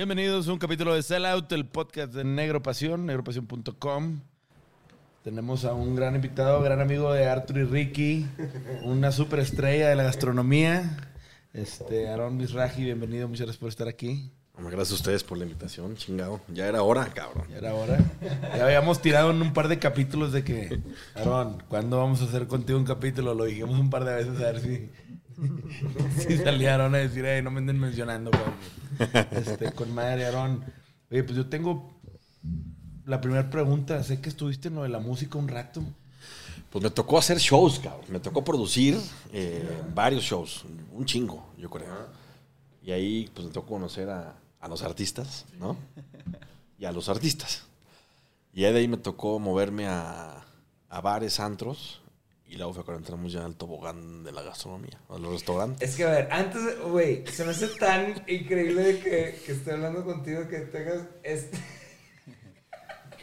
Bienvenidos a un capítulo de Sellout, el podcast de Negro Pasión, negropasión.com. Tenemos a un gran invitado, gran amigo de Arthur y Ricky, una superestrella de la gastronomía, este, Aaron Misraji, bienvenido, muchas gracias por estar aquí. Gracias a ustedes por la invitación, chingado. Ya era hora, cabrón. Ya era hora. Ya habíamos tirado en un par de capítulos de que, Aaron, ¿cuándo vamos a hacer contigo un capítulo? Lo dijimos un par de veces a ver si, si salía Aaron a decir, "Ey, no me anden mencionando, cabrón". Este, con madre, Aaron. Oye, pues yo tengo la primera pregunta. Sé que estuviste en lo de la música un rato. Pues me tocó hacer shows, cabrón. Me tocó producir eh, varios shows. Un chingo, yo creo. Y ahí, pues me tocó conocer a, a los artistas, ¿no? Y a los artistas. Y de ahí me tocó moverme a, a bares, antros. Y luego fue cuando entramos ya al tobogán de la gastronomía, a los restaurantes. Es que, a ver, antes, güey, se me hace tan increíble que, que esté hablando contigo que tengas este,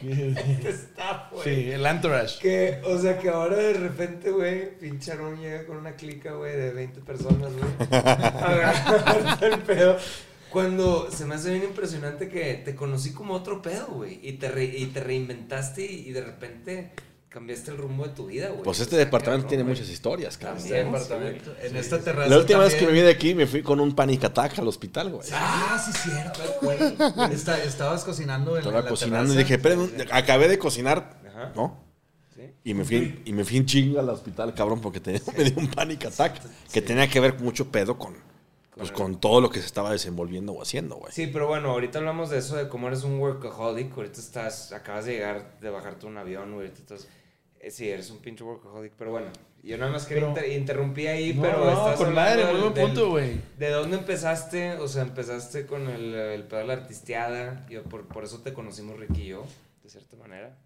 este staff, güey. Sí, el Entourage. Que, o sea, que ahora de repente, güey, pinche Aaron llega con una clica, güey, de 20 personas, güey. Agarrarte el pedo. Cuando se me hace bien impresionante que te conocí como otro pedo, güey. Y te, re- y te reinventaste y, y de repente cambiaste el rumbo de tu vida, güey. Pues este departamento cabrón, tiene muchas historias, cabrón. También, Este departamento. en Sí, esta sí. terraza. La última vez que me vine de aquí me fui con un panic attack al hospital, güey. Ah, sí, cierto, güey. Estabas cocinando en Estaba la cocinando y dije, esperen, acabé de cocinar, Ajá. ¿no? Sí. Y me fui, y me fui en chinga al hospital, cabrón, porque me dio un panic attack que tenía que ver con mucho pedo con, pues, con todo lo que se estaba desenvolviendo o haciendo, güey. Sí, pero bueno, ahorita hablamos de eso, de cómo eres un workaholic. Ahorita estás, acabas de llegar, de bajarte un avión, güey. ahorita estás- eh, sí, eres un pinche workaholic, pero bueno. Yo nada más quería Pero- inter- interrumpí ahí, No, pero no, estás con hablando madre, muy buen punto, güey. ¿De dónde empezaste? O sea, empezaste con el, el pedo de la artisteada. Yo, por, por eso te conocimos Ricky y yo, de cierta manera.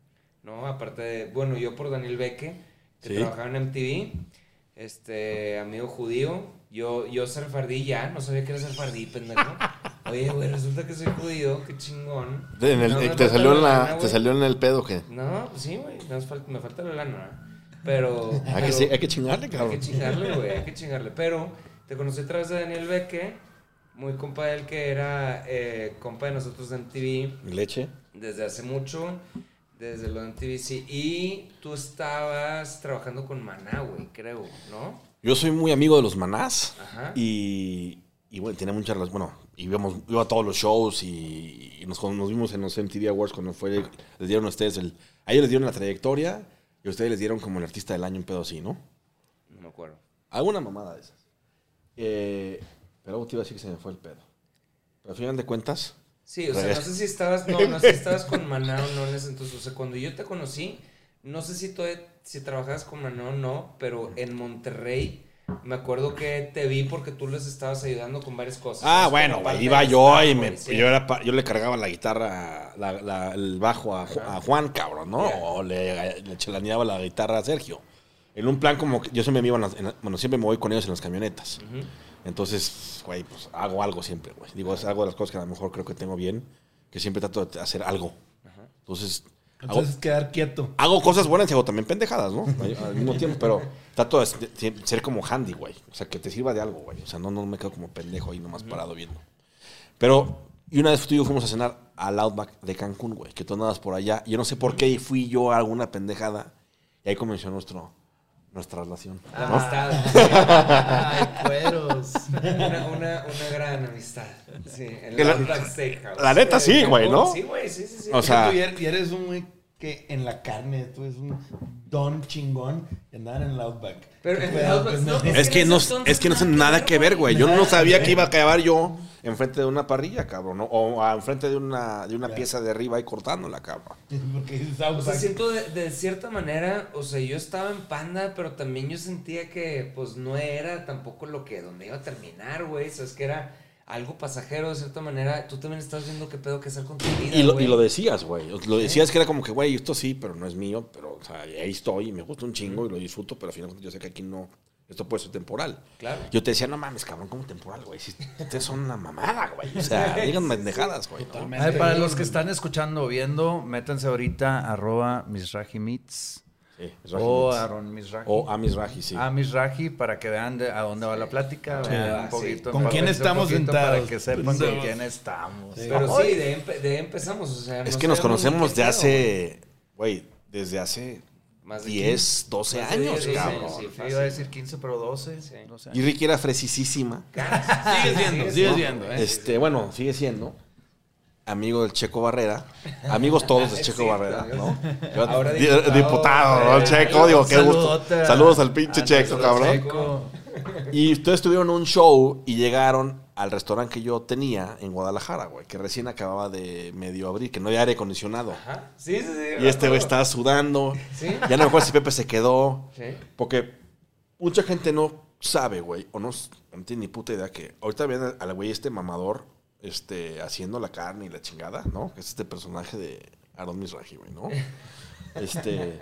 ¿No? Aparte de, bueno, yo por Daniel Beque, que Sí. trabajaba en MTV. Este, amigo judío. Yo, yo sefardí ya, no sabía que era sefardí, pendejo. Oye, güey, resulta que soy judío, qué chingón. En el- No me te, salió en la, lana, te salió en el pedo que No, pues sí, güey, me, falta, la lana. Pero... hay que, pero- sí, hay que chingarle, hay que cabrón. chingarle, güey, hay que chingarle. Pero te conocí a través de Daniel Beque, muy compa de él que era eh, compa de nosotros de MTV Leche. desde hace mucho, desde lo de MTV, sí. Y tú estabas trabajando con Maná, güey, creo, ¿no? Yo soy muy amigo de los manás Ajá. y, y bueno, tiene muchas. Bueno, íbamos, iba a todos los shows y, y nos, nos vimos en los MTV Awards cuando fue, les dieron a ustedes el. A ellos les dieron la trayectoria y a ustedes les dieron como el artista del año, un pedo así, ¿no? No me acuerdo. Alguna mamada de esas. Eh, pero algo te iba a decir que se me fue el pedo. Pero al final de cuentas, Sí, o sea, no sé si estabas, no, no sé si estabas con Maná o no en ese entonces. O sea, cuando yo te conocí, no sé si todavía, si trabajabas con Maná o no, pero en Monterrey me acuerdo que te vi porque tú les estabas ayudando con varias cosas. Ah, Es bueno, parte iba yo y me, yo, era yo le cargaba la guitarra, la- la- el bajo a, Ju- a Juan, cabrón, ¿no? O le, le chelaneaba la guitarra a Sergio. En un plan como que yo siempre me iba, en las- en la- bueno, siempre me voy con ellos en las camionetas. Entonces, güey, pues hago algo siempre, güey. Digo, es algo de las cosas que a lo mejor creo que tengo bien, que siempre trato de hacer algo. Entonces, hago, Entonces quedar quieto. hago cosas buenas y hago también pendejadas, ¿no? Al mismo tiempo, pero trato de de ser como handy, güey. O sea, que te sirva de algo, güey. O sea, no, no me quedo como pendejo ahí nomás parado viendo. Pero, y una vez tú y yo fuimos a cenar al Outback de Cancún, güey, que tú andabas por allá. Yo no sé por qué fui yo a alguna pendejada. Y ahí comenzó nuestro, nuestra relación. La ¿no? amistad. Ay, cueros. Una, una, una gran amistad. Sí, en Que la- Steakhouse. la neta sí, güey, ¿no? Sí, güey, sí, sí, sí. O sea- Tú y eres un güey que en la carne, tú eres un don chingón y andaban en el Outback. Pero en el Outback, pues, no. Es que no, es que no sé nada que ver, güey. Yo no sabía que iba a acabar yo enfrente de una parrilla, cabrón. ¿no? O enfrente de una, de una Claro. pieza de arriba y cortándola, cabrón. Porque O sea, Outback. siento de, de cierta manera, o sea, yo estaba en panda, pero también yo sentía que, pues, no era tampoco lo que, donde iba a terminar, güey. O sea, es que era algo pasajero, de cierta manera. Tú también estás viendo qué pedo que hacer con tu vida, Y lo, güey. y lo decías, güey. Lo decías que era como que, güey, esto sí, pero no es mío. Pero, o sea, ahí estoy y me gusta un chingo y lo disfruto, pero al final yo sé que aquí no. Esto puede ser temporal. Claro. Yo te decía, no mames, cabrón, ¿cómo temporal, güey? Si ustedes son una mamada, güey. O sea, digan pendejadas, güey. ¿no? Totalmente. A ver, para los que están escuchando o viendo, métanse ahorita arroba misrajimits Sí, o. Aaron Misraji. O Amis Raji, sí. a Misraji para que vean de- a dónde va la plática, vean Ah, un poquito. ¿Con quién estamos sentados? Para que sepan Sí. con quién estamos. Sí. Pero sí, de, empe- de empezamos, o sea, Es no que nos conocemos de hace, güey, desde hace Más de 10, 12 Más de años, 10, 12 cabrón. años, sí. Yo iba a decir 15, pero 12. Sí. 12 Y Ricky era fresisísima. Sigue siendo, sigue siendo, ¿eh? Este, bueno, sigue siendo amigo del Checo Barrera. Amigos todos del Checo Barrera. ¿no? Yo- Ahora di- diputado, diputado, ¿no? eh, Checo, digo, qué gusto. Saludos al pinche Checo, cabrón. Checo. Y ustedes tuvieron un show y llegaron al restaurante que yo tenía en Guadalajara, güey, que recién acababa de medio abrir, que no había aire acondicionado. Ajá. Sí, sí, sí. Y este güey estaba sudando. Sí. Ya no me acuerdo si Pepe se quedó. Sí. Porque mucha gente no sabe, güey, o no, tiene ni puta idea que ahorita ven al güey este mamador este, haciendo la carne y la chingada, ¿no? Que es este personaje de Aaron Misraji, güey, ¿no? Este,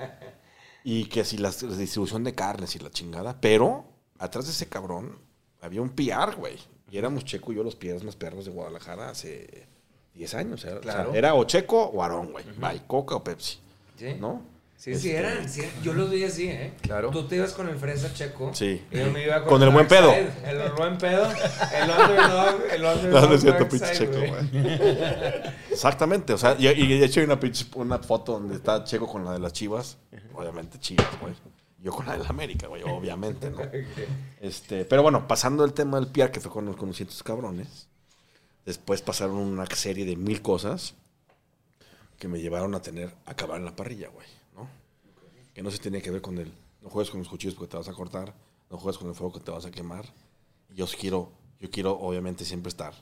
y que si la, la distribución de carnes y la chingada, pero atrás de ese cabrón había un PR, güey. Y éramos Checo y yo los PRs más perros de Guadalajara hace 10 años. Era, o sea, Claro. era o Checo o Aarón, güey. Bye, Coca o Pepsi, Sí. ¿no? Sí, sí, eran. sí, yo los veía así, ¿eh? Claro. Tú te ibas con el fresa checo. Sí. Y yo me iba Con el buen pedo. Side, El buen pedo. El underdog. El underdog. No, no es cierto, Dark pinche Side, Checo, güey. Exactamente, o sea, y, y de hecho hay una, pinche- una foto donde está Checo con la de las chivas, obviamente chivas, güey. Yo con la de la América, güey, obviamente, ¿no? Este, pero bueno, pasando el tema del PR, que fue conocí a estos cabrones, después pasaron una serie de mil cosas que me llevaron a tener, a acabar en la parrilla, güey. Que no se tenía que ver con el, no juegues con los cuchillos porque te vas a cortar, no juegues con el fuego que te vas a quemar. Y yo quiero, yo quiero obviamente siempre estar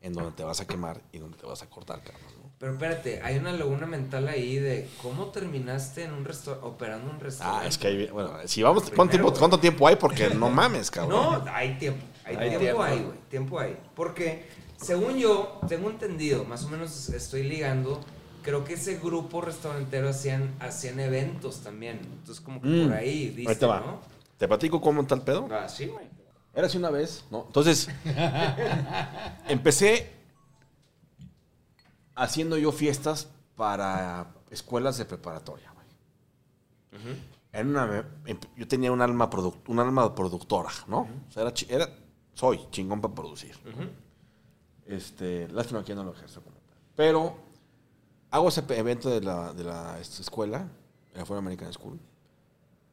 en donde te vas a quemar y donde te vas a cortar, cabrón, ¿no? Pero espérate, hay una laguna mental ahí de cómo terminaste en un restaurante, operando un restaurante. Ah, es que hay, bueno, si vamos, ¿cuánto tiempo. ¿cuánto tiempo hay? Porque no mames, cabrón. No, hay tiempo. Hay, Hay tiempo, tiempo. hay, güey. Tiempo hay. Porque, según yo, tengo entendido, más o menos estoy ligando, creo que ese grupo restaurantero hacían, hacían eventos también. Entonces, como que Mm. por ahí, viste, Ahí te va. ¿no? ¿Te platico cómo el pedo? Ah, sí, güey. Era así una vez, ¿no? Entonces, empecé haciendo yo fiestas para escuelas de preparatoria, güey. Era una- em- yo tenía un alma, produc- un alma productora, ¿no? O sea, era, era- soy chingón para producir. Este, lástima que ya no lo ejerzo como tal. Pero hago ese evento de la, de la este, escuela, la Fuera American School.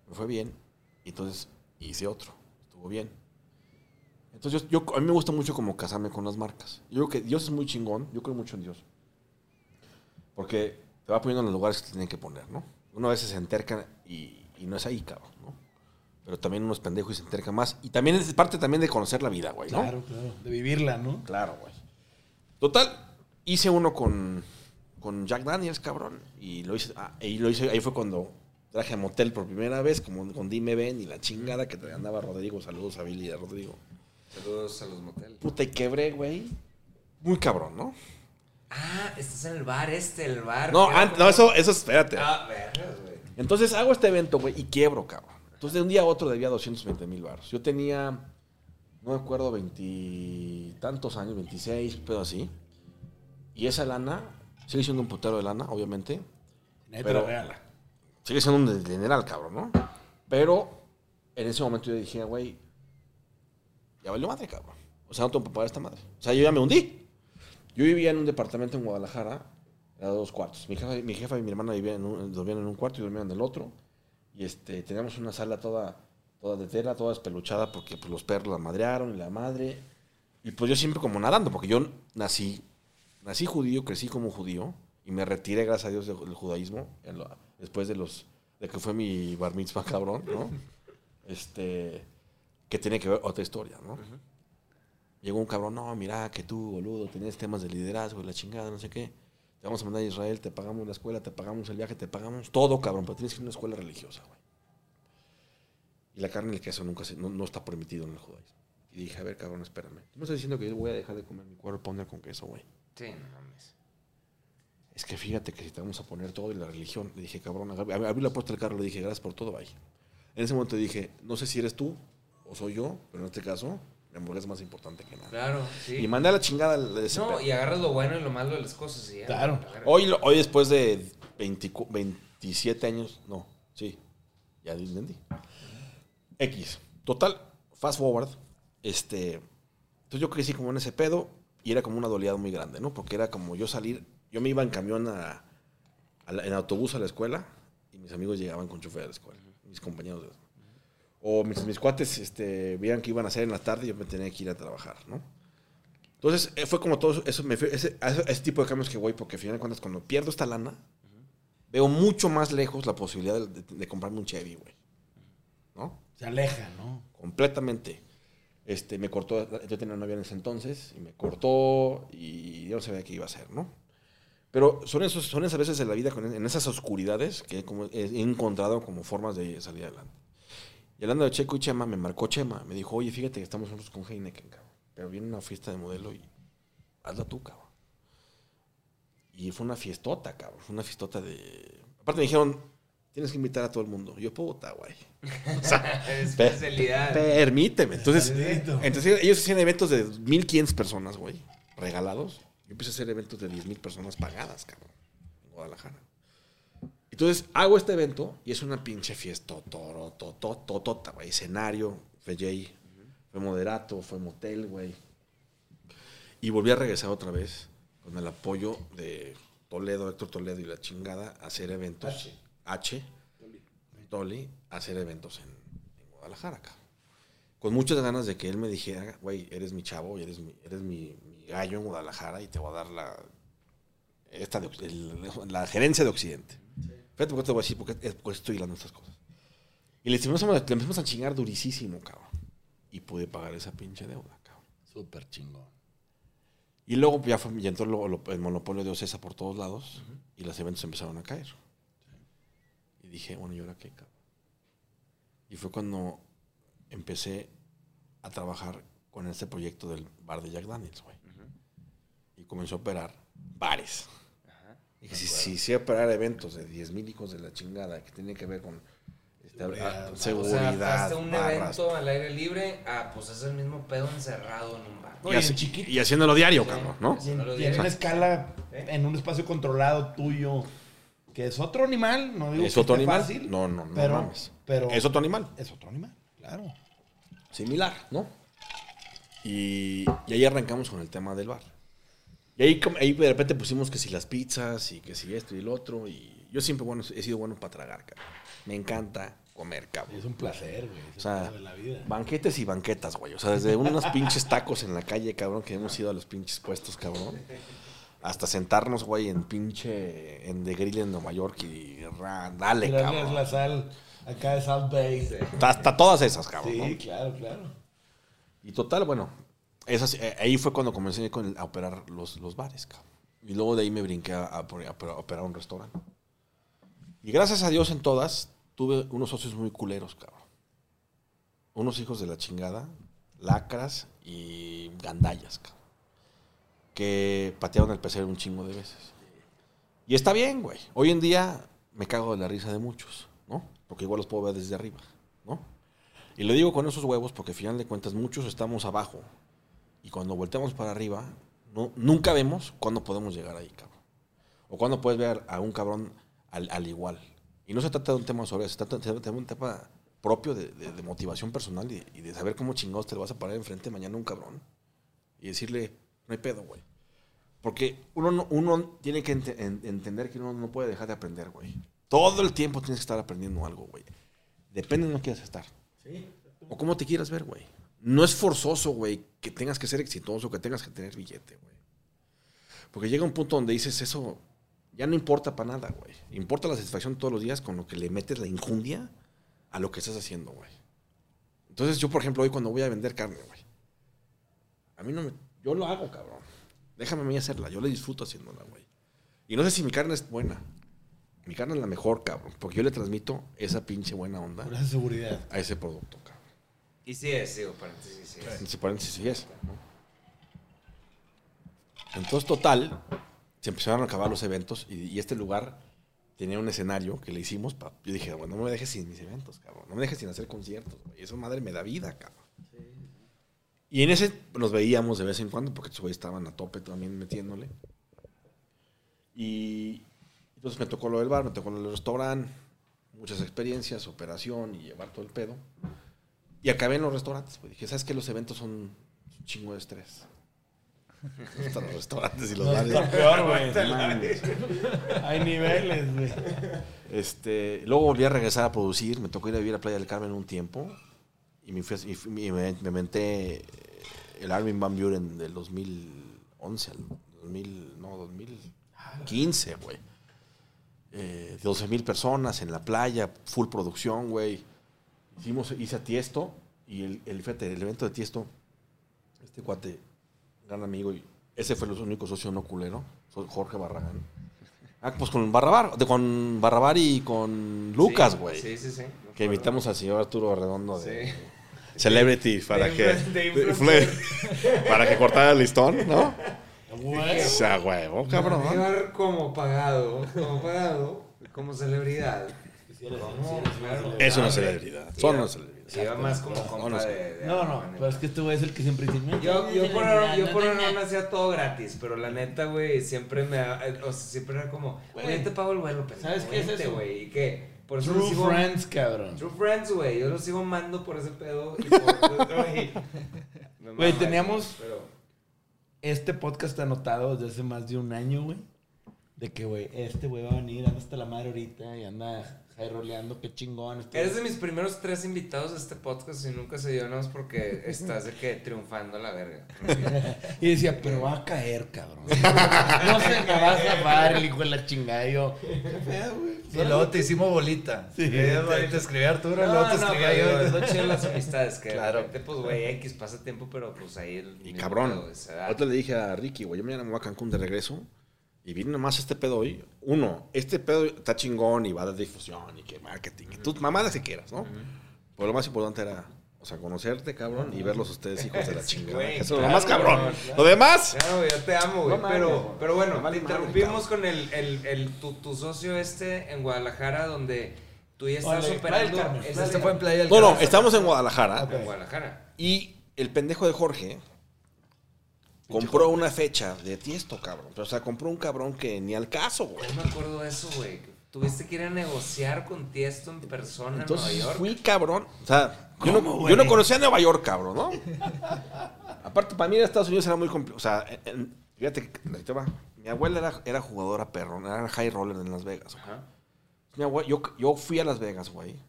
Me fue bien. Y entonces hice otro. Estuvo bien. Entonces yo, yo- a mí me gusta mucho como casarme con las marcas. Yo creo que Dios es muy chingón. Yo creo mucho en Dios. Porque te va poniendo en los lugares que te tienen que poner, ¿no? Uno a veces se enterca y, y no es ahí, cabrón, ¿no? Pero también uno es pendejo y se enterca más. Y también es parte también de conocer la vida, güey, ¿no? Claro, claro. De vivirla, ¿no? Claro, güey. Total, hice uno con, con Jack Daniels, cabrón. Y lo hice, ah, y lo hice, ahí fue cuando traje a Motel por primera vez, como con Dime Ben y la chingada que andaba Rodrigo. Saludos a Billy y a Rodrigo. Saludos a los moteles. Puta, y quebré, güey. Muy cabrón, ¿no? Ah, estás en el bar este, el bar. No, que era an- como- no eso, eso espérate. Ah, vergas, güey. Entonces hago este evento, güey, y quiebro, cabrón. Entonces de un día a otro debía 220 mil baros. Yo tenía, no me acuerdo, veintitantos años, 26, pero así. Y esa lana, sigue siendo un putero de lana, obviamente. Pero- la regala. Sigue siendo un general, cabrón, ¿no? Pero en ese momento yo dije, güey, ya valió madre, cabrón. O sea, no tengo para pagar esta madre. O sea, yo ya me hundí. Yo vivía en un departamento en Guadalajara, era dos cuartos. Mi jefa, mi jefa y mi hermana vivían en un, dormían en un cuarto y dormían en el otro. Y este, teníamos una sala toda, toda de tela, toda espeluchada, porque pues, los perros la madrearon y la madre. Y pues yo siempre como nadando, porque yo nací, nací judío, crecí como judío, y me retiré, gracias a Dios, del, judaísmo, lo- después de los de que fue mi bar mitzvah cabrón, ¿no? Este, que tiene que ver otra historia, ¿no? Llegó un cabrón, no, mira, que tú, boludo, tenías temas de liderazgo y la chingada, no sé qué. Te vamos a mandar a Israel, te pagamos la escuela, te pagamos el viaje, te pagamos todo, cabrón, pero tienes que ir a una escuela religiosa, güey. Y la carne y el queso nunca se- no, no está permitido en el judaísmo. Y dije, a ver, cabrón, espérame. ¿Tú me estás diciendo que yo voy a dejar de comer mi cuerpo poner con queso, güey? Sí, no mames. Es que fíjate que si te vamos a poner todo y la religión, le dije, cabrón, abrí, abrí la puerta del carro, le dije, gracias por todo, bye. En ese momento dije, no sé si eres tú o soy yo, pero en este caso, mi hamburguesa es más importante que nada. Claro, sí. Y mandé a la chingada el- ese No, pedo. y agarras lo bueno y lo malo de las cosas. Y ya, Claro. Hoy, hoy después de 24 27 años, no, sí, ya entendí. X. Total, fast forward. Este, entonces yo crecí como en ese pedo y era como una doleada muy grande, ¿no? Porque era como yo salir, yo me iba en camión a, a la- en autobús a la escuela y mis amigos llegaban con chofer a la escuela, mis compañeros. de- o mis, mis cuates este, veían que iban a hacer en la tarde y yo me tenía que ir a trabajar, ¿no? Entonces eh, fue como todo eso, me fue- ese, a ese, tipo de cambios que voy, porque al final de cuentas cuando pierdo esta lana, veo mucho más lejos la posibilidad de, de- de comprarme un Chevy, güey. ¿No? Se aleja, ¿no? Completamente. Este, me cortó, yo tenía novia en ese entonces, y me cortó y yo no sabía qué iba a hacer, ¿no? Pero son, esos, son esas veces de la vida, en esas oscuridades, que como he encontrado como formas de salir adelante. Y hablando de Checo y Chema, me marcó Chema. Me dijo, oye, fíjate que estamos nosotros con Heineken, cabrón. Pero viene una fiesta de modelo y hazla tú, cabrón. Y fue una fiestota, cabrón. Fue una fiestota de... Aparte me dijeron, tienes que invitar a todo el mundo. Yo, puta, güey. Es Pe- especialidad. Permíteme. Entonces, entonces ellos hacían eventos de 1500 personas, güey, regalados. Yo empecé a hacer eventos de 10.000 personas pagadas, cabrón, en Guadalajara. Entonces, hago este evento y es una pinche fiesta, toro, totota, güey. Escenario, fue Jay, fue Moderato, fue Motel, güey. Y volví a regresar otra vez con el apoyo de Toledo, Héctor Toledo y la chingada a hacer eventos. H. Toli, a hacer eventos en, en Guadalajara, cabrón. Con muchas ganas de que él me dijera, güey, eres mi chavo eres mi, eres mi, mi gallo en Guadalajara y te voy a dar la, esta de Oc- el- la gerencia de Occidente. Fíjate por qué te voy a decir, porque, porque estoy hablando de estas cosas. Y le empezamos, a- le empezamos a chingar durísimo, cabrón. Y pude pagar esa pinche deuda, cabrón. Súper chingón. Y luego ya, fue, ya entró lo- lo- el monopolio de Ocesa por todos lados y los eventos empezaron a caer. Y dije, bueno, ¿y ahora qué, cabrón? Y fue cuando empecé a trabajar con este proyecto del bar de Jack Daniels, güey. Y comenzó a operar bares. Dije, si, si sé operar eventos de 10 mil hijos de la chingada que tienen que ver con este, Seguridad, ah, o sea, seguridad, O sea, un barras, evento al aire libre, ah, pues es el mismo pedo encerrado en un bar. Y, chiquito. y haciéndolo diario, Sí. cabrón, ¿no? Y en, y en una escala, ¿Eh? en un espacio controlado tuyo, que es otro animal, no digo ¿Es que otro animal? fácil, No, no, no pero, mames. pero Es otro animal. es otro animal, claro. similar, ¿no? Y, y ahí arrancamos con el tema del bar. Y ahí, ahí de repente pusimos que si las pizzas y que si esto y el otro. Y yo siempre bueno, he sido bueno para tragar, cabrón. Me encanta comer, cabrón. Es un placer, güey. Es O sea, el pedo de la vida. banquetes y banquetas, güey. O sea, desde unos pinches tacos en la calle, cabrón, que hemos ido a los pinches puestos, cabrón. Hasta sentarnos, güey, en pinche, en The Grill en Nueva York y ra, dale, cabrón. la sal acá de South Bay. Sí, Hasta, hasta todas esas, cabrón. ¿no? claro, claro. Y total, bueno, esas, eh, ahí fue cuando comencé con el- a operar los, los bares, cabrón. Y luego de ahí me brinqué a, a por- a operar- a operar un restaurante. Y gracias a Dios en todas, tuve unos socios muy culeros, cabrón. Unos hijos de la chingada, lacras y gandallas, cabrón. Que patearon el pecero un chingo de veces. Y está bien, güey. Hoy en día me cago de la risa de muchos, ¿no? Porque igual los puedo ver desde arriba, ¿no? Y lo digo con esos huevos porque al final de cuentas muchos estamos abajo. Y cuando volteamos para arriba, no, nunca vemos cuándo podemos llegar ahí, cabrón. O cuándo puedes ver a un cabrón al, al igual. Y no se trata de un tema sobre eso, se trata de un tema propio de, motivación personal y, de saber cómo chingados te le vas a parar enfrente mañana a un cabrón. Y decirle, no hay pedo, güey. Porque uno, no- uno tiene que ente- en- entender que uno no puede dejar de aprender, güey. Todo el tiempo tienes que estar aprendiendo algo, güey. Depende de dónde quieras estar. O cómo te quieras ver, güey. No es forzoso, güey, que tengas que ser exitoso, que tengas que tener billete, güey. Porque llega un punto donde dices, eso ya no importa para nada, güey. Importa la satisfacción todos los días con lo que le metes la injundia a lo que estás haciendo, güey. Entonces yo, por ejemplo, hoy cuando voy a vender carne, güey. A mí no me... Yo lo hago, cabrón. Déjame a mí hacerla. Yo le disfruto haciéndola, güey. Y no sé si mi carne es buena. Mi carne es la mejor, cabrón. Porque yo le transmito esa pinche buena onda Por esa seguridad. a ese producto, cabrón. Y sí es, digo, paréntesis, sí es. Entre paréntesis, sí es. ¿no? Entonces, total, se empezaron a acabar los eventos y, y este lugar tenía un escenario que le hicimos. pa- yo dije, bueno, no me dejes sin mis eventos, cabrón. No me dejes sin hacer conciertos, güey. Eso, madre, me da vida, cabrón. Y en ese nos veíamos de vez en cuando porque estos güeyes estaban a tope también metiéndole. Y entonces me tocó lo del bar, me tocó lo del restaurante, muchas experiencias, operación y llevar todo el pedo. Y acabé en los restaurantes. Pues dije, ¿sabes qué? Los eventos son un chingo de estrés. Hasta los restaurantes y los No, bares. está peor, güey. Hay niveles, güey. Este, luego volví a regresar a producir. Me tocó ir a vivir a Playa del Carmen un tiempo. Y me, fui- y me, me el Armin Van Buren del 2011 al 2000, no, 2015, güey. Eh, 12 mil personas en la playa, full producción, güey. Hicimos, hice a Tiesto y el, el, fíjate, el evento de Tiesto, este cuate, gran amigo, y ese fue el único socio no culero, Jorge Barragán. Ah, pues con Barrabar, de, con Barrabar y con Lucas, Sí, güey. Sí, sí, sí. Que invitamos al señor Arturo Redondo de Sí. Celebrity para que para que cortara el listón, ¿no? Sea, huevo, cabrón. Como pagado, como pagado, como celebridad. Es una celebridad. Son una celebridad. Iba más como No, compa de, de- No, no, pero es que este güey es el que siempre dice. "No, Yo, yo por celebridad, yo no por te no na-". hacía todo gratis, pero la neta, güey, siempre me, o sea, siempre era como, Güey. te pago el vuelo, pendejo, ¿Sabes qué es eso? güey, y qué, por eso True sigo, Friends, cabrón. True Friends, güey, yo los sigo mando por ese pedo y por, güey, teníamos- pero, Este podcast anotado desde hace más de un año, güey. De que, güey, este güey va a venir, anda hasta la madre ahorita y anda ahí roleando, qué chingón. Eres de mis primeros tres invitados a este podcast y nunca se dio nada más porque estás de que triunfando a la verga. Y decía, pero va a caer, cabrón. no se me va a zafar el hijo de la chingada. Y yo, qué pedo, güey. Y luego te hicimos bolita. Sí. Te, escribí Arturo, y No, luego te no, escribí pero es yo. lo chido de las amistades, que Claro. de repente, pues, güey, X pasa tiempo, pero pues ahí el Y cabrón. Ahorita le dije a Ricky, güey, yo mañana me voy a Cancún de regreso. Y vine nomás este pedo hoy. Uno, este pedo está chingón y va a dar difusión y que marketing. Y tus mamadas que quieras, ¿no? Pero lo más importante era, o sea, conocerte, cabrón, y verlos ustedes, hijos de la Sí, chingada. güey, Eso es lo más cabrón. claro. Lo demás, Claro, yo te amo, güey. No pero, pero bueno, madre, interrumpimos con el, el, el tu, tu socio este en Guadalajara, donde tú ya estás. Carmen, ese- Este fue en Playa del no, no, estamos en Guadalajara. En Guadalajara. Y el pendejo de Jorge compró una fecha de tiesto, cabrón. Pero, o sea, compró un cabrón que ni al caso, güey. No me acuerdo de eso, güey. Tuviste que ir a negociar con Tiesto en persona en Nueva Entonces York. fui cabrón. O sea, yo no, conocía a Nueva York, cabrón, ¿no? Aparte, para mí en Estados Unidos era muy complicado. O sea, en- en- fíjate que ahí te va. Mi abuela era, era jugadora perro, era high roller en Las Vegas. Ajá. Mi abue- yo, yo fui a Las Vegas, güey.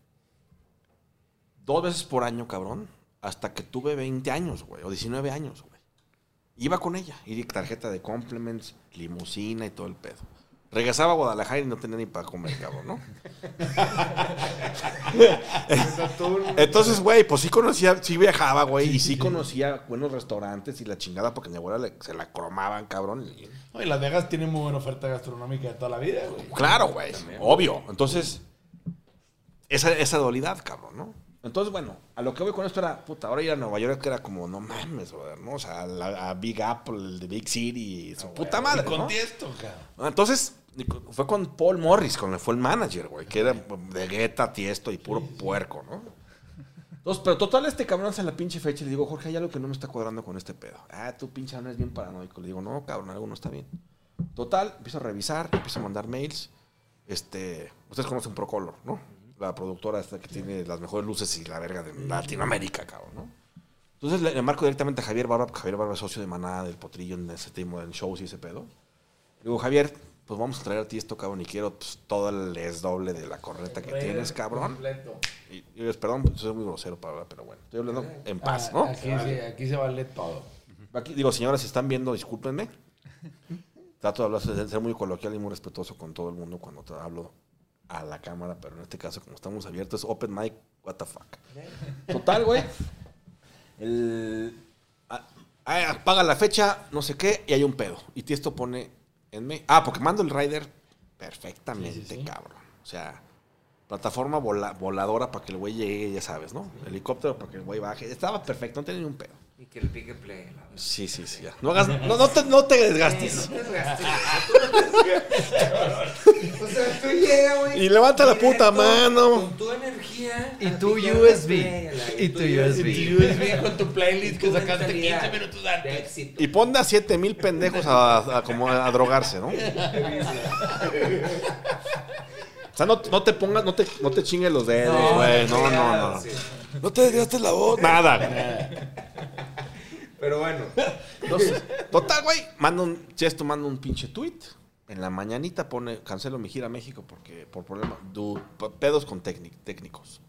Dos veces por año, cabrón. Hasta que tuve 20 años, güey. O 19 años, güey. Iba con ella. Y tarjeta de compliments, limusina y todo el pedo. Regresaba a Guadalajara y no tenía ni para comer, cabrón, ¿no? Entonces, güey, pues sí conocía, sí viajaba, güey, y sí conocía buenos restaurantes y la chingada porque mi abuela le- se la cromaban, cabrón. y- Oye, Las Vegas tiene muy buena oferta gastronómica de toda la vida, güey. Claro, güey, obvio. Entonces, esa, esa dualidad, cabrón, ¿no? Entonces, bueno, a lo que voy con esto era, puta, ahora ir a Nueva York era como, no mames, brother, ¿no? O sea, a, Big Apple, el de Big City, su puta madre, ¿no? Cabrón. Entonces, fue con Paul Morris, con el fue el manager, güey, que era de gueta, tiesto y puro puerco, ¿no? Entonces, pero total, este cabrón hace la pinche fecha y le digo, Jorge, hay algo que no me está cuadrando con este pedo. Ah, tú pinche no es bien paranoico. Le digo, no, cabrón, algo no está bien. Total, empiezo a revisar, empiezo a mandar mails. Este, ustedes conocen Procolor, ¿no? La productora esta que tiene las mejores luces y la verga de Latinoamérica, cabrón, ¿no? Entonces le, le marco directamente a Javier Barba, porque Javier Barba es socio de Maná, del Potrillo, en ese tipo de shows y ese pedo. Le digo, Javier, pues vamos a traer a ti esto, cabrón, y quiero pues, todo el doble de la corneta que tienes, cabrón. Completo. Y, y yo, perdón, pues, soy muy grosero para hablar, pero bueno, estoy hablando en paz, Ah, ¿no? Aquí, sí, aquí se vale todo. Aquí, digo, señoras, si están viendo, discúlpenme. Trato de hablar, de ser muy coloquial y muy respetuoso con todo el mundo cuando te hablo a la cámara, pero en este caso, como estamos abiertos, open mic, what the fuck. Total, güey. El. ah, paga la fecha, no sé qué, y hay un pedo. Y Tiesto pone en me. Ah, porque mando el rider perfectamente, cabrón. O sea, plataforma vola- voladora para que el güey llegue, ya sabes, ¿no? Helicóptero para que el güey baje. Estaba perfecto, no tenía ni un pedo. Y que el pique play. la verdad. Sí, sí, sí, ya. No, hagas, no, no te, no te desgastes. No te desgastes, tú no te desgastes. O sea, tú llegas, güey. Y levanta la puta mano. Con tu energía. Y tu USB. play, a la- Y tu USB. USB con tu playlist que tu sacaste mentalidad 15 minutos de antes. éxito. Y pon a 7 mil pendejos a, a- como a drogarse, ¿no? O sea, no, no te pongas, no te, no te chingues los dedos, güey. No, no, no. No te desgastes la voz. Nada. güey. Pero bueno. Entonces, total, güey. Manda un, Chesto manda un pinche tweet. En la mañanita pone, cancelo mi gira a México porque, por problema, du- p- pedos con técnic- técnicos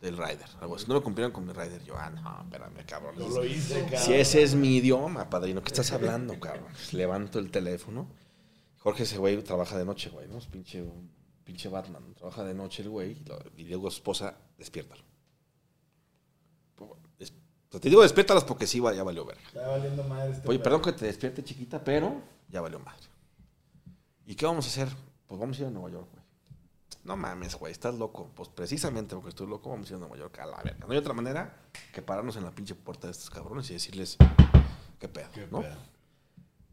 del rider. Algo así. No me cumplieron con mi rider. Yo, ah, no, espérame, cabrón. Yo lo hice, cabrón. Si ese es mi idioma, padrino, ¿qué estás hablando, cabrón? Levanto el teléfono. Jorge, ese güey trabaja de noche, güey, ¿no? Es pinche, un pinche Batman. Trabaja de noche el güey. y su esposa, despiértalo. Sea, te digo, despiértalas porque sí, ya valió verga. Está valiendo madre este Oye, perdón que te despierte, chiquita, pero ya valió madre. ¿Y qué vamos a hacer? Pues vamos a ir a Nueva York, güey. No mames, güey, estás loco. Pues precisamente porque estoy loco, vamos a ir a Nueva York a la verga. No hay otra manera que pararnos en la pinche puerta de estos cabrones y decirles, ¿qué pedo? Qué ¿no? pedo.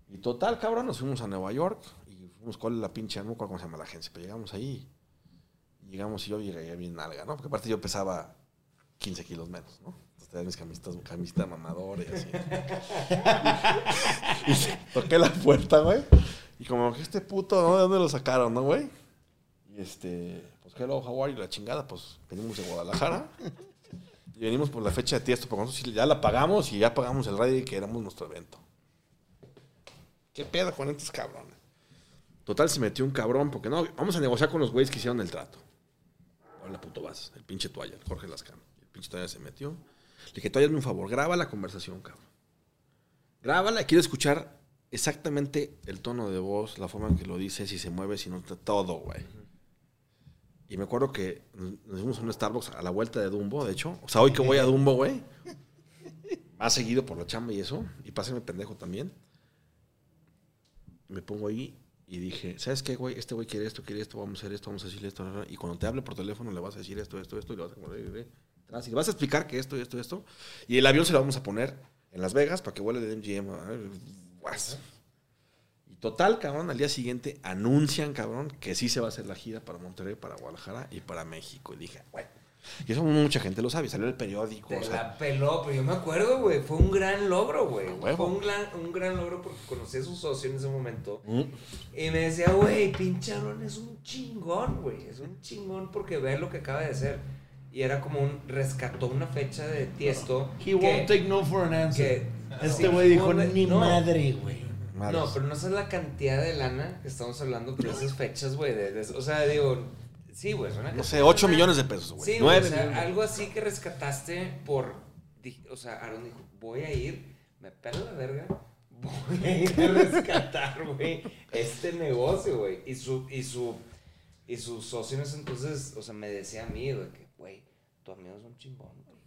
Y total, cabrón, nos fuimos a Nueva York y fuimos con la pinche, no cómo se llama la agencia, pero llegamos ahí. Llegamos y yo llegué bien nalga, ¿no? Porque aparte yo pesaba 15 kilos menos, ¿no? Tenía mis camisetas, camiseta mamadora y así. toqué la puerta, güey. Y como este puto, ¿no? ¿De dónde lo sacaron, no, güey? Y este, pues hello, how are you? La chingada, pues venimos de Guadalajara. Y venimos por la fecha de Tiesto, porque nosotros ya la pagamos y ya pagamos el radio y que éramos nuestro evento. ¿Qué pedo con estos cabrones? Total, se metió un cabrón, porque no, vamos a negociar con los güeyes que hicieron el trato. Hola, puto vas, el pinche toalla, Jorge Lascano. El pinche toalla se metió. Le dije, toalla, hazme un favor, graba la conversación, cabrón. Grábala, quiero escuchar exactamente el tono de voz, la forma en que lo dice, si se mueve, si no, todo, güey. Y me acuerdo que nos fuimos a un Starbucks a la vuelta de Dumbo, de hecho. O sea, hoy que voy a Dumbo, güey. Más seguido por la chamba y eso. Y pásame pendejo también. Me pongo ahí y dije, ¿sabes qué, güey? Este güey quiere esto, quiere esto, vamos a hacer esto, vamos a decirle esto. Y cuando te hable por teléfono le vas a decir esto, esto, esto, y le vas a, atrás, y le vas a explicar que esto, esto, esto. Y el avión se lo vamos a poner en Las Vegas para que vuele de MGM. Y total, cabrón, al día siguiente anuncian, cabrón, que sí se va a hacer la gira para Monterrey, para Guadalajara y para México. Y dije, güey. Y eso mucha gente lo sabe, salió el periódico. Te o sea, la peló, pero yo me acuerdo, güey. Fue un gran logro, güey. Fue un gran, un gran logro porque conocí a su socio en ese momento. mm, Y me decía, güey, pinche Aaron es un chingón, güey. Es un chingón porque ve lo que acaba de hacer. Y era como un. Rescató una fecha de tiesto. He won't take no for an answer. que- Este sí, güey dijo, ni no. madre, güey. No, pero no sabes la cantidad de lana que estamos hablando de esas fechas, güey. de- de- o sea, digo, sí, güey. No sé, 8 millones de pesos, güey. Sí, güey, 9 o sea, millones. algo así que rescataste por. di- O sea, Aaron dijo: Voy a ir, me pela la verga, voy a ir a rescatar, güey, este negocio, güey. Y su, y su, y sus socios entonces, o sea, me decía a mí, güey, que, güey, tu amigo es un chingón, güey.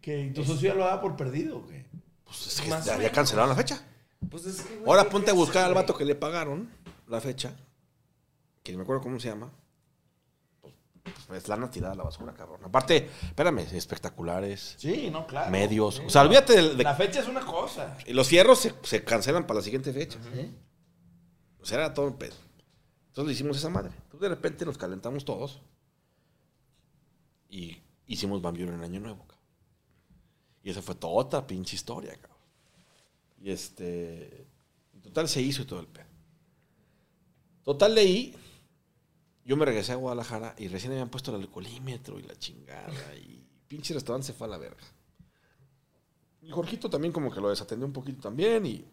Que tu socio ya lo da por perdido, güey. Pues es que Más o menos. cancelaron la fecha. Pues es que, güey, Ahora ¿qué ponte a buscar al güey? vato que le pagaron la fecha, que ni me acuerdo cómo se llama. Pues, pues es lana tirada a la basura, cabrón. Aparte, espérame, espectaculares, Sí, no, claro. medios. Sí. O sea, olvídate de, de- La fecha es una cosa. y los fierros se, se cancelan para la siguiente fecha. O sea, era todo un pedo. Entonces le hicimos esa madre. Entonces de repente nos calentamos todos y hicimos Bambiur en Año Nuevo, cabrón. Y esa fue toda otra pinche historia, cabrón. Y este. En total se hizo todo el pedo. Total ahí, yo me regresé a Guadalajara y recién habían puesto el alcoholímetro y la chingada. Y pinche restaurante se fue a la verga. Y Jorgito también como que lo desatendió un poquito también y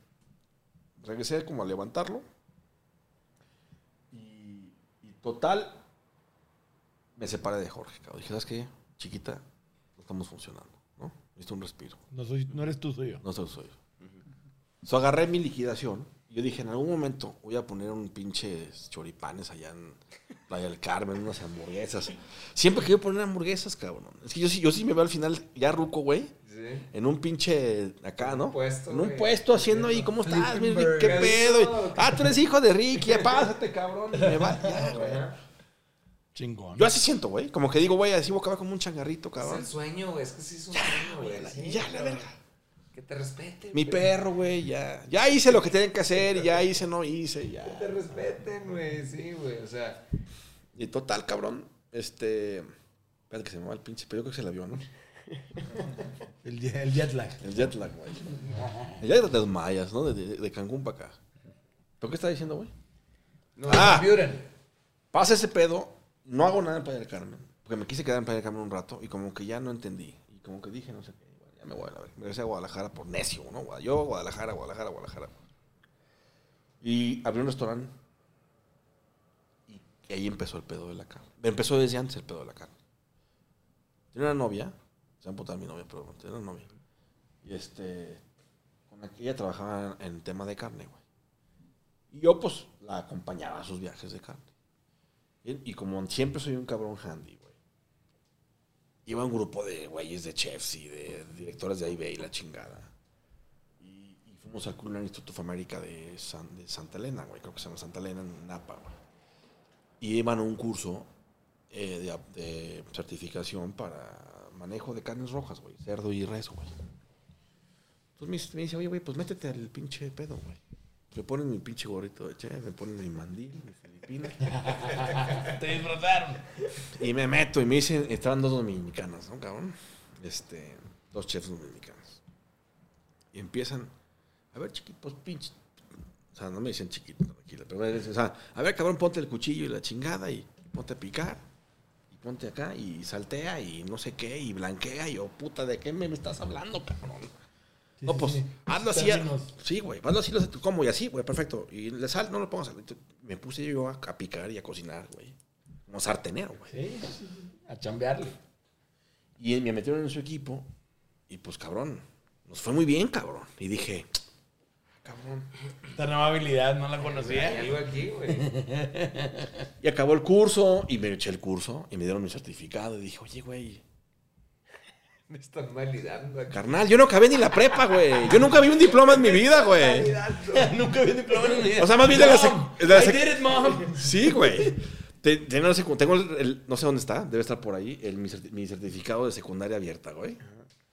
regresé como a levantarlo. Y, y total, me separé de Jorge. cabrón. Dije, ¿sabes qué? Chiquita, no estamos funcionando, ¿no? Necesito un respiro. No, soy, no eres tú, soy yo. No soy soy yo. So, agarré mi liquidación. y Yo dije, en algún momento voy a poner un pinche choripanes allá en Playa del Carmen, unas hamburguesas. Siempre quiero poner hamburguesas, cabrón. Es que yo sí, yo sí me veo al final ya ruco, güey. Sí. En un pinche acá, ¿no? puesto, en un güey. puesto haciendo ahí, ¿cómo estás? Flipping mi Rick? ¿Qué pedo? Ah, tú eres hijo de Ricky, pásate, cabrón. Y me va, ya, güey. Chingón. Yo así siento, güey. Como que digo, güey, así voy a acabar como un changarrito, Es cabrón. el sueño, güey. Es que sí es un sueño, güey. sí, Y ya, la verga. Que te respeten. Mi güey. perro, güey, ya. Ya hice lo que tenían que hacer, y ya hice, no hice, ya. Que te respeten, güey. Sí, güey. O sea, Y total, cabrón. Este. Espérate que se me va el pinche, pero yo creo que se la vio, ¿no? El, el jet lag. El jet lag, güey. El jet lag de los mayas, ¿no? De, de- de Cancún para acá. ¿Pero qué está diciendo, güey? no, Ah. Pasa ese pedo, no hago nada en Playa del Carmen. Porque me quise quedar en Playa del Carmen un rato y como que ya no entendí. Y como que dije, no sé qué, bueno, ya me voy a la verga. Me regresé a Guadalajara por necio, ¿no? Yo, Guadalajara, Guadalajara, Guadalajara. Y abrí un restaurante. Y ahí empezó el pedo de la carne. Empezó desde antes el pedo de la carne. Tenía una novia, se va a mi novia, pero tenía una novia. Y este, con la que ella trabajaba en tema de carne, güey. Y yo, pues, la acompañaba a sus viajes de carne. Y, como siempre soy un cabrón handy, güey. Iba un grupo de güeyes de chefs y de directores de AIB y la chingada. Y, fuimos al Culinary Institute of America de, San- de Santa Elena, güey. Creo que se llama Santa Elena en Napa, güey. Y iban a un curso eh, de, de certificación para manejo de carnes rojas, güey. Cerdo y res, güey. Entonces me dice- oye, güey, pues métete al pinche pedo, güey. Me ponen mi pinche gorrito de chef, me ponen mi mandil, mi filipina. Te disfrutaron. Y me meto y me dicen, estaban dos dominicanas, ¿no, cabrón? Este, dos chefs dominicanos. Y empiezan, a ver, chiquitos, pinche. O sea, no me dicen chiquito, tranquila, pero me dicen, o sea, a ver, cabrón, ponte el cuchillo y la chingada y ponte a picar. Y ponte acá y saltea y no sé qué y blanquea. Y yo, puta, ¿de qué me, estás hablando, cabrón? Sí, no, sí, pues, sí. hazlo así. Términos. Sí, güey, hazlo así, lo haces tú, ¿cómo? Y así, güey, perfecto. Y le sal, no lo pongas. Me puse yo a, a picar y a cocinar, güey. Como sartenero, güey. Sí, sí, sí. A chambearle. Y me metieron en su equipo y pues cabrón, nos fue muy bien, cabrón. Y dije, cabrón. Esta nueva habilidad no la Hay conocía. algo aquí, güey. Y acabó el curso y me eché el curso y me dieron mi certificado y dije, oye, güey, Me están validando aquí. carnal, yo no acabé ni la prepa, güey. Yo nunca vi un diploma en mi vida, güey. Nunca vi un diploma en mi vida. O sea, más bien de la, sec- Mom, de la I did it, mom. Sí, güey. Te- Tengo, el, el- no sé dónde está, debe estar por ahí, el, mi, certi- mi certificado de secundaria abierta, güey.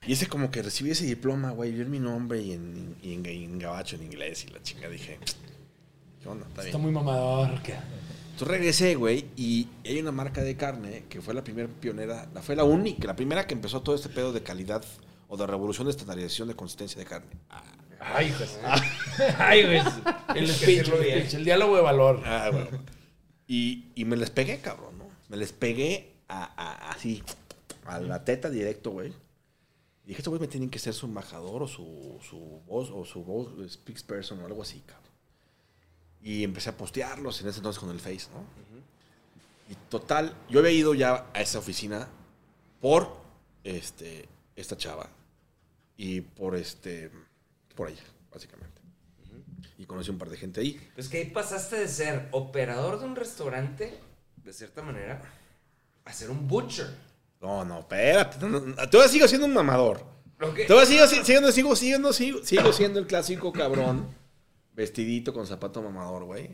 Y ese como que recibí ese diploma, güey, vi mi nombre y en, y en, y en gabacho, en inglés, y la chinga dije, ¿qué onda? Está bien. Está muy mamador. ¿qué? Entonces regresé, güey, y hay una marca de carne que fue la primera pionera, la, fue la única, la primera que empezó todo este pedo de calidad o de revolución de estandarización de consistencia de carne. Ay, hijo. Ay, güey. El speech, el bien. speech, el diálogo de valor. Ah, bueno. Y, y me les pegué, cabrón, ¿no? Me les pegué a, a- así, a la teta directo, güey. Y dije, estos güey me tienen que ser su embajador o su, su voz, o su voz, speaks person o algo así, cabrón. Y empecé a postearlos en ese entonces con el Face, ¿no? Y total, yo había ido ya a esa oficina por este, esta chava y por este, por ella, básicamente. Y conocí un par de gente ahí. Pues que ahí pasaste de ser operador de un restaurante, de cierta manera, a ser un butcher. No, no, espérate. no, no, Todavía sigo siendo un mamador. Que- Todavía sigo, siendo, sigo, siendo, sigo, sigo siendo el clásico cabrón. Vestidito con zapato mamador, güey.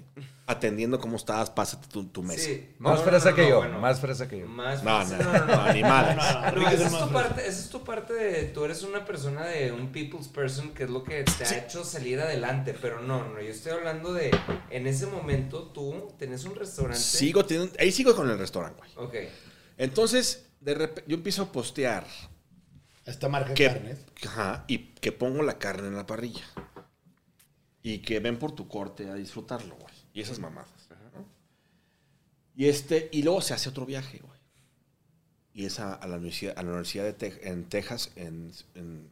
Atendiendo cómo estás, pásate tu, tu mesa. Sí. Más No, fresa no, que no, yo, bueno. más fresa que yo. Más No, fresa. no, no, ni madres. No, Enrique es esa es, tu parte, esa es tu parte de. Tú eres una persona de un people's person, que es lo que te ha hecho salir adelante. Pero no, no, yo estoy hablando de. En ese momento tú tenés un restaurante. Sigo teniendo, ahí sigo con el restaurante, güey. Ok. Entonces, de repente, yo empiezo a postear Esta marca de que, carnes. ajá, y que pongo la carne en la parrilla. Y que ven por tu corte a disfrutarlo, güey. Y esas mamadas. ¿no? Y este, y luego se hace otro viaje, güey. Y es a, a la universidad, a la universidad de en Texas, en, en,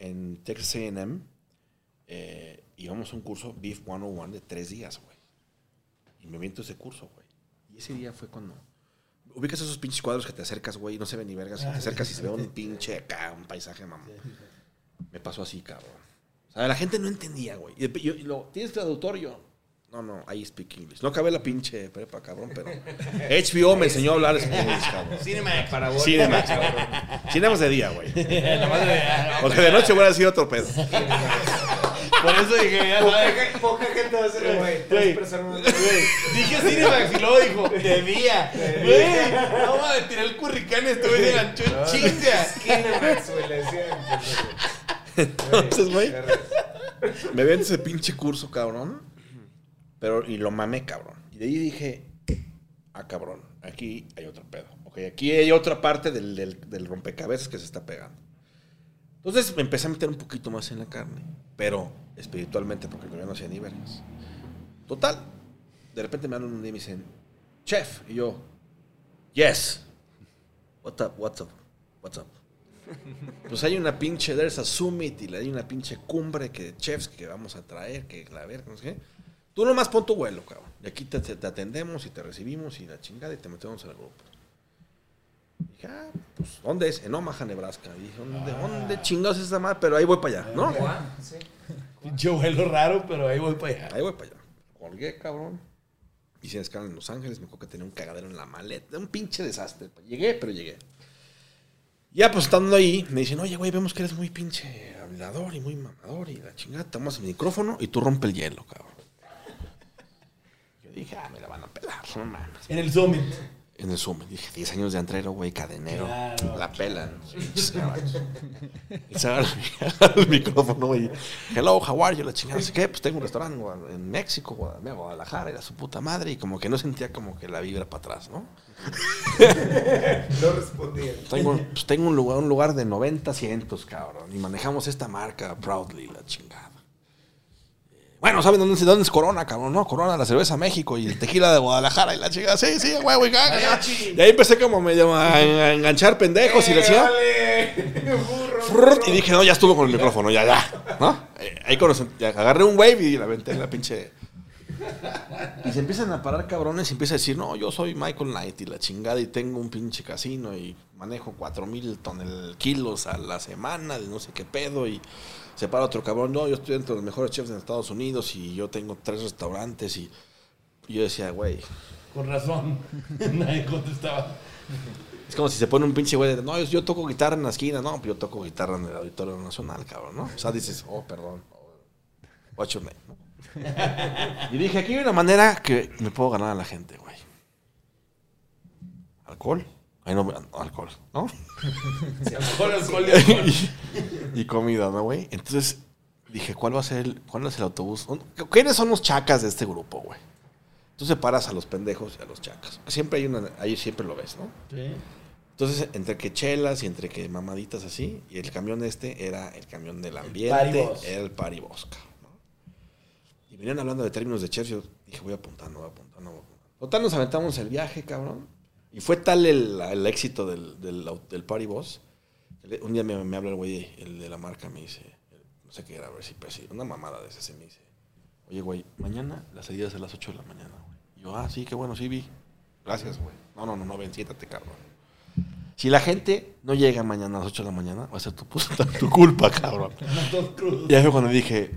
en Texas AM, eh, íbamos a un curso Beef 101 de tres días, güey. Y me miento ese curso, güey. Y ese día fue cuando... Ubicas esos pinches cuadros que te acercas, güey, y no se ve ni vergas. y te acercas y se ve un pinche acá, un paisaje, mamá. Me pasó así, cabrón. Sea, la gente no entendía, güey. Y, yo- y lo, ¿Tienes traductor? Yo, no, no, I speak English. No acabé la pinche prepa, cabrón, pero HBO me enseñó a hablar español, cabrón. Cinemax. Parabólica, Cinemax, cabrón. Cinemax de día, güey. Porque de noche hubiera sido otro pedo. Por eso dije, ya. Poca, poca gente va a ser, güey. Tres personas. Dije Cinemax y luego dijo, de día. Güey, no tiré el curricán, ganchó en chinga. Cinemax, güey, le decían. Entonces, güey, me ven ese pinche curso, cabrón. Pero, y lo mamé, cabrón. Y de ahí dije, ah, cabrón, aquí hay otro pedo. Ok, aquí hay otra parte del, del- del rompecabezas que se está pegando. Entonces me empecé a meter un poquito más en la carne, pero espiritualmente, porque yo no hacía ni vergas. Total, de repente me hablan un día y me dicen, chef, y yo, yes. What's up, what's up, what's up. Pues hay una pinche, there's a summit y hay una pinche cumbre que chefs que vamos a traer, que la ver, no sé qué. Tú nomás pon tu vuelo, cabrón. Y aquí te, te- te atendemos y te recibimos y la chingada y te metemos en el grupo. Dije, ah, pues, ¿dónde es? En Omaha, Nebraska. Y dije, ¿dónde, ¿dónde chingados es esa madre? Pero ahí voy para allá, ¿no? Sí. Pinche vuelo raro, pero ahí voy para allá. Ahí voy para allá. Colgué, cabrón. Hice escala en Los Ángeles. Me acuerdo que tenía un cagadero en la maleta. Un pinche desastre. Llegué, pero llegué. Ya, pues estando ahí, me dicen, oye, güey, vemos que eres muy pinche hablador y muy mamador. Y la chingada, tomas el micrófono y tú rompe el hielo, cabrón. Yo dije, ah, me la van a pelar, no mames. En el Summit. En el Zoom, dije, 10 años de antrero, güey, cadenero. Claro. La pelan. Y se agarra el- micrófono, güey. Hello, how are you? La chingada, no sé qué. Pues tengo un restaurante en México, Guadalajara, era su puta madre. Y como que no sentía como que la vibra para atrás, ¿no? No respondía. Tengo, pues tengo un lugar, un lugar de 90 asientos, cabrón. Y manejamos esta marca proudly, la chingada. Bueno, ¿saben dónde, es- dónde es Corona, cabrón? No, Corona, la cerveza México y el tequila de Guadalajara y la chingada. Sí, sí, güey, güey. Y ahí empecé como medio a, enganchar pendejos y. ¡Vale! Burro, Frrrt, Y dije, no, ya estuvo con el micrófono, ya, ya. ¿No? Eh, Ahí conocí, ya agarré un wave y la aventé en la pinche. Y se empiezan a parar cabrones y empieza a decir, no, yo soy Michael Knight y la chingada y tengo un pinche casino y manejo 4 mil tonel kilos a la semana de no sé qué pedo y se para otro cabrón, no, yo estoy entre los mejores chefs en Estados Unidos y yo tengo tres restaurantes y, y yo decía, güey, Con razón. Nadie contestaba. es como si se pone un pinche güey de, no, yo, toco guitarra en la esquina, no, yo toco guitarra en el Auditorio Nacional, cabrón, ¿no? O sea, dices, oh, perdón, what's your name, ¿no? Y dije, aquí hay una manera que me puedo ganar a la gente, güey. ¿Alcohol? Ay, no, alcohol, ¿no? Alcohol, alcohol y alcohol. y, y comida, ¿no, güey? Entonces dije, ¿cuál va a ser el, cuál es el autobús? ¿Quiénes son los chacas de este grupo, güey? Tú separas a los pendejos y a los chacas. Siempre hay una, ahí siempre lo ves, ¿no? Sí. Entonces, entre que chelas y entre que mamaditas así, y el camión este era el camión del ambiente, paribos. era el paribosca. Venían hablando de términos de chefs, yo dije, voy apuntando, voy apuntando, voy apuntando. Total, nos aventamos el viaje, cabrón. Y fue tal el, el éxito del, del, del party boss. Un día me, me habla el güey, el de la marca, me dice, no sé qué era, a ver si pues, una mamada de ese, se me dice, oye, güey, mañana la salida es a las 8 de la mañana, güey. Y yo, ah, sí, qué bueno, sí vi. Gracias, güey. No, no, no, no, ven, siéntate, cabrón. Si la gente no llega mañana a las 8 de la mañana, va a ser tu, culpa, cabrón. Y ahí fue cuando dije,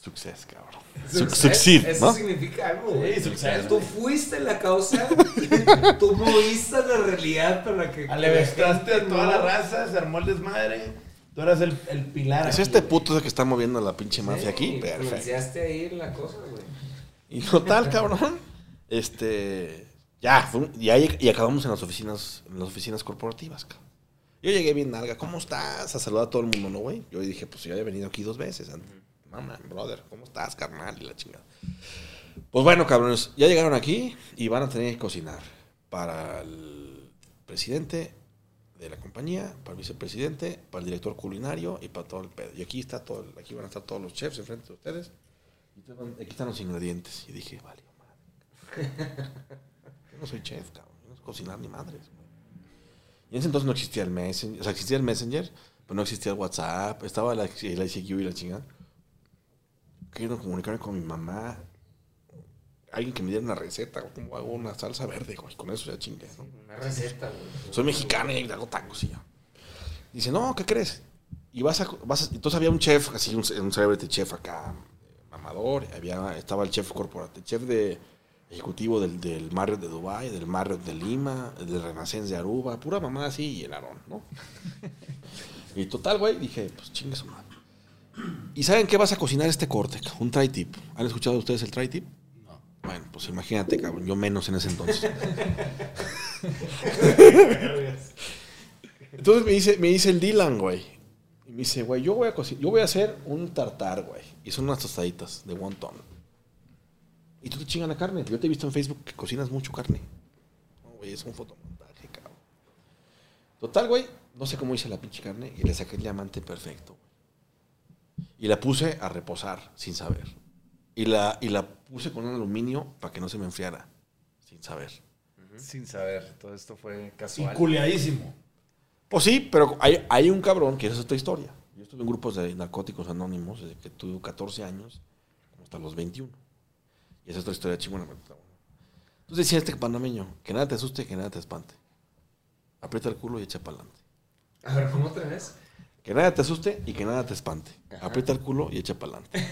success, cabrón. Su- Succeed, Eso ¿no? significa algo, güey. Sí, success. Tú fuiste la causa, tú moviste la realidad para que. Alevestaste a toda la raza, se armó el desmadre. Tú eras el, el pilar. Es aquí, este puto ese que está moviendo la pinche Sí, mafia aquí. Perfecto. Ahí la cosa, güey. Y total, cabrón. Este. Ya, y, ahí, y acabamos en las oficinas, en las oficinas corporativas, cabrón. Yo llegué bien nalga, ¿cómo estás? A saludar a todo el mundo, ¿no, güey? Yo dije, pues yo había venido aquí dos veces. Mamá, brother, ¿cómo estás, carnal? Y la chingada. Pues bueno, cabrones, ya llegaron aquí y van a tener que cocinar para el presidente de la compañía, para el vicepresidente, para el director culinario y para todo el pedo. Y aquí está todo, aquí van a estar todos los chefs enfrente de ustedes. Y aquí están los ingredientes. Y dije, vale, madre. Yo no soy chef, cabrón. Yo no sé cocinar ni madres. Y en ese entonces no existía el Messenger. O sea, existía el Messenger, Pero no existía el WhatsApp, estaba la, el ICQ y la chingada. Quiero comunicarme con mi mamá. Alguien que me diera una receta, o cómo hago una salsa verde, güey. Con eso ya chingue, ¿no? Una receta, güey. Soy mexicana y hago tacos y ya. Dice, no, ¿qué crees? Y vas a, vas a- entonces había un chef, así un, un celebrity chef acá, mamador. Había, estaba el chef corporativo, chef de ejecutivo del, del Marriott de Dubai, del Marriott de Lima, el del Renaissance de Aruba, pura mamá así y el Aarón, ¿no? y total, güey, dije, pues chingue su madre. ¿Y saben qué vas a cocinar este corte? Un tri-tip. ¿Han escuchado ustedes el tri-tip? No. Bueno, pues imagínate, cabrón, yo menos en ese entonces. Entonces me dice, me dice el Dylan, güey. Y me dice, güey, yo voy a cocinar, yo voy a hacer un tartar, güey. Y son unas tostaditas de wonton. Y tú te chingas la carne. Yo te he visto en Facebook que cocinas mucho carne. No, güey, es un fotomontaje, cabrón. Total, güey, no sé cómo hice la pinche carne y le saqué el diamante perfecto. Y la puse a reposar sin saber. Y la, y la puse con un aluminio para que no se me enfriara sin saber. Sin saber, todo esto fue Y casual. culiadísimo. Pues sí, pero hay, hay un cabrón que esa es otra historia. Yo estuve en grupos de narcóticos anónimos desde que tuve 14 años hasta los 21. Y esa es otra historia chingona. Entonces decía este panameño, que nada te asuste, que nada te espante. Aprieta el culo y echa para adelante. A ver, ¿cómo te ves? Que nada te asuste y que nada te espante. Aprieta el culo y echa para adelante.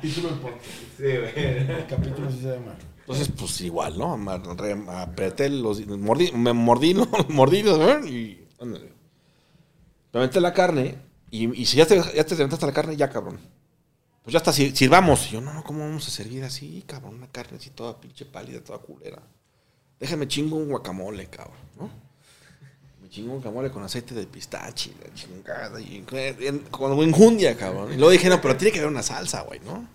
Título del podcast. Sí, güey. El capítulo sí se llama. Entonces, pues igual, ¿no? Apreté los... Mordí, me mordí, ¿no? Mordí, ¿no? Y... ándale. Me aventé la carne y, y si ya te, ya te levantaste la carne, ya, cabrón. Pues ya está, sir- sirvamos. Y yo, no, no, ¿cómo vamos a servir así, cabrón? Una carne así toda pinche pálida, toda culera. Déjame chingo un guacamole, cabrón, ¿no? Me chingo con aceite de pistache, la chingada, y en- con enjundia, cabrón. Y luego dije, no, pero tiene que haber una salsa, güey, ¿no?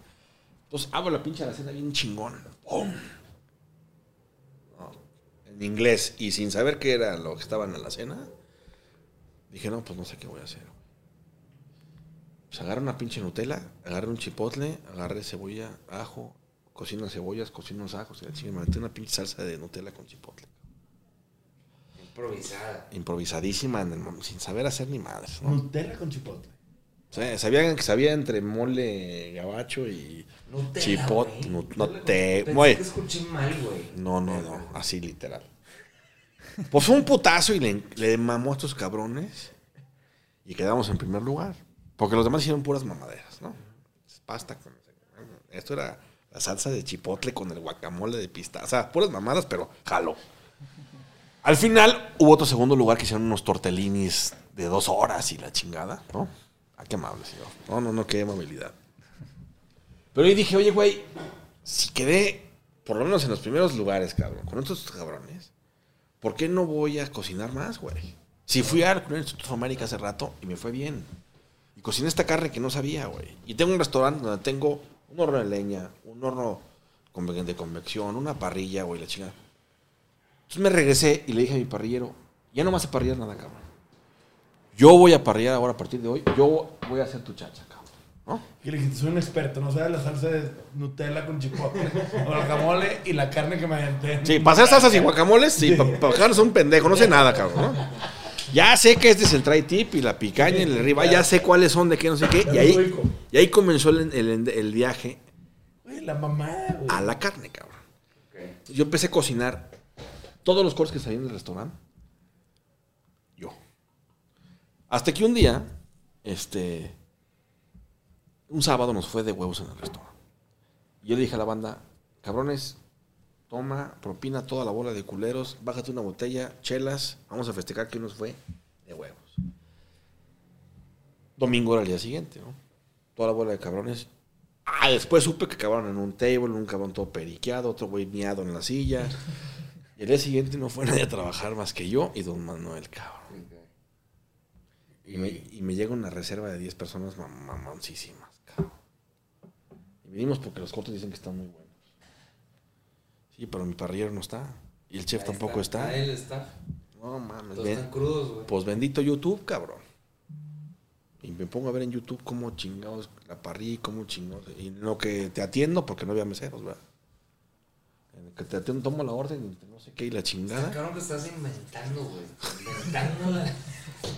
Entonces abro la pinche alacena bien chingona. ¡Pum! No, en inglés y sin saber qué era lo que estaba en la alacena, dije, no, pues no sé qué voy a hacer. Pues agarré una pinche Nutella, agarré un chipotle, agarré cebolla, ajo, cocino cebollas, cocino los ajos, y me metí una pinche salsa de Nutella con chipotle. Improvisada. Improvisadísima, en el mom- sin saber hacer ni madres, ¿no? Nutella con chipotle. O sea, sabía, sabía entre mole gabacho y Nutella, chipot, güey. no, Nutella no te, güey. que escuché mal, güey. No, no, no, así literal. Pues fue un putazo y le, le mamó a estos cabrones y quedamos en primer lugar. Porque los demás hicieron puras mamaderas, ¿no? Pasta con... Esto era la salsa de chipotle con el guacamole de pista. O sea, puras mamadas, pero jalo. Al final hubo otro segundo lugar que hicieron unos tortellinis de dos horas y la chingada, ¿no? Ah, qué amable, señor. No, no, no, qué amabilidad. Pero yo dije, oye, güey, si quedé, por lo menos en los primeros lugares, cabrón, con estos cabrones, ¿por qué no voy a cocinar más, güey? Si fui al Culinary Institute of America hace rato y me fue bien. Y cociné esta carne que no sabía, güey. Y tengo un restaurante donde tengo un horno de leña, un horno de convección, una parrilla, güey, la chingada. Entonces me regresé y le dije a mi parrillero, ya no me vas a parrillar nada, cabrón. Yo voy a parrillar ahora a partir de hoy, yo voy a hacer tu chacha, cabrón. ¿No? Y le dijiste, soy un experto, no sabes la salsa de Nutella con chipotle, o guacamole y la carne que me aventé. Sí, para hacer salsas y guacamoles, sí, para pa, son un pendejo, no sé nada, cabrón, ¿no? Ya sé que este es el try tip y la picaña y el arriba, ya sé cuáles son, de qué, no sé qué. Y ahí, y ahí comenzó el, el- el viaje Güey, la mamada, güey. a la carne, cabrón. Yo empecé a cocinar todos los cortes que salían del restaurante. Yo. Hasta que un día, este, un sábado nos fue de huevos en el restaurante. Y yo le dije a la banda, cabrones, toma, propina toda la bola de culeros, bájate una botella, chelas, vamos a festejar que nos fue de huevos. Domingo era el día siguiente, ¿no? Toda la bola de cabrones. Ah, después supe que acabaron en un table, un cabrón todo periqueado, otro güey miado en la silla. Y el día siguiente no fue nadie a trabajar más que yo y don Manuel, cabrón. Y me, y me llega una reserva de 10 personas mam- mamoncísimas, cabrón. Y venimos porque los cortes dicen que están muy buenos. Sí, pero mi parrillero no está. Y el chef Ahí tampoco está. Ahí está. No mames. Todos están crudos, güey. pues bendito YouTube, cabrón. Y me pongo a ver en YouTube cómo chingados la parrilla y cómo chingados. Y en lo que te atiendo, porque no había meseros, ¿verdad? En el que te, te tomo la orden no sé qué y la chingada. Cabrón que estás inventando, güey. Inventando.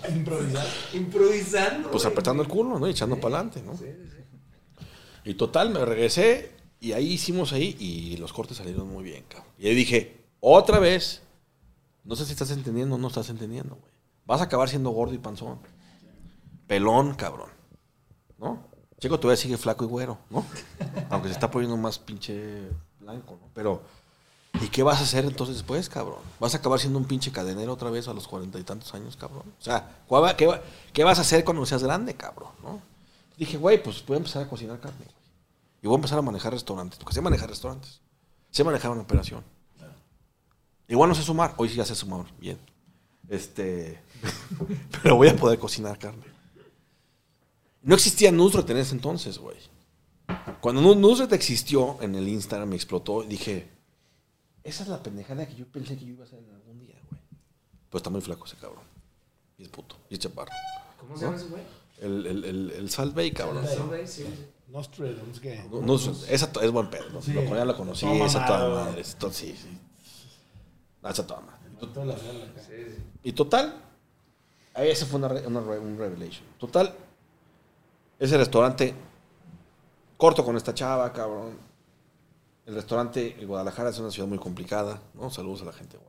Improvisar. Improvisando. Pues apretando el culo, ¿no? Y echando para adelante, ¿no? Sí, sí, sí. Y total, me regresé y ahí hicimos ahí y los cortes salieron muy bien, cabrón. Y ahí dije, otra vez, no sé si estás entendiendo o no estás entendiendo, güey. Vas a acabar siendo gordo y panzón. Pelón, cabrón. ¿No? Chico todavía sigue flaco y güero, ¿no? Aunque se está poniendo más pinche blanco, ¿no? Pero, ¿y qué vas a hacer entonces después, cabrón? ¿Vas a acabar siendo un pinche cadenero otra vez a los cuarenta y tantos años, cabrón? O sea, ¿cuál va- ¿qué, va- qué vas a hacer cuando seas grande, cabrón? ¿no? Dije, güey, pues voy a empezar a cocinar carne, güey. Y voy a empezar a manejar restaurantes, porque sé manejar restaurantes. Sé manejar una operación. Igual no sé sumar, hoy sí ya sé sumar, bien. Este, pero voy a poder cocinar carne. No existía Nutret en ese entonces, güey. Cuando Nu- Nutret existió en el Instagram, me explotó y dije, esa es la pendejada que yo pensé que yo iba a hacer en algún día, güey. Pero está muy flaco ese cabrón. Y es puto, y es chaparro. ¿Cómo se llama ese güey? El, el, el, el Salt Bay, cabrón. Sí, güey, sí, ¿qué? No, esa to- es buen pedo. ¿no? Sí. Lo, ya lo conocí, Todo esa toda mamado. madre. esa to- sí, sí. No, esa toda madre. Toda la. Sí, sí. Y total, ahí ese fue una, re- una re- un revelation. Total, ese restaurante, corto con esta chava, cabrón. El restaurante en Guadalajara es una ciudad muy complicada, ¿no? Saludos a la gente de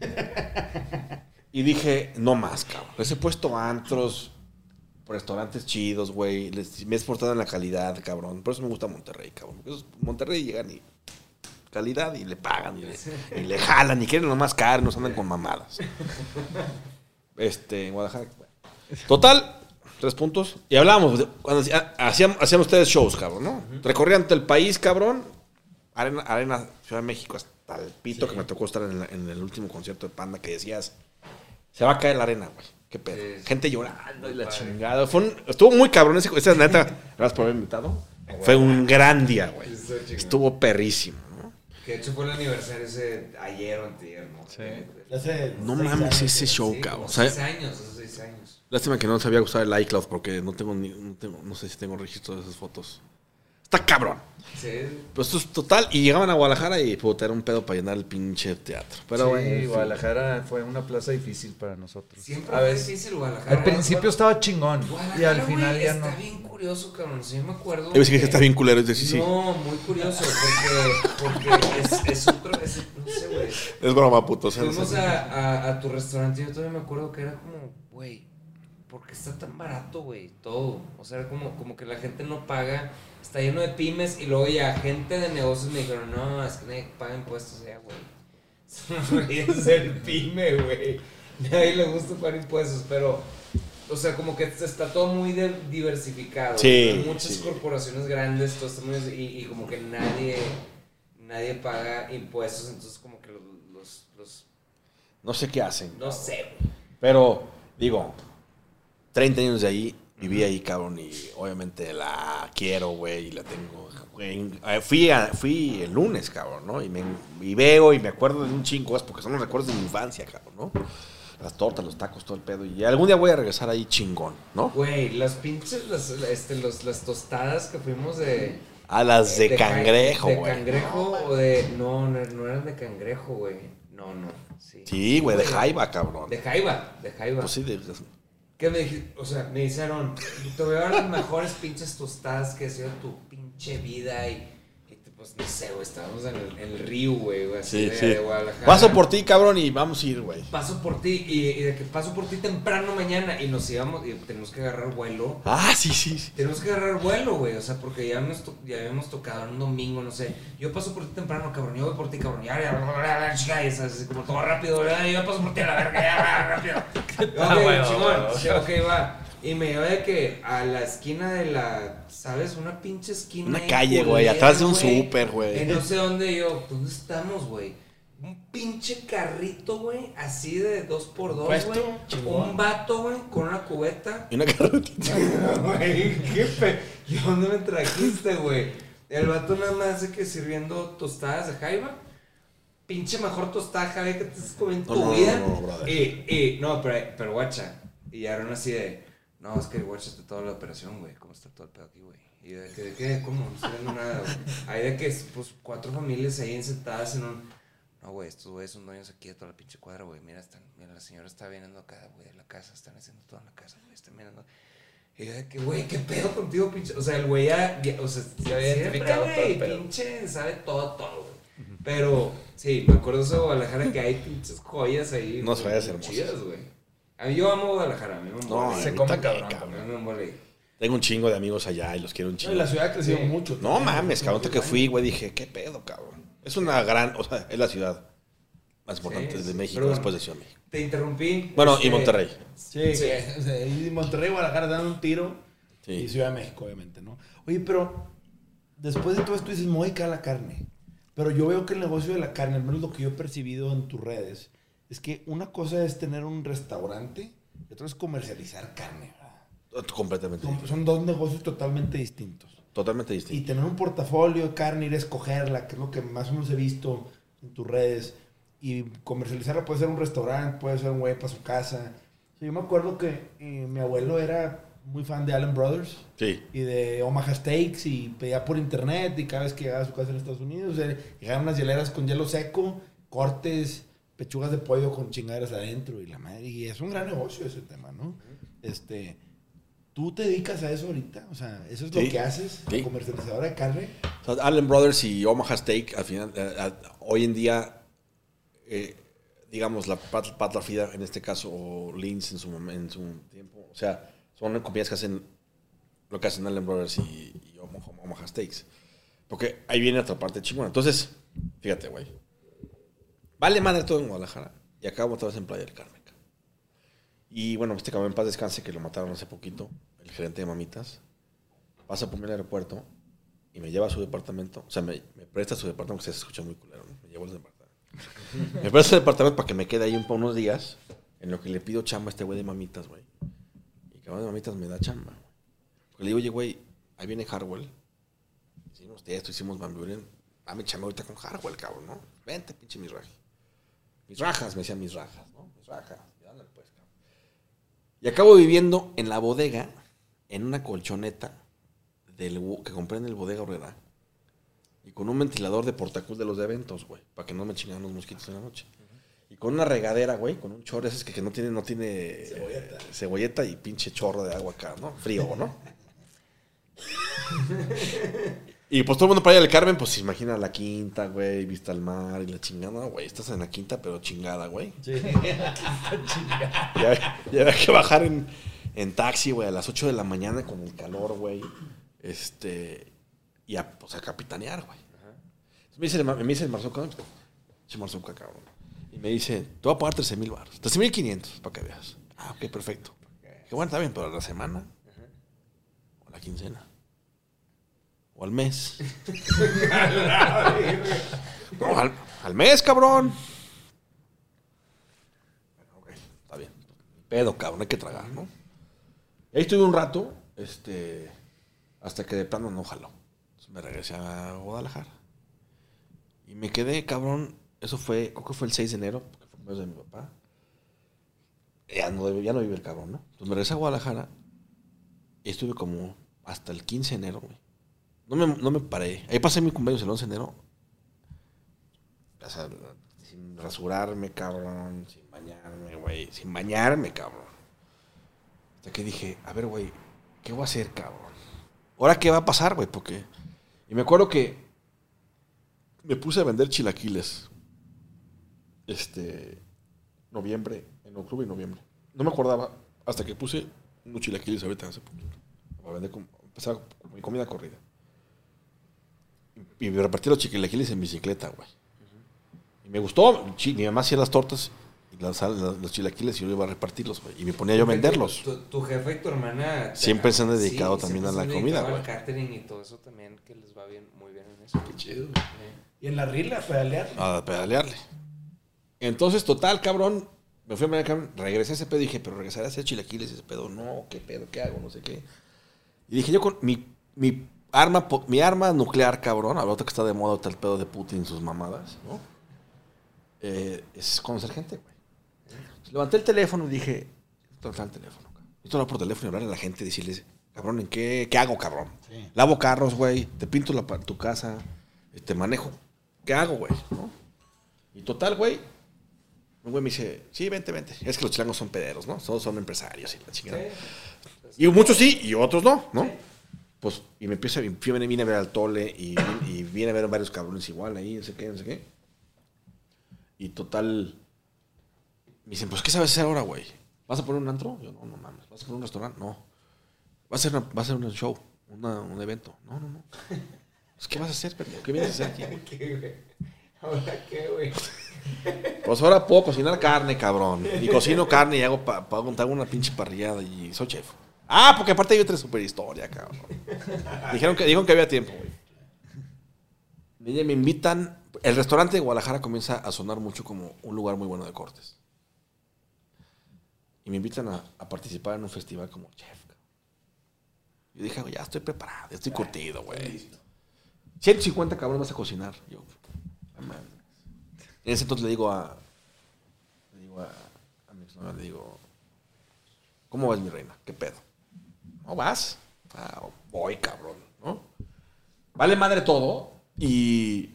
Guadalajara. y dije, no más, cabrón. Les he puesto antros, restaurantes chidos, güey. Les- Me he exportado en la calidad, cabrón. Por eso me gusta Monterrey, cabrón. Porque Monterrey llegan y calidad y le pagan y le, y le jalan y quieren lo más caro, nos andan con mamadas. Este, en Guadalajara. Total, tres puntos. Y hablábamos, cuando hacían, hacían, ustedes shows, cabrón, ¿no? Recorrían todo el país, cabrón. Arena, Arena Ciudad de México hasta el pito que me tocó estar en, la- en el último concierto de Panda que decías, se va a caer la arena, güey. Qué pedo. Sí. Gente llorando y la Padre. chingada. Fue un- estuvo muy cabrón ese, esa neta. Gracias por haberme invitado. Fue un gran día, güey. Estuvo perrísimo, ¿no? Que de hecho fue el aniversario ese ayer o antier, ¿no? Sí. No mames, ese show, Sí, cabrón. O sea, años. Lástima que no sabía usar el iCloud porque no tengo ni, no, tengo- no sé si tengo registro de esas fotos. Está cabrón. Sí. Pues esto es total. Y llegaban a Guadalajara y puta, era un pedo para llenar el pinche teatro. Pero sí, bueno. Guadalajara fue una plaza difícil para nosotros. Siempre a fue veces, difícil Guadalajara. al principio estaba chingón y al final güey, ya está no. bien curioso, cabrón. Si yo me acuerdo. Yo pensé que está bien culero. Es decir, sí. No, muy curioso, porque, porque es, es otro. Es, no sé, güey. Es broma, puto. Fuimos a, a, a tu restaurante y yo todavía me acuerdo que era como, güey, ¿por qué está tan barato, güey? Todo. O sea, como, como que la gente no paga, está lleno de pymes y luego ya gente de negocios me dijeron, no, es que nadie paga impuestos ya, güey. Es el pyme, güey. Nadie le gusta pagar impuestos, pero, o sea, como que está todo muy diversificado. Sí, Hay muchas sí. corporaciones grandes, todo está muy, y, y como que nadie, nadie paga impuestos, entonces como que los, los, los No sé qué hacen. no sé, güey. Pero, digo, 30 años de ahí, viví ahí, cabrón, y obviamente la quiero, güey, y la tengo. Eh, Fui, a- fui el lunes, cabrón, ¿no? Y, me, y veo y me acuerdo de un chingo, es porque son los recuerdos de mi infancia, cabrón, ¿no? Las tortas, los tacos, todo el pedo. Y algún día voy a regresar ahí chingón, ¿no? Güey, las pinches, las, este, los, las tostadas que fuimos de... A las de, ca- cangrejo, De güey. cangrejo o de... No, no, no eran de cangrejo, güey. No, no, sí. Sí, güey, de jaiba, cabrón. De jaiba, de jaiba. Pues sí, de, ¿Qué me? O sea, me dijeron, te voy a dar las mejores pinches tostadas que ha sido tu pinche vida y... y pues no sé, güey, estábamos en el, en el río, güey, así sí, de, sí. de Guadalajara. Paso por ti, cabrón, y vamos a ir, güey. Paso por ti y, y de que paso por ti temprano mañana y nos íbamos y tenemos que agarrar vuelo. Ah, sí, sí. sí. Tenemos que agarrar vuelo, güey. O sea, porque ya, nos ya habíamos tocado en un domingo, no sé. Yo paso por ti temprano, cabrón. Yo voy por ti, cabrón. Ya, ya, ya, ya, así como todo rápido, ¿verdad? Yo paso por ti a la verga, ya, rápido. Ah, ok, bueno, chingón. bueno. Ok, va. Y me lleva de que a la esquina de la, ¿sabes? Una pinche esquina. Una calle, güey, atrás de un súper, güey. En no sé dónde yo. ¿Dónde estamos, güey? Un pinche carrito, güey, así de dos por dos, güey. Un vato, güey, con una cubeta. Y una carretita. Güey, qué fe. ¿Y dónde me trajiste, güey? El vato nada más de que sirviendo tostadas de jaiba. Pinche mejor tostada jaiba que te has comido en tu No, no, vida. no, no, brother. y, y, no, pero, pero guacha. Y ya eran así de, no, es que guáchate toda la operación, güey. ¿Cómo está todo el pedo aquí, güey? Y de que, ¿de qué? ¿Cómo? No estoy viendo nada, güey. Hay de que, pues, cuatro familias ahí sentadas en un... No, güey, estos güeyes son dueños aquí de toda la pinche cuadra, güey. Mira, están, mira, la señora está viniendo acá, güey, de la casa. Están haciendo todo en la casa, güey. Están mirando... Y yo de que, güey, ¿qué pedo contigo, pinche? O sea, el güey ya, ya- o sea, Ya había identificado todo el pedo. pinche, sabe todo, todo, güey. Pero, sí, me acuerdo de eso de Guadalajara que hay pinches joyas ahí. Unas güey, joyas hermosas. chidas, güey. A mí yo amo Guadalajara, a mí me No, Se mí come también, cabrón, cabrón. Me. Tengo un chingo de amigos allá y los quiero un chingo. la ciudad ha crecido Sí. mucho. No mames, cabrón, que fui, güey, dije, ¿qué pedo, cabrón? Es una gran, o sea, es la ciudad más importante Sí, de México pero después de Ciudad de México. Te interrumpí. Bueno, y este, Monterrey. Sí, Sí. y Monterrey y Guadalajara dan un tiro. Sí. Y Ciudad de México, obviamente, ¿no? Oye, pero después de todo esto dices, me voy a la carne. Pero yo veo que el negocio de la carne, al menos lo que yo he percibido en tus redes, es que una cosa es tener un restaurante y otra es comercializar carne. Completamente. Son, son dos negocios totalmente distintos. Totalmente Y distinto. tener un portafolio de carne, ir a escogerla, que es lo que más o menos he visto en tus redes. Y comercializarla puede ser un restaurante, puede ser un güey para su casa. Yo me acuerdo que eh, mi abuelo era muy fan de Allen Brothers Sí. y de Omaha Steaks y pedía por internet y cada vez que llegaba a su casa en Estados Unidos eh, llegaban unas hieleras con hielo seco, cortes, pechugas de pollo con chingaderas adentro y la madre. Y es un gran negocio ese tema, ¿no? Este, ¿Tú te dedicas a eso ahorita? O sea, ¿eso es Sí. lo que haces? Sí. ¿Comercializadora de carne? O sea, Allen Brothers y Omaha Steak, al final, eh, eh, hoy en día, eh, digamos, la Pat, Frida, en este caso, o Linz en su, en su tiempo, o sea, son compañías que hacen lo que hacen Allen Brothers y, y Omaha, Omaha Steaks. Porque ahí viene otra parte chingona. Entonces, fíjate, güey. Vale madre todo en Guadalajara. Y acabo otra vez en Playa del Carmen. Y bueno, este cabrón en paz descanse, que lo mataron hace poquito, el gerente de Mamitas, pasa por mí al aeropuerto y me lleva a su departamento. O sea, me, me presta su departamento, que se escucha muy culero. ¿no? Me lleva al departamento. me presta el departamento para que me quede ahí un, unos días, en lo que le pido chamba a este güey de Mamitas, güey. Y cabrón de Mamitas me da chamba. Porque le digo, oye, güey, ahí viene Harwell. Hicimos esto, hicimos Van Buren. Dame chamba ahorita con Harwell, cabrón, ¿no? Vente, pinche mis rajas. Mis rajas, me decían mis rajas, ¿no? Mis rajas. Y ándale, pues, cabrón. Y acabo viviendo en la bodega, en una colchoneta del, que compré en el bodega Horrera. Y con un ventilador de portacul de los de eventos, güey. Para que no me chingaran los mosquitos en la noche. Y con una regadera, güey, con un chorro ese que, que no tiene, no tiene cebolleta. cebolleta y pinche chorro de agua acá, ¿no? Frío, ¿no? y pues todo el mundo para allá del Carmen, pues se imagina la quinta, güey, vista al mar y la chingada, güey. Estás en la quinta, pero chingada, güey. Ya, ya había que bajar en, en taxi, güey, a las 8 de la mañana con el calor, güey. Este. Y a, pues, a capitanear, güey. Me dice, me dice el Marzuca, cabrón. Y me dice, te voy a pagar 13 mil baros. 13 mil 500 para que veas. Ah, ok, perfecto. Qué bueno, está bien, pero a la semana. O la quincena. O al mes. no, al, al mes, cabrón. Bueno, ok, está bien. Pedo, cabrón, hay que tragar, ¿no? Ahí estuve un rato, este, hasta que de plano no jaló. Entonces me regresé a Guadalajara. Y me quedé, cabrón, eso fue, creo que fue el 6 de enero, porque fue el mes de mi papá. Ya no, ya no vive el cabrón, ¿no? Entonces me regresé a Guadalajara y estuve como hasta el 15 de enero, güey. No me, no me paré. Ahí pasé mi cumpleaños el 11 de enero. O sea, sin rasurarme, cabrón. Sin bañarme, güey. Sin bañarme, cabrón. Hasta que dije, a ver, güey, ¿qué voy a hacer, cabrón? ¿Ahora qué va a pasar, güey? Porque... Y me acuerdo que me puse a vender chilaquiles. Este... Noviembre. En octubre y noviembre. No me acordaba hasta que puse unos chilaquiles ahorita hace poquito. Para vender como... Empezaba mi comida corrida. Y me repartí los chilaquiles en bicicleta, güey. Y me gustó. Mi mamá hacía las tortas y las, las- los chilaquiles y yo iba a repartirlos, güey. Y me ponía yo a venderlos. Tu, tu jefe y tu hermana. Siempre se han dedicado también a la comida, güey. Al catering y todo eso también, que les va bien, muy bien en eso. Qué chido. Y en la rila, pedalear. A pedalearle. Entonces, total, cabrón. Me fui a cabrón, regresé a ese pedo y dije, pero regresaré a hacer chilaquiles y ese pedo. No, qué pedo, qué hago, no sé qué. Y dije, yo con mi, mi arma, mi arma nuclear, cabrón, a que está de moda ahorita el pedo de Putin y sus mamadas, ¿no? Eh, es conocer gente, güey. Entonces, levanté el teléfono y dije, levantar el teléfono. Necesito hablar por teléfono y hablarle a la gente y decirles, cabrón, ¿en qué, qué hago, cabrón? Lavo carros, güey, te pinto la, tu casa, te manejo. ¿Qué hago, güey? ¿No? Y total, güey, un güey me dice, sí, vente, vente. Es que los chilangos son pederos, ¿no? Todos son empresarios y la chingada. Y muchos sí, y otros no, ¿no? Pues, y me empieza, y viene, viene a ver al Tole, y, y viene a ver varios cabrones igual ahí, no sé qué, no sé qué. Y total, me dicen, pues, ¿qué sabes hacer ahora, güey? ¿Vas a poner un antro? Yo, no, no mames. ¿Vas a poner un restaurante? No. ¿Va a ser, una- va a ser un show? una- un evento? No, no, no. Pues, ¿Qué vas a hacer, pendejo? ¿Qué vienes a hacer aquí? ¿Qué, güey? ¿Ahora qué, güey? Pues ahora puedo cocinar carne, cabrón. Y cocino carne y hago pa, hago una pinche parrillada y soy chef. Ah, porque aparte hay otra super historia, cabrón. Dijeron que, dijeron que había tiempo, güey. Me, invitan. El restaurante de Guadalajara comienza a sonar mucho como un lugar muy bueno de cortes. Y me invitan a, a participar en un festival como chef. Yo dije, ya estoy preparado, ya estoy curtido, güey. 150 cabrones vas a cocinar. Yo. En ese entonces le digo a. Le digo a, a mi exnovia, le digo. ¿Cómo vas, mi reina? ¿Qué pedo? ¿No vas? Voy, cabrón, ¿no? Vale madre todo. Y.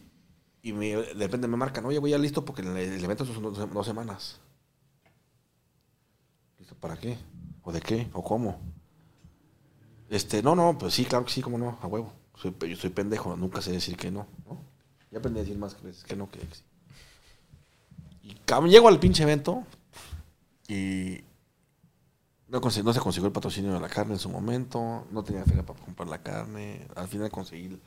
Y me- de repente me marcan, oye, voy ya listo porque el, evento son dos, dos semanas. ¿Listo para qué? ¿O de qué? ¿O cómo? Este, no, no, pues sí, claro que sí, cómo no, a huevo. Soy, yo soy pendejo, nunca sé decir que no, ¿no? Ya aprendí a decir más veces que no que que sí. Y llego al pinche evento y no, no se consiguió el patrocinio de la carne en su momento, no tenía feria para comprar la carne, al final conseguí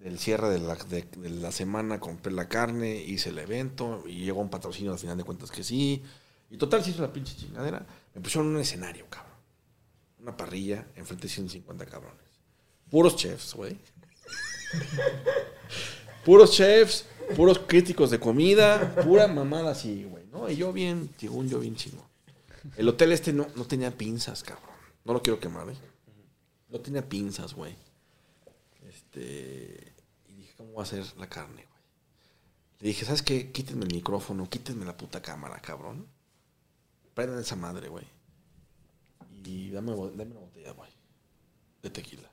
el- cierre de la, de, la semana, compré la carne, hice el evento y llegó un patrocinio al final de cuentas que sí. Y total se hizo la pinche chingadera. Me pusieron un escenario, cabrón. Una parrilla enfrente de 150 cabrones. Puros chefs, güey. Puros chefs, puros críticos de comida, pura mamada así, güey, ¿no? Y yo bien, según yo bien chingo. El hotel este no, no tenía pinzas, cabrón. No lo quiero quemar, ¿eh? No tenía pinzas, güey. Este. Y dije, ¿cómo va a ser la carne, güey? Le dije, ¿sabes qué? Quítenme el micrófono, quítenme la puta cámara, cabrón. Prendan esa madre, güey. Y dame, dame una botella, güey. De tequila.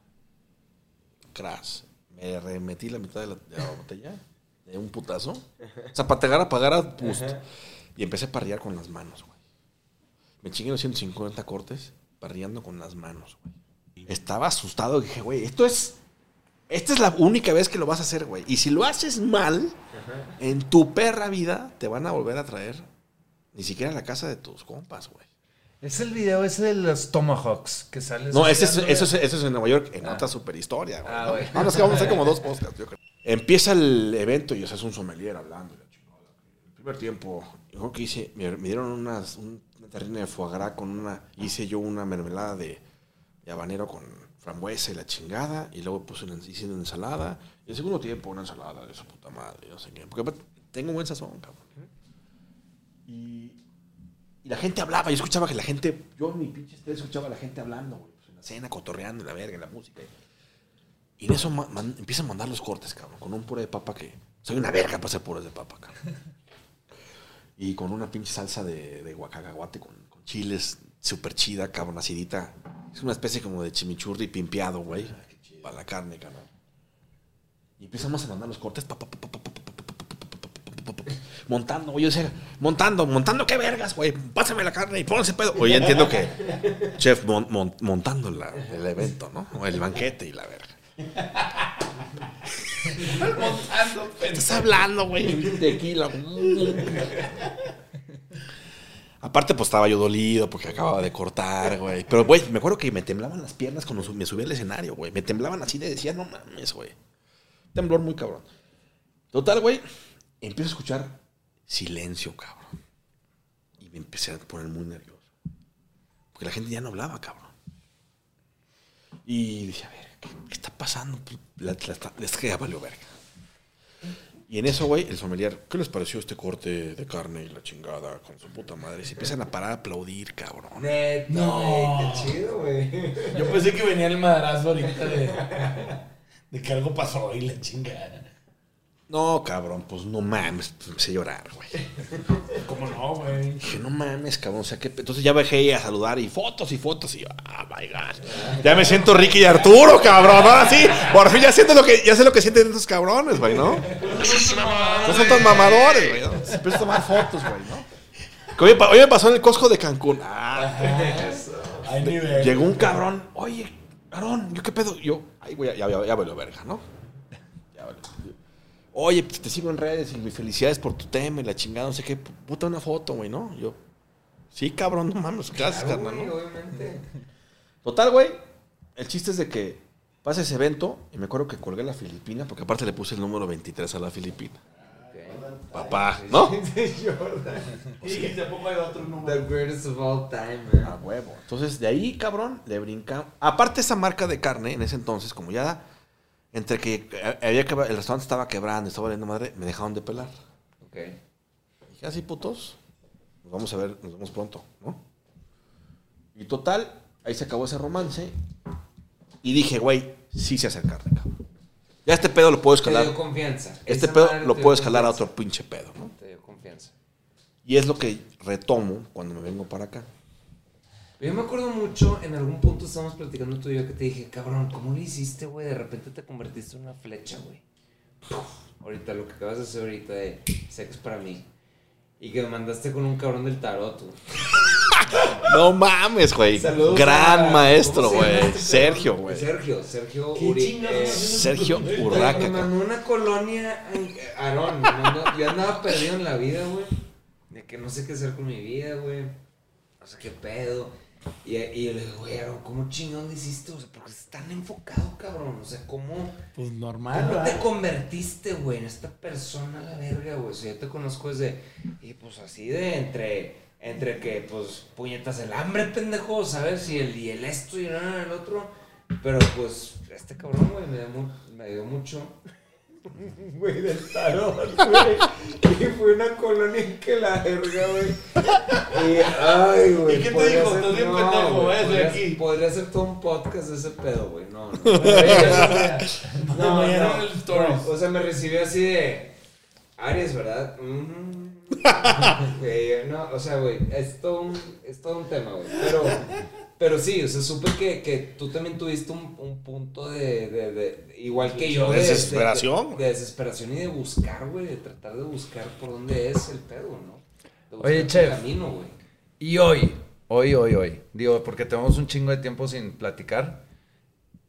Crash. Me remetí la mitad de la, de la botella. De un putazo. O sea, para pegar, a pust. Y empecé a parrillar con las manos, güey. Me chingué los 150 cortes parrillando con las manos, güey. Estaba asustado. Dije, güey, esto es. Esta es la única vez que lo vas a hacer, güey. Y si lo haces mal, en tu perra vida te van a volver a traer ni siquiera a la casa de tus compas, güey. Es el video ese de los Tomahawks que sales. No, ese es, eso, es, eso es en Nueva York, en otra super historia, güey. Ah, ¿no? es que vamos a hacer como dos podcasts, yo creo. Empieza el evento y o sea, es un sommelier hablando. El primer tiempo, yo que hice, me, me dieron unas, un- una terrina de foie con una, hice yo una mermelada de, de habanero con frambuesa y la chingada, y luego puse una, hice una ensalada, y el segundo tiempo una ensalada de su puta madre, no sé qué, porque tengo buen sazón, cabrón. Y, la gente hablaba, yo escuchaba que la gente, yo en mi pinche escuchaba a la gente hablando, pues, en la cena, cotorreando, en la verga, en la música. Y en eso ma- man- empiezan a mandar los cortes, cabrón, con un puré de papa que, soy una verga para hacer purés de papa, cabrón. Y con una pinche salsa de, de guacagaguate con, chiles súper chida, cabronacidita. Es una especie como de chimichurri pimpeado, güey. Para la carne, cabrón. Y empezamos a mandar los cortes. Montando, güey. O sea, montando, montando, qué vergas, güey. Pásame la carne y pónganse pedo. Oye, entiendo que, chef, mon, mon, montando el evento, ¿no? O el banquete y la verga. Estás hablando, güey, tequila. Aparte, pues estaba yo dolido porque acababa de cortar, güey. Pero, güey, me acuerdo que me temblaban las piernas cuando su- me subí al escenario, güey. Me temblaban así de decía, no mames, güey. Temblor muy cabrón. Total, güey, empiezo a escuchar silencio, cabrón. Y me empecé a poner muy nervioso. Porque la gente ya no hablaba, cabrón. Y dije, a ver, ¿qué, está pasando? Pues, La, la- la- es que ya valió verga. Y en eso, güey, el sommelier, ¿qué les pareció este corte de carne y la chingada con su puta madre? Se empiezan a parar a aplaudir, cabrón. Neta, No. qué chido, güey. Yo pensé que venía el madrazo ahorita de, de que algo pasó y la chingada. No, cabrón, pues no mames, pues empecé a llorar, güey. ¿Cómo no, güey? Dije, no mames, cabrón, o sea, que... Entonces ya bajé a saludar y fotos y fotos y yo, ah, my God. Ya me siento Ricky y Arturo, cabrón, ahora sí. Por fin ya siento lo que, ya sé lo que sienten estos cabrones, güey, ¿no? No son tan mamadores, güey, ¿no? Empiezo a tomar fotos, güey, ¿no? Que hoy, me pasó en el Costco de Cancún. Ah, nivel. llegó un cabrón, oye, Aarón, ¿yo qué pedo? Yo, ay, güey, ya, ya, ya valió verga, ¿no? Ya valió. Oye, pues, te sigo en redes y mis felicidades por tu tema y la chingada, no sé qué. Puta una foto, güey, ¿no? Yo, sí, cabrón, no mames, gracias, Claro, carnal, obviamente. Total, güey, el chiste es de que pasa ese evento y me acuerdo que colgué la Filipina, porque aparte le puse el número 23 a la Filipina. Papá, ¿no? Y tampoco hay otro The número. greatest of all time, A man. huevo. Entonces, de ahí, cabrón, le brincamos. Aparte, esa marca de carne, en ese entonces, como ya, entre que eh, había que, el restaurante estaba quebrando, estaba valiendo madre, me dejaron de pelar. Ok. Dije, así putos, nos vamos a ver, nos vemos pronto, ¿no? Y total, ahí se acabó ese romance. Y dije, güey, sí se hace carne, cabrón. Ya este pedo lo puedo Te escalar. dio confianza. Este pedo lo te puedo escalar a otro pinche pedo, ¿no? Te dio confianza. Y es lo que retomo cuando me vengo para acá. Yo me acuerdo mucho, en algún punto estábamos platicando tú y yo que te dije, cabrón, ¿cómo le hiciste, güey? De repente te convertiste en una flecha, güey. Ahorita, lo que acabas de hacer ahorita de sexo para mí. Y que me mandaste con un cabrón del tarot, güey. No mames, güey. Saludos Gran a- maestro, ¿cómo se llama güey. este Sergio, güey. Sergio, Sergio ¿Qué Uri. chingados eh? Sergio Urraca, me mandó una colonia, Aarón, me mandó- yo andaba perdido en la vida, güey. De que no sé qué hacer con mi vida, güey. No sé qué pedo. Y, y yo le digo, güey, ¿cómo chingón hiciste? O sea, porque estás tan enfocado, cabrón. O sea, ¿cómo, Pues normal, cómo te convertiste, güey, en esta persona a la verga, güey? O sea, yo te conozco desde, y pues así de entre, entre que, pues, puñetas el hambre, pendejo, ¿sabes? Y el, y el esto y el, el otro. Pero pues, este cabrón, güey, me, dio me dio mucho. Güey, del tarot, güey. Y fue una colonia en que la verga, güey. Y, ay, güey. ¿Y qué te podría dijo? Estás bien pendejo, güey, podría- aquí. Podría ser todo un podcast de ese pedo, güey. No, no. No, No, mañana no, no, O sea, me recibió así de. Aries, ¿verdad? Mm. Güey, no, o sea, güey, es todo un, es todo un tema, güey. Pero, pero sí, o sea, supe que, que tú también tuviste un, un punto de, de, de- igual que yo, de Desesperación, De, desesperación y de buscar, güey, de tratar de buscar por dónde es el pedo, ¿no? Oye, chef. camino, güey. Y hoy, hoy, hoy, hoy, digo, porque tenemos un chingo de tiempo sin platicar.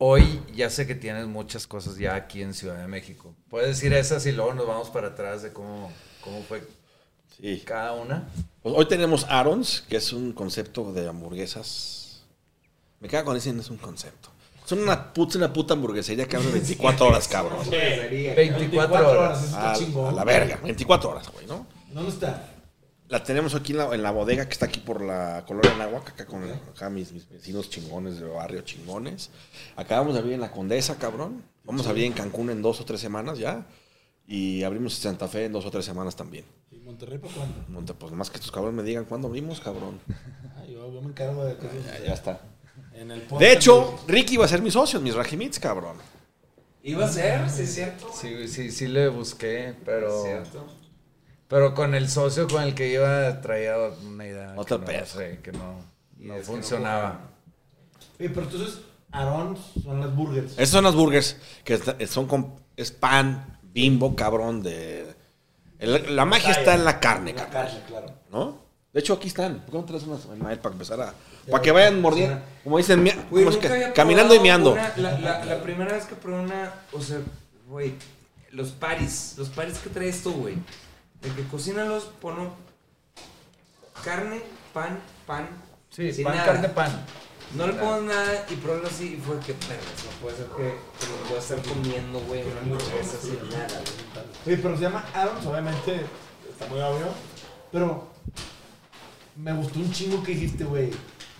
Hoy ya sé que tienes muchas cosas ya aquí en Ciudad de México. Puedes decir esas y luego nos vamos para atrás de cómo, cómo fue Sí. cada una. Pues hoy tenemos Arons, que es un concepto de hamburguesas. Me cago con ese, no es un concepto. Son una puta, una puta hamburguesería que abre 24 horas, cabrón. Hamburguesería. 24 horas. está A, a chingón. la verga, 24 horas, güey, ¿no? ¿Dónde está? La tenemos aquí en la, en la bodega que está aquí por la colonia Nahuac, acá con acá mis, mis vecinos chingones de barrio chingones. Acabamos de abrir en la Condesa, cabrón. Vamos a abrir en Cancún en dos o tres semanas ya. Y abrimos en Santa Fe en dos o tres semanas también. ¿Y Monterrey para cuándo? Monte, pues más que estos cabrones me digan cuándo abrimos, cabrón. Ah, yo, yo me encargo de. Ya, ya está. En el De hecho, Ricky iba a ser mi socio en mis Rajimits, cabrón. Iba a ser, sí, es cierto. Sí, sí, sí le busqué, pero... Es cierto. Pero con el socio con el que iba traía una idea. que no pedo. sé, que no, Y no es que no funcionaba. Oye, pero entonces, Aarón son las burgers. Estos son las burgers que son con es pan, bimbo, cabrón, de... el- la magia está en la carne, La cabrón. carne, claro. ¿No? De hecho, aquí están. ¿Por qué no traes unas en mael para empezar a... Para que vayan mordiendo. Como dicen, mia- Güey, ¿cómo es nunca que? había caminando y meando. una- la, la, la primera vez que probé una, o sea, güey, los paris, los paris que traes tú, güey. De que cocínalos, ponlo carne, pan, pan. Sí, sin pan, nada. carne, pan. No le pongo nada y probé así y fue que, perras, no puede ser que, que me voy a estar comiendo, güey, una hamburguesa sin nada, güey. Oye, pero se llama Aarons, obviamente está muy obvio. Pero me gustó un chingo que dijiste, güey.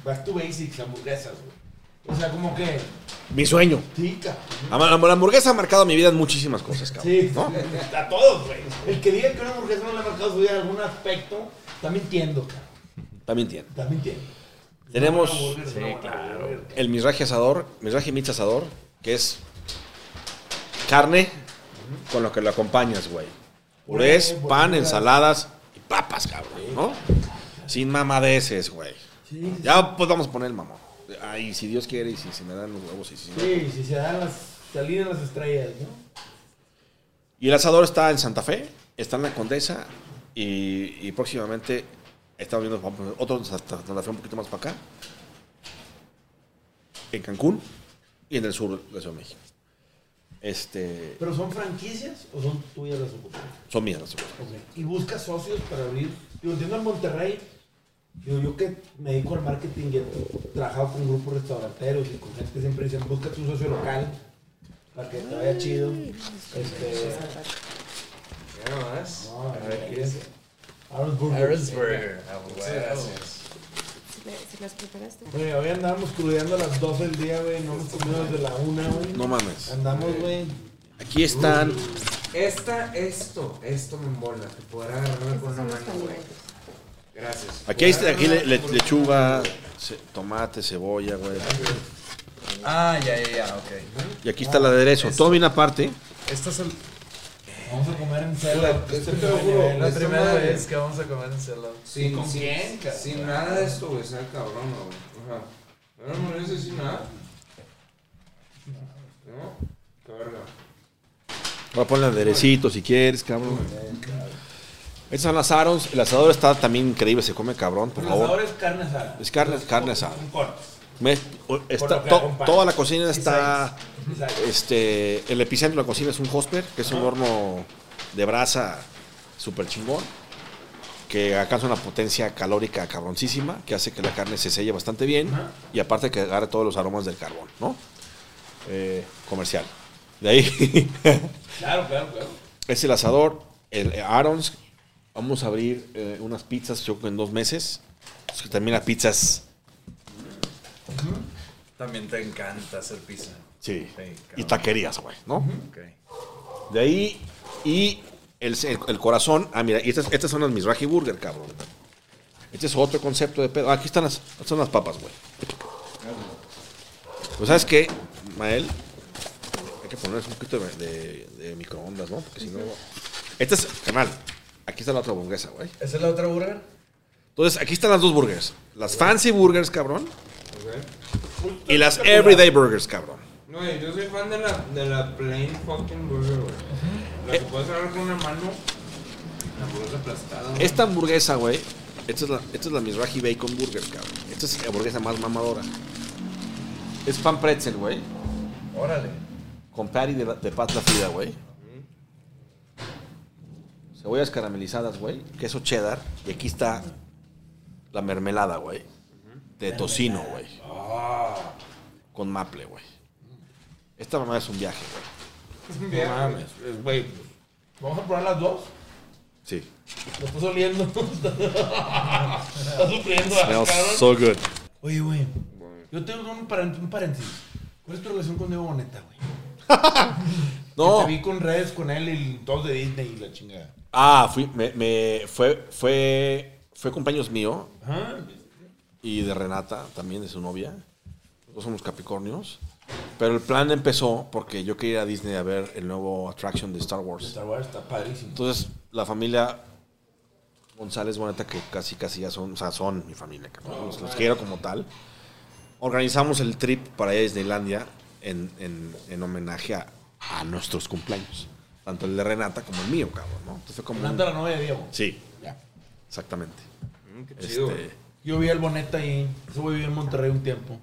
Back to basics, hamburguesas, güey. O sea, como que. Mi sueño. Sí, cabrón. La, la hamburguesa ha marcado mi vida en muchísimas cosas, cabrón. Sí, ¿no? a todos, güey. El que diga que una hamburguesa no le ha marcado su vida en algún aspecto, está mintiendo, cabrón. También entiendo. Está mintiendo. Tenemos Sí, claro. el Misraji asador, Misraji Mitz asador, que es carne, con lo que lo acompañas, güey. Purés, Puré, pan, ensaladas y papas, cabrón, ¿no? Sin mamadeces, güey. Ya pues vamos a poner el mamón. Ay, si Dios quiere y si se me dan los huevos y si. Sí, si se dan las. Se alinean las estrellas, ¿no? Y el asador está en Santa Fe, está en la Condesa y, y próximamente estamos viendo otro en Santa Fe un poquito más para acá. En Cancún y en el sur de Ciudad de México. Este, ¿Pero son franquicias o son tuyas las ocupaciones? son mías las sucursales. Ok. ¿Y buscas socios para abrir? Digo, entiendo en Monterrey. Digo, yo que me dedico al marketing y he trabajado con grupos restauranteros y con gente que siempre dicen, busca tu socio local para que te vaya chido. Este, Ya nomás. no, A ver, ¿qué es es? Aaron's Burgers. Aaron's Burger. Ah, gracias. ¿Se las preparaste? Güey, hoy andábamos crudeando a las 12 del día, güey. No hemos comido desde la 1, güey. No mames. Andamos, güey. Aquí están. Esta, esto, esto me embola. Te podrá agarrar con una mano, güey. Gracias. Aquí hay aquí le- le- lechuga, ce- tomate, cebolla, güey. Ah, ya, ya, ya, ok. Y aquí está el aderezo. Todo viene aparte. Esta es el- Vamos a comer en Este la primera madre. vez que vamos a comer en Cello. Sin, ¿Con sin- quién? Sin nada de esto, güey. Sea cabrón, güey. Ajá. No me sin nada. ¿No? Qué verga. Voy a ponerle aderecito si quieres, cabrón. Estos son las Arons. El asador está también increíble. Se come cabrón, por El favor. asador es carne asada. Es carne- carne asada. Me- está- to- toda la cocina está. Este, el epicentro de la cocina es un hosper, que es un horno de brasa súper chingón, que alcanza una potencia calórica cabroncísima, que hace que la carne se selle bastante bien Ajá. y aparte que agarre todos los aromas del carbón, ¿no? Eh, comercial. De ahí Claro, claro, claro. es el asador, el Arons. Vamos a abrir eh, unas pizzas, yo en dos meses. Es que también las pizzas, También te encanta hacer pizza. sí, Sí, y taquerías, güey, ¿no? Ok. De ahí, y el, el- el corazón. Ah, mira, y estas, estas son las Mizrahi Burger, cabrón. Este es otro concepto de pedo. Ah, aquí están las, son las papas, güey. Pues, ¿sabes qué, Mael? Hay que ponerles un poquito de, de- de microondas, ¿no? Porque si no. Esta es, canal. Aquí está la otra hamburguesa, güey. ¿Esa es la otra burger? Entonces, aquí están las dos burgers. Las fancy burgers, cabrón. Ok. Y las everyday burgers, cabrón. No, yo soy fan de la, de la plain fucking burger, güey. La que puedes agarrar con una mano. La hamburguesa aplastada. Esta hamburguesa, güey. Esta es la, esta es la Mizrahi Bacon Burger, cabrón. Esta es la hamburguesa más mamadora. Es pan pretzel, güey. Órale. Con patty de, de pata frida, güey. Cebollas caramelizadas, güey. Queso cheddar. Y aquí está la mermelada, güey. De tocino, güey. Con maple, güey. Esta mamá es un viaje, güey. No mames. es- Güey. Vamos a probar las dos. Sí. Lo estás oliendo. estás sufriendo, Smells cabrón. so good. Oye, güey. Yo tengo un, parent- un paréntesis. ¿Cuál es tu relación con Diego Boneta, güey? No. Te vi con redes con él y todos de Disney y la chingada. Ah, fui, me, me- fue, fue, fue cumpleaños mío Ajá. y de Renata, también de su novia. Nosotros somos Capricornios. Pero el plan empezó porque yo quería ir a Disney a ver el nuevo attraction de Star Wars. Star Wars está padrísimo. Entonces, la familia González Boneta, que casi casi ya son, o sea, son mi familia, los, los quiero como tal. Organizamos el trip para ir a Disneylandia en, en- en homenaje a, a nuestros cumpleaños. Tanto el de Renata como el mío, cabrón, ¿no? Entonces como... un- Renata la novia de Diego. Sí, Ya. exactamente. Mm, qué chido, Este. Yo vi al Boneta ahí. Ese güey vivió en Monterrey un tiempo.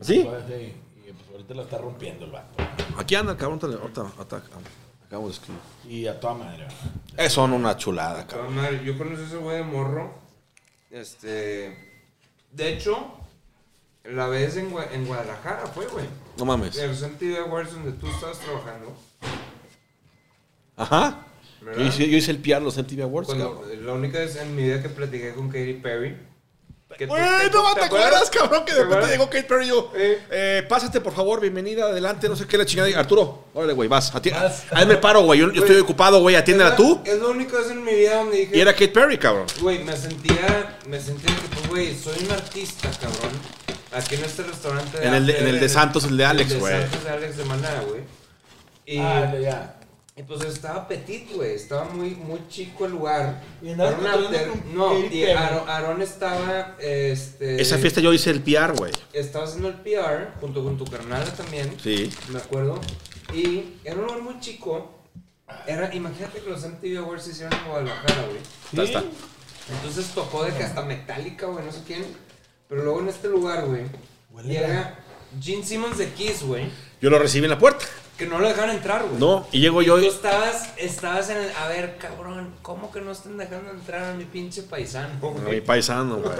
Y ¿Sí? pues, sí, Y pues ahorita la está rompiendo el vato. aquí anda el cabrón, ahorita, ahorita- acabo de escribir. Y a toda madre. ¿verdad? Eh, son una chulada, Toda cabrón. madre, Yo conocí a ese güey de morro. Este. De hecho, la vez en, Gua- en Guadalajara fue, güey. No mames. El Sentido Awards donde tú estabas trabajando. Ajá. Yo hice, yo hice el PR los MTV Awards, Cuando, la única vez en mi vida que platiqué con Katy Perry. que tú- que- no te acuerdas, cabrón, que de ¿Te repente llegó Kate Perry y yo, Eh. eh, pásate por favor, bienvenida, adelante, no sé qué, la chingada. Arturo, órale, güey, vas. Hazme el paro, güey, yo, yo estoy ocupado, güey, atiéndela Es tú. Es la única vez en mi vida donde dije. Y era Kate Perry, cabrón. Güey, me sentía, me sentía que, pues, güey, soy un artista, cabrón. Aquí en este restaurante. En el de- en el de Santos, el de Alex, el güey. de Santos de Alex de Maná, güey. Y, Ah, ya. Y pues estaba petit, güey. Estaba muy, muy chico el lugar. Y con No, y Aaron estaba. Este, Esa fiesta yo hice el PR, güey. Estaba haciendo el PR junto con tu carnal también. Sí. Me acuerdo. Y era un lugar muy chico. Era, imagínate que los MTV Awards se hicieron en Guadalajara, güey. Ahí está. Entonces tocó de que hasta Metallica, güey, no sé quién. Pero luego en este lugar, güey, llega Gene Simmons de Kiss, güey. Yo lo recibí en la puerta. Que no lo dejaron entrar, güey. No, y llego yo Tú y... estabas, estabas en el. A ver, cabrón, ¿cómo que no están dejando entrar a mi pinche paisano, A mi paisano, güey.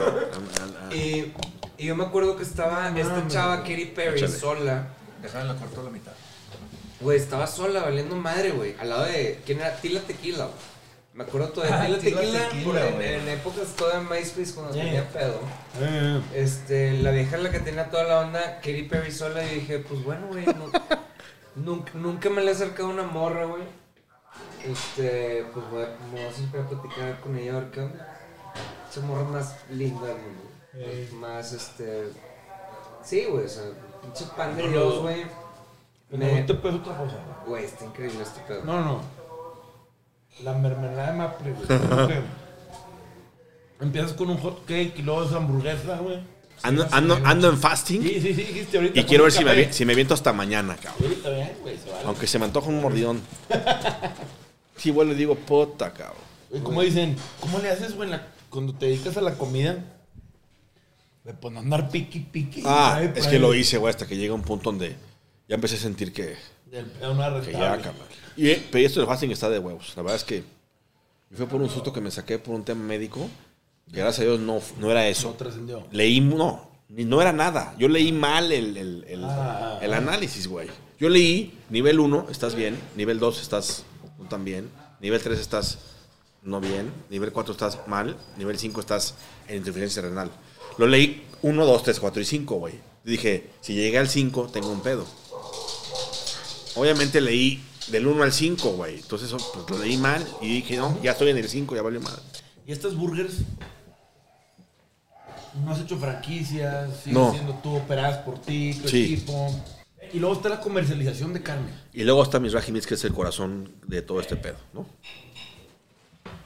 Y, y yo me acuerdo que estaba esta chava, Katy Perry, Échale. sola. Déjame la corto a la mitad. Güey, estaba sola, valiendo madre, güey. Al lado de. ¿Quién era? Tila Tequila, güey. Me acuerdo todavía. Ah, Tila Tila Tequila, en, en épocas todavía en MySpace cuando Yeah. tenía pedo. Este, la vieja la que tenía toda la onda, Katy Perry sola, y dije, pues bueno, güey. no- nunca, nunca me le he acercado a una morra, güey. Este, pues voy a, me voy siempre a platicar con ella, porque esa morra más linda del mundo. güey. Eh. Más, este. Sí, güey, o sea, pinche pan de No, Dios, no. güey. Me- no te peso otra cosa. Güey, está increíble este pedo. No, no. La mermelada de maple, güey. Empiezas con un hot cake y luego es hamburguesa, güey. Ando, ando, ando en fasting Sí, sí, sí, dijiste ahorita. y quiero ver si me, si me aviento hasta mañana, cabrón. Güey, se vale. Aunque se me antoja un mordidón. Sí, igual le digo, puta, cabrón. Güey, ¿Cómo dicen? ¿Cómo le haces, güey, la- cuando te dedicas a la comida? Güey, pues no andar piqui, piqui. Ah, Ay, por es ahí. que lo hice, güey, hasta que llega un punto donde ya empecé a sentir que, Del pedo no que era ya, rentable. cabrón. Y, eh, pero esto del fasting está de huevos. La verdad es que me fue por un susto que me saqué por un tema médico. Gracias a Dios no, no era No eso. trascendió. Leí, no, no era nada. Yo leí mal el, el- el- Ah, el ah. análisis, güey. Yo leí nivel 1, estás bien. Nivel 2, estás no tan bien. Nivel 3, estás no bien. Nivel 4, estás mal. Nivel 5, estás en insuficiencia renal. Lo leí 1, 2, 3, 4 y 5, güey. Dije, si llegué al 5, tengo un pedo. Obviamente leí del 1 al 5, güey. Entonces pues, lo leí mal y dije, no, ya estoy en el 5, ya valió mal. ¿Y estos burgers? No has hecho franquicias, sigues No. siendo tú, operas por ti, tu Sí. equipo. Y luego está la comercialización de carne. Y luego está mis Meats, que es el corazón de todo este pedo, ¿no?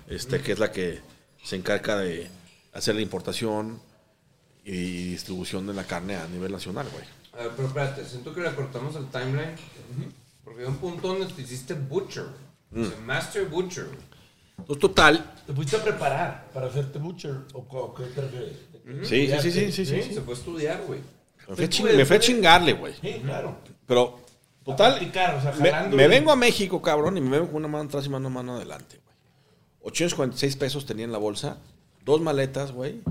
Este, que es la que se encarga de hacer la importación y distribución de la carne a nivel nacional, güey. A ver, pero espérate, siento que le cortamos el timeline. Porque hay un punto donde te hiciste Butcher. Mm. O sea, Master Butcher. Entonces, total, ¿Te fuiste a preparar para hacerte butcher? ¿O qué te refieres? Sí, sí, sí, sí, sí, sí. Se fue a estudiar, güey. Me fue, a a chingarle, güey. Sí, claro. Pero, A total, me, vengo a México, cabrón, y me vengo con una mano atrás y mano, mano adelante, güey. 846 pesos tenía en la bolsa, dos maletas, güey,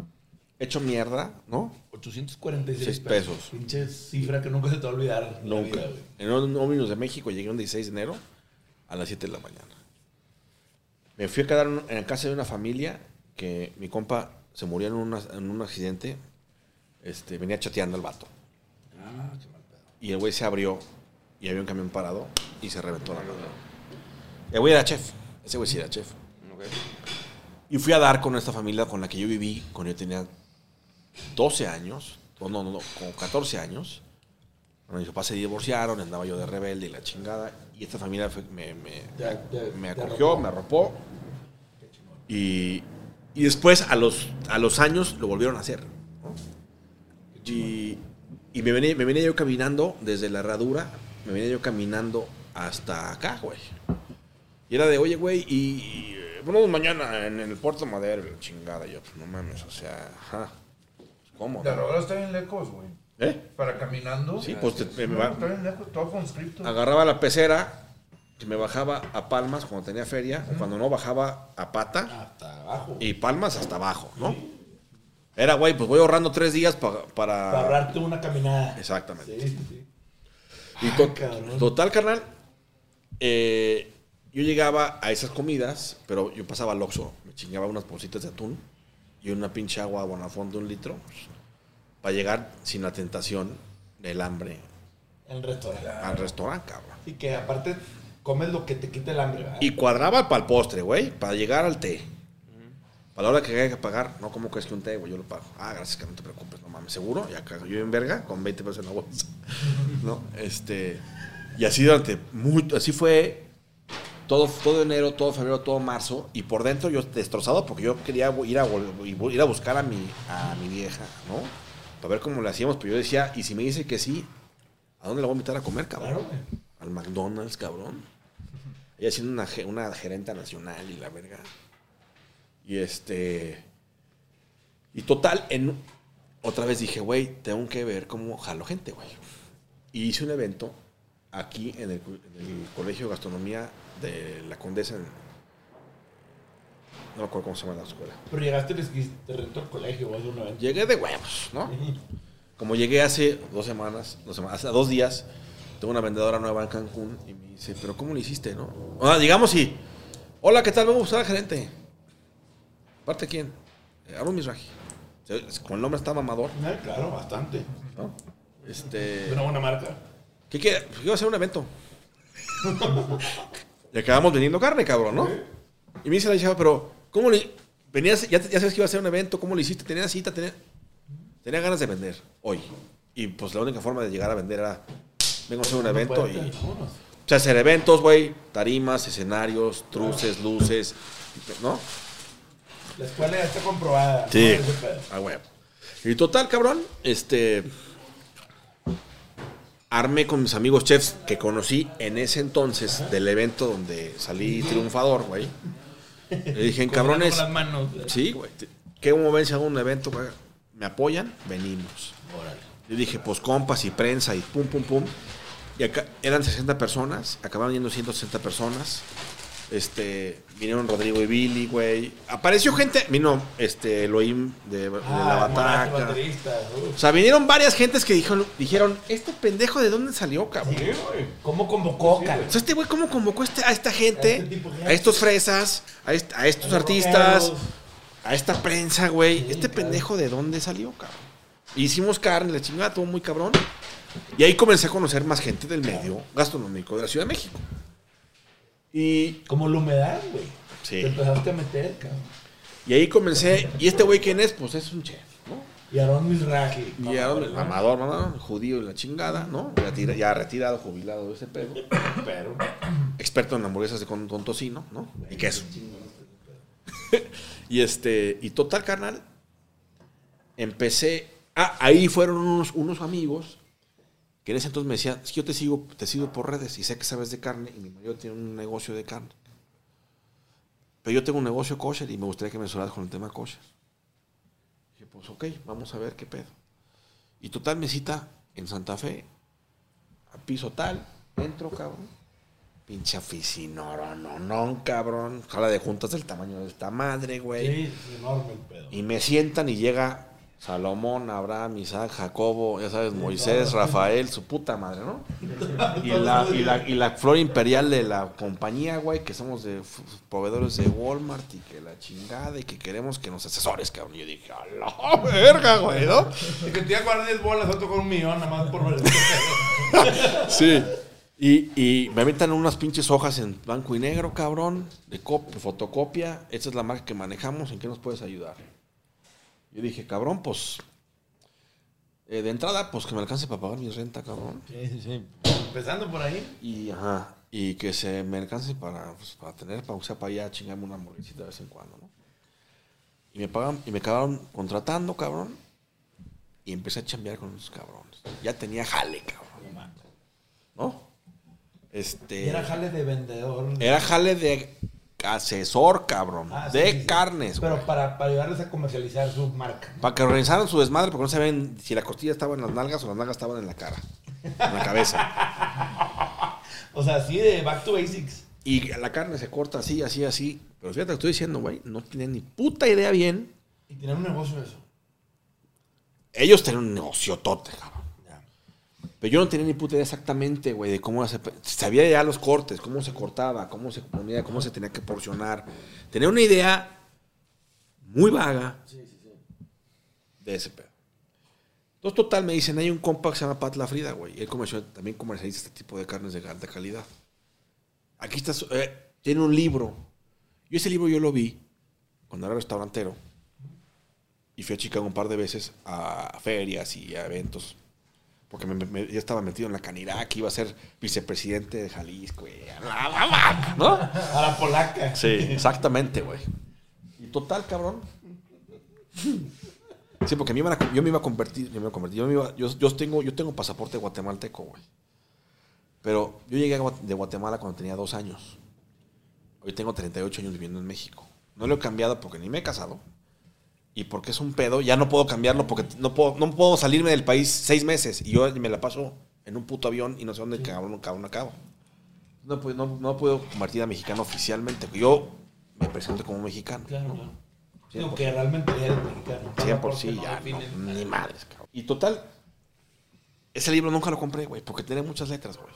hecho mierda, ¿no? 846 Seis pesos. Pinche cifra que nunca se te va a olvidar. la Nunca. En un ómnibus de México llegué un 16 de enero a las 7 de la mañana. Me fui a quedar en en casa de una familia que mi compa se murió en, una- en un accidente. Este, venía chateando al vato. Y el güey se abrió y había un camión parado y se reventó la mano. El güey era chef. Ese güey sí era chef. Y fui a dar con esta familia con la que yo viví cuando yo tenía 12 años. No, no, no, como 14 años. Bueno, mis papás se divorciaron, andaba yo de rebelde y la chingada. Y esta familia fue- me, me, Ya, ya, me acogió, arropó. me arropó. Y, y después, a los, a los años, lo volvieron a hacer. Y, y me, venía, me venía yo caminando desde la herradura, me venía yo caminando hasta acá, güey. Y era de, oye, güey, y, y, bueno, mañana en el Puerto Madero, la chingada. Y yo, pues no mames, o sea, ajá. ¿Cómo? La rola está bien lejos, güey. ¿Eh? Para caminando. Sí, pues te- me va- está bien lejos, todo conscripto. agarraba la pecera, que me bajaba a Palmas cuando tenía feria, o cuando no bajaba a Pata Hasta abajo. y Palmas hasta abajo, ¿no? Era, güey, pues voy ahorrando tres días pa- para... Para ahorrarte una caminada. Exactamente. Sí, sí, sí. Y to- Ah, cabrón. total, carnal, eh, yo llegaba a esas comidas, pero yo pasaba al Oxxo, me chingaba unas bolsitas de atún y una pinche agua Bonafont de un litro, para llegar sin la tentación del hambre el restaurante. al restaurante, cabrón. Y que aparte comes lo que te quite el hambre, ¿verdad? Y cuadraba para el postre, güey, para llegar al té. Para la hora que haya que pagar, no, ¿cómo crees que un té, güey? Yo lo pago. Ah, gracias, que no te preocupes, no mames, seguro. Y acá yo en verga con 20 pesos en la bolsa. ¿No? Este. Y así durante. Muy, así fue todo, todo enero, todo febrero, todo marzo. Y por dentro yo destrozado porque yo quería ir a, ir a buscar a mi, a mi vieja, ¿no? Para ver cómo le hacíamos. Pero yo decía, y si me dice que sí, ¿a dónde la voy a invitar a comer, cabrón? Claro, güey. Al McDonald's, cabrón. Ella siendo una, ge- una gerenta nacional y la verga. Y este. Y total, en, otra vez dije, güey, tengo que ver cómo jalo gente, güey. Y hice un evento aquí en el, en el Colegio de Gastronomía de la Condesa. en- no me acuerdo cómo se llama la escuela. Pero llegaste y te rentó el colegio o algo. Llegué de huevos, ¿no? Como llegué hace dos semanas, dos semanas, hace dos días, tengo una vendedora nueva en Cancún y me dice, pero ¿cómo lo hiciste, no? O sea, digamos y, hola, ¿qué tal? Vengo a buscar al gerente. ¿Parte quién? Eh, Aaron sea, es- Con el nombre está mamador, Ah, claro, bastante. ¿no? Este... Es una buena marca. ¿Qué quiere? Pues iba a hacer un evento. y acabamos vendiendo carne, cabrón, ¿no? Y me dice la chava, pero, ¿cómo le...? Venías, ya, ya sabes que iba a hacer un evento, ¿cómo lo hiciste? Tenía cita, tenía... Tenía ganas de vender hoy. Y pues la única forma de llegar a vender era, vengo a hacer un evento y... O sea, hacer eventos, güey, tarimas, escenarios, truces, luces, ¿no? La escuela ya está comprobada. Sí. Ah, güey. Y total, cabrón, este. Armé con mis amigos chefs que conocí en ese entonces del evento donde salí triunfador, güey. Le dije, cabrones. Las manos. Sí, güey. ¿Qué momento si hago un evento? güey? ¿Me apoyan? Venimos. Órale. Yo dije, pues compas y prensa y pum, pum, pum. Y acá eran 60 personas, acabaron yendo 160 personas. Este, vinieron Rodrigo y Billy, güey. Apareció gente, vino este Elohim de, de la Ah, Morato, bataca. O sea, vinieron varias gentes que dijeron, dijeron, este pendejo de dónde salió, cabrón. Sí, güey. ¿Cómo convocó, cabrón? O sea, este güey cómo convocó este- a esta gente, A este a estos fresas, a, est- a estos artistas, a esta prensa, güey. Sí, este pendejo de dónde salió, cabrón. Hicimos carne, la chingada, todo muy cabrón. Y ahí comencé a conocer más gente del medio gastronómico de la Ciudad de México. Y, Como la humedad, güey. Sí. Te empezaste a meter, cabrón. y ahí comencé, ¿y este güey quién es? Pues es un chef, ¿no? Y Aarón Mizrahi. Y era un mamador, mamador, judío y la chingada, ¿no? Ya, tira- ya retirado, jubilado de ese pedo. Pero. experto en hamburguesas de con, con tocino, ¿no? Y queso. y este, y total, carnal, empecé. Ah, ahí fueron unos, unos amigos que en ese entonces me que yo te sigo, te sigo por redes y sé que sabes de carne y mi marido tiene un negocio de carne. Pero yo tengo un negocio kosher y me gustaría que me asesoraras con el tema kosher. Dije, pues ok, vamos a ver qué pedo. Y total, me cita en Santa Fe, a piso tal, entro, cabrón. Pinche oficina, no, no, cabrón. Sala de juntas del tamaño de esta madre, güey. Sí, es enorme el pedo. Y me sientan y llega Salomón, Abraham, Isaac, Jacobo, ya sabes, Moisés, Rafael, su puta madre, ¿no? Y la, y la, y la flor imperial de la compañía, güey, que somos de proveedores de Walmart y que la chingada y que queremos que nos asesores, cabrón. Y yo dije, a la verga, güey, ¿no? Es que te iba a guardar 10 bolas, otro con un millón, nada más por ver. Sí. Y, y me aventan unas pinches hojas en blanco y negro, cabrón, de cop- fotocopia. Esta es la marca que manejamos, ¿en qué nos puedes ayudar? Yo dije, cabrón, pues. eh, de entrada, pues que me alcance para pagar mi renta, cabrón. Sí, sí, sí. Empezando por ahí. Y, ajá, y que se me alcance para, pues, para tener, para, o sea, para allá chingarme una hamburguesita de vez en cuando, ¿no? Y me pagan, y me acabaron contratando, cabrón. Y empecé a chambear con esos cabrones. Ya tenía jale, cabrón. ¿No? Este. Y era jale de vendedor. Era jale de asesor, cabrón. Ah, de sí, sí. carnes, güey. Pero para, para ayudarles a comercializar su marca. ¿no? Para que organizaran su desmadre, porque no sabían si la costilla estaba en las nalgas o las nalgas estaban en la cara. En la cabeza. O sea, así de back to basics. Y la carne se corta así, así, así. Pero fíjate, lo que estoy diciendo, güey. No tienen ni puta idea bien. Y tener un negocio de eso. Ellos tenían un negocio tote, cabrón. Pero yo no tenía ni puta idea exactamente, güey, de cómo se... Sabía ya los cortes, cómo se cortaba, cómo se comía, cómo se tenía que porcionar. Tenía una idea muy vaga de ese pedo. Entonces, total, me dicen, hay un compa que se llama Pat La Frida, güey. Y él comercial- también comercializa este tipo de carnes de alta calidad. Aquí está, eh, tiene un libro. Yo ese libro yo lo vi cuando era restaurantero. Y fui a Chicago un par de veces a ferias y a eventos. Porque me- me- ya estaba metido en la Canirac, iba a ser vicepresidente de Jalisco, güey. ¿No? A la polaca. Sí, exactamente, güey. Y total, cabrón. Sí, porque me iban a- yo me iba a convertir, yo me iba a convertir, yo, me iba- yo, yo tengo, yo tengo pasaporte guatemalteco, güey. Pero yo llegué de Guatemala cuando tenía dos años. Hoy tengo 38 años viviendo en México. No lo he cambiado porque ni me he casado. Y porque es un pedo, ya no puedo cambiarlo porque no puedo, no puedo salirme del país seis meses. Y yo me la paso en un puto avión y no sé dónde cabrón, cabrón acabo. No, puedo- no, no puedo convertir a mexicano oficialmente. Yo me presento como mexicano. Claro, claro. Digo que realmente eres mexicano. 100 por Porque sí, no ya, no, ni madres, cabrón. Y total, ese libro nunca lo compré, güey, porque tiene muchas letras, güey.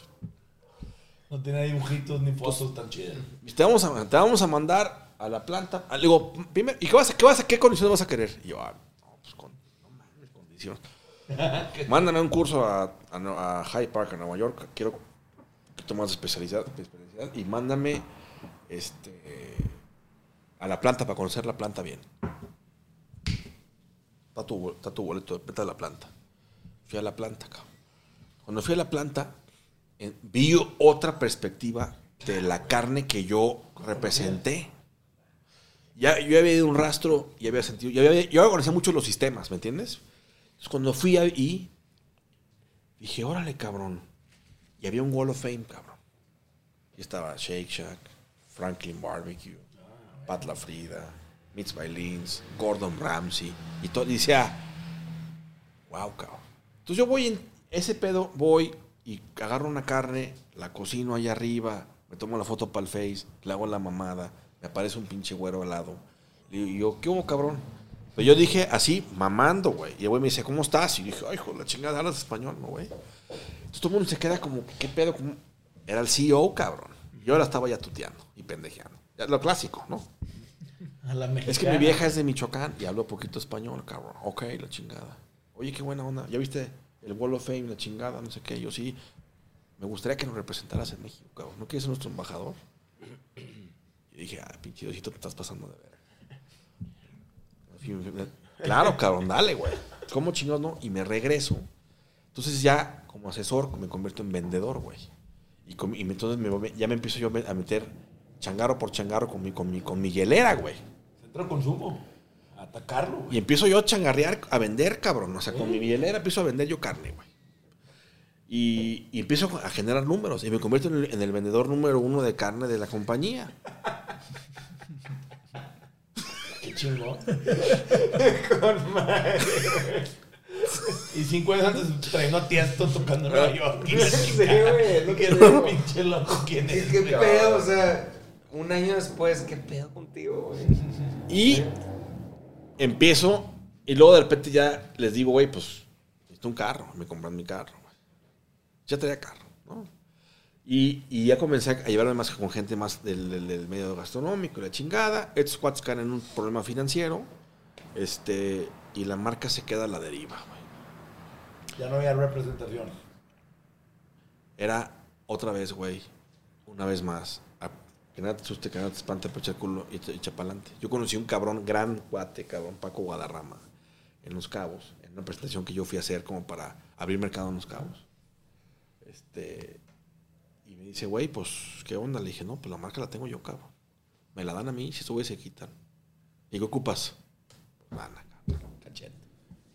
No tiene dibujitos ni fotos tan chidas. Te vamos a, te vamos a mandar a la planta. Ah, le digo, primero, ¿y qué, vas a, qué, vas a, qué condiciones vas a querer? Y yo, ah, no, pues con, no mames, condiciones. Mándame un curso a, a, a Hyde Park, a Nueva York. Quiero un poquito más de especialidad. Y mándame este, a la planta para conocer la planta bien. Está tu, está tu boleto, vete a la planta. Fui a la planta, cabrón. Cuando fui a la planta, eh, vi otra perspectiva de la carne que yo representé. Ya, yo había ido un rastro y había sentido. Yo, había, yo conocía mucho los sistemas, ¿me entiendes? Entonces, cuando fui ahí, dije, órale, cabrón. Y había un Wall of Fame, cabrón. Y estaba Shake Shack, Franklin Barbecue, Pat La Frida, Mitz Bailins, Gordon Ramsay. Y todo. Y decía, wow, cabrón. Entonces yo voy en ese pedo, voy y agarro una carne, la cocino allá arriba, me tomo la foto para el Face, le hago la mamada, me aparece un pinche güero al lado. Le digo, yo, ¿qué hubo, cabrón? Pero yo dije así, mamando, güey. Y el güey me dice, ¿cómo estás? Y dije, ay, hijo, la chingada, hablas español, ¿no, güey? Entonces todo el mundo se queda como, ¿qué pedo? ¿Cómo? Era el CEO, cabrón. Yo ahora estaba ya tuteando y pendejeando. Lo clásico, ¿no? A la mexicana. Es que mi vieja es de Michoacán y hablo poquito español, cabrón. Ok, la chingada. Oye, qué buena onda. ¿Ya viste el Wall of Fame, la chingada, no sé qué? Yo sí. Me gustaría que nos representaras en México, cabrón. ¿No quieres ser nuestro embajador? Y dije, ah, pinche Diosito, te estás pasando de ver. Claro, cabrón, dale, güey. ¿Cómo chingados no? Y me regreso. Entonces ya, como asesor, me convierto en vendedor, güey. Y, con- y me- entonces me ya me empiezo yo a meter changarro por changarro con mi, con mi, con mi hielera, güey. Centro de consumo. A atacarlo, güey. Y empiezo yo a changarrear, a vender, cabrón. O sea, con mi hielera empiezo a vender yo carne, güey. Y, y empiezo a generar números. Y me convierto en el, en el vendedor número uno de carne de la compañía. Qué chingón. Y cinco años antes trayendo a Tiesto tocando en Nueva York. Sí, güey, lo que ¿Qué digo. pinche loco quién es? ¿Qué pedo? O sea, un año después, ¿qué pedo contigo, güey? Y empiezo. Y luego de repente ya les digo, güey, pues necesito un carro. Me compran mi carro. Ya traía carro, ¿no? Y, y ya comencé a llevarme más con gente más del, del- del medio gastronómico y la chingada. Estos cuates caen en un problema financiero. Este, y la marca se queda a la deriva, güey. Ya no había representación. Era otra vez, güey, una vez más. a- que nada te asuste, que nada te espante, echa el culo y te echa para adelante. Yo conocí un cabrón, gran cuate, cabrón, Paco Guadarrama, en Los Cabos, en una presentación que yo fui a hacer como para abrir mercado en Los Cabos. Este, y me dice, güey, pues, ¿qué onda? Le dije, no, pues la marca la tengo yo, cabrón. Me la dan a mí, si sube se quitan. Y ¿qué ocupas? Lana. Cachete.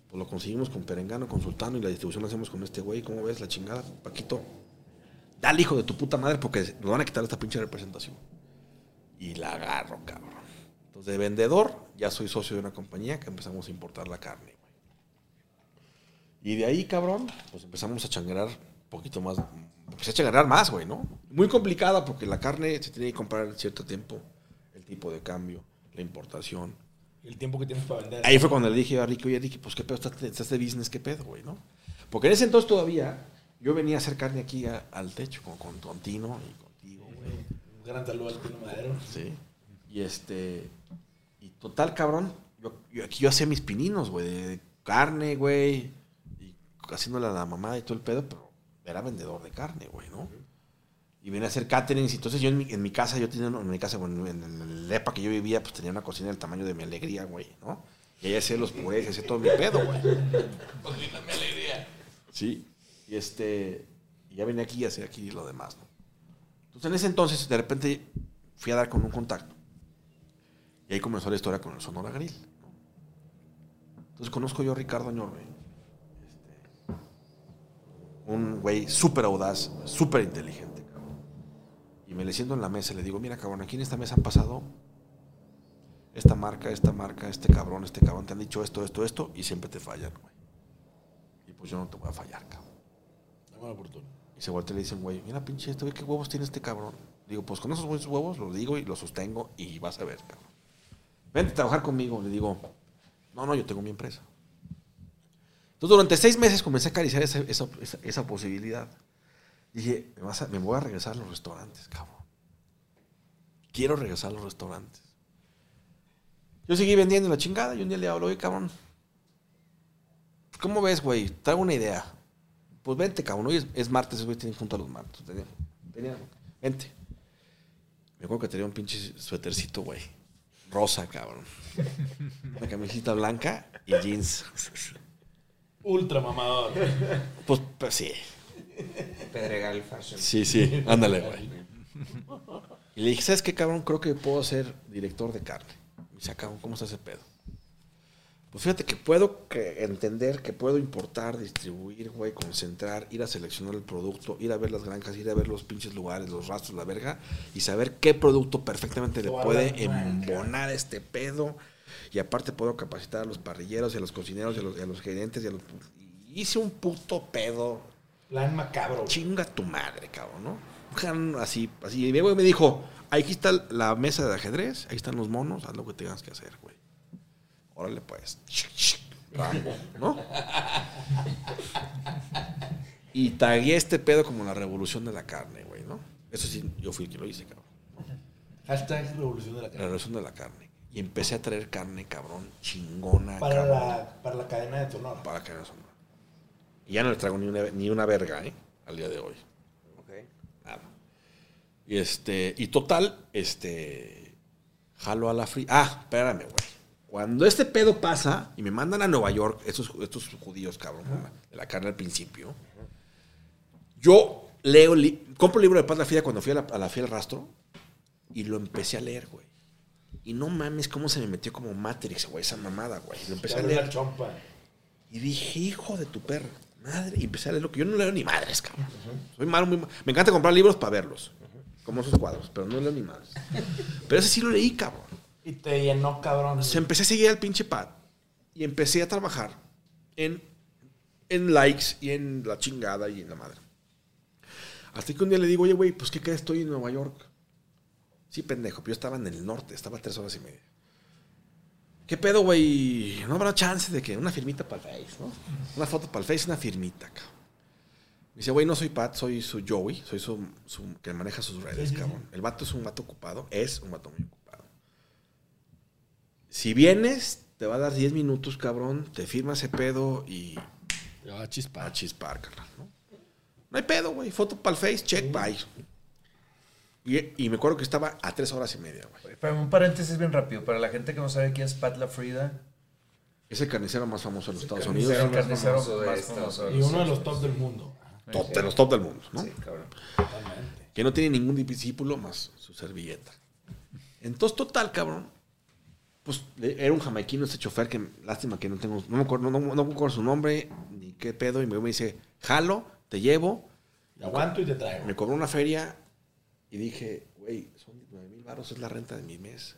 Pues lo conseguimos con Perengano, con Sultano y la distribución la hacemos con este güey. ¿Cómo ves la chingada? Paquito, dale hijo de tu puta madre porque nos van a quitar esta pinche representación. Y la agarro, cabrón. Entonces, de vendedor, ya soy socio de una compañía que empezamos a importar la carne, güey. Y de ahí, cabrón, pues empezamos a changar un poquito más. Empecé a changar más, güey, ¿no? Muy complicada porque la carne se tiene que comprar en cierto tiempo. El tipo de cambio, la importación. El tiempo que tienes para vender. Ahí fue cuando le dije a Ricky, oye, Ricky, pues qué pedo, está, está este business, qué pedo, güey, ¿no? Porque en ese entonces todavía yo venía a hacer carne aquí a- al techo con, con, con Tino y contigo, güey. Un gran saludo al Pino Madero. Sí. Y este. Y total, cabrón. Yo, yo- aquí yo hacía mis pininos, güey, de, carne, güey. Y haciéndole a la mamá y todo el pedo, pero era vendedor de carne, güey, ¿no? Y venía a hacer caterings. y Entonces yo en mi, en mi casa, yo tenía, en mi casa, bueno, en el EPA que yo vivía, pues tenía una cocina del tamaño de mi alegría, güey, ¿no? Y ahí hacía los purés, hacía todo mi pedo, güey. Sí. Y este, y ya venía aquí y hacía aquí lo demás, ¿no? Entonces en ese entonces, de repente, fui a dar con un contacto. Y ahí comenzó la historia con el Sonora Grill. ¿no? Entonces conozco yo a Ricardo. Este, un güey súper audaz, súper inteligente, cabrón. Y me le siento en la mesa y le digo, mira, cabrón, aquí en esta mesa han pasado esta marca, esta marca, este cabrón, este cabrón, te han dicho esto, esto, esto, y siempre te fallan, güey. Y pues yo no te voy a fallar, cabrón. Dame la oportunidad. Y se voltea y le dicen, güey, mira, pinche este, güey, ¿qué huevos tiene este cabrón? Digo, pues con esos buenos huevos los digo y los sostengo y vas a ver, cabrón. Vente a trabajar conmigo. Le digo, no, no, yo tengo mi empresa. Entonces, durante seis meses comencé a acariciar esa, esa, esa- posibilidad. Dije, me, voy a regresar a los restaurantes, cabrón. Quiero regresar a los restaurantes. Yo seguí vendiendo la chingada y un día le hablo, oye, cabrón. ¿Cómo ves, güey? Traigo una idea. Pues vente, cabrón. Hoy es, es martes, güey, tienen junto a los martes. Tenía- vente. Me acuerdo que tenía un pinche suétercito, güey. Rosa, cabrón. Una camisita blanca y jeans. Ultra mamador. Pues, pues sí. Pedregal Fashion. Sí, sí. Ándale, güey. Y le dije, ¿sabes qué, cabrón? Creo que puedo ser director de carne. Me dice, "Ah, cabrón, ¿cómo está ese pedo? Pues fíjate que puedo que- entender que puedo importar, distribuir, güey, concentrar, ir a seleccionar el producto, ir a ver las granjas, ir a ver los pinches lugares, los rastros, la verga, y saber qué producto perfectamente le puede embonar a este pedo. Y aparte puedo capacitar a los parrilleros y a los cocineros y a los, a los gerentes y a los... hice un puto pedo Plan macabro. Chinga tu madre, cabrón, ¿no? Así, así. Y mi güey me dijo, aquí está la mesa de ajedrez, ahí están los monos, haz lo que tengas que hacer, güey. Órale, pues. Rambo, ¿no? Y tagué este pedo como la revolución de la carne, güey, ¿no? Eso sí, yo fui el que lo hice, cabrón. Hashtag revolución de la La carne. revolución de la carne. Y empecé a traer carne, cabrón, chingona, Para cabrón, la, para la cadena de Sonora. para que no sonara. Y ya no le traigo ni una, ni una verga, ¿eh? Al día de hoy. Nada. Y este, y total, este, jalo a la fría. Ah, espérame, güey. Cuando este pedo pasa y me mandan a Nueva York, estos, estos judíos, cabrón, de la carne al principio, yo leo, li- compro el libro de Paz la Fría cuando fui a la, a la Fiel Rastro y lo empecé a leer, güey. Y no mames cómo se me metió como Matrix, güey, esa mamada, güey. Lo empecé a leer. chompa. Y dije, hijo de tu perra, madre. Y empecé a leer lo que yo no leo ni madres, cabrón. Soy malo, muy malo. Me encanta comprar libros para verlos, como esos cuadros, pero no leo ni madres. Pero ese sí lo leí, cabrón. Y te llenó, cabrón. O sea, empecé a seguir al pinche pad y empecé a trabajar en, en likes y en la chingada y en la madre. Hasta que un día le digo, oye, güey, pues ¿qué crees? Estoy en Nueva York. Sí, pendejo, pero yo estaba en el norte, estaba a tres horas y media. ¿Qué pedo, güey? No habrá chance de que una firmita para el Face, ¿no? Una foto para el Face, una firmita, cabrón. Me dice, güey, no soy Pat, soy su Joey, soy su, su- que maneja sus redes, Sí, sí, cabrón. El vato es un vato ocupado, es un vato muy ocupado. Si vienes, te va a dar 10 minutos, cabrón, te firma ese pedo y Te va a chispar. a chispar, carnal, ¿no? No hay pedo, güey. Foto para el Face, check, bye. Y, y me acuerdo que estaba a tres horas y media, güey. Pero un paréntesis bien rápido. Para la gente que no sabe quién es Pat La Frida, Es el carnicero más famoso de los Estados Unidos. el carnicero famoso de más Estados famoso. Y uno de los top del mundo. Top, de los top del mundo, ¿no? Sí, cabrón. Totalmente. Que no tiene ningún discípulo más su servilleta. Entonces, total, cabrón. Pues era un jamaiquino este chofer que, lástima que no tengo, no me acuerdo, no, no, no me acuerdo su nombre, ni qué pedo. Y me, me dice, jalo, te llevo. Te aguanto y te traigo. Me cobró una feria y dije, güey, son 9 mil baros, es la renta de mi mes.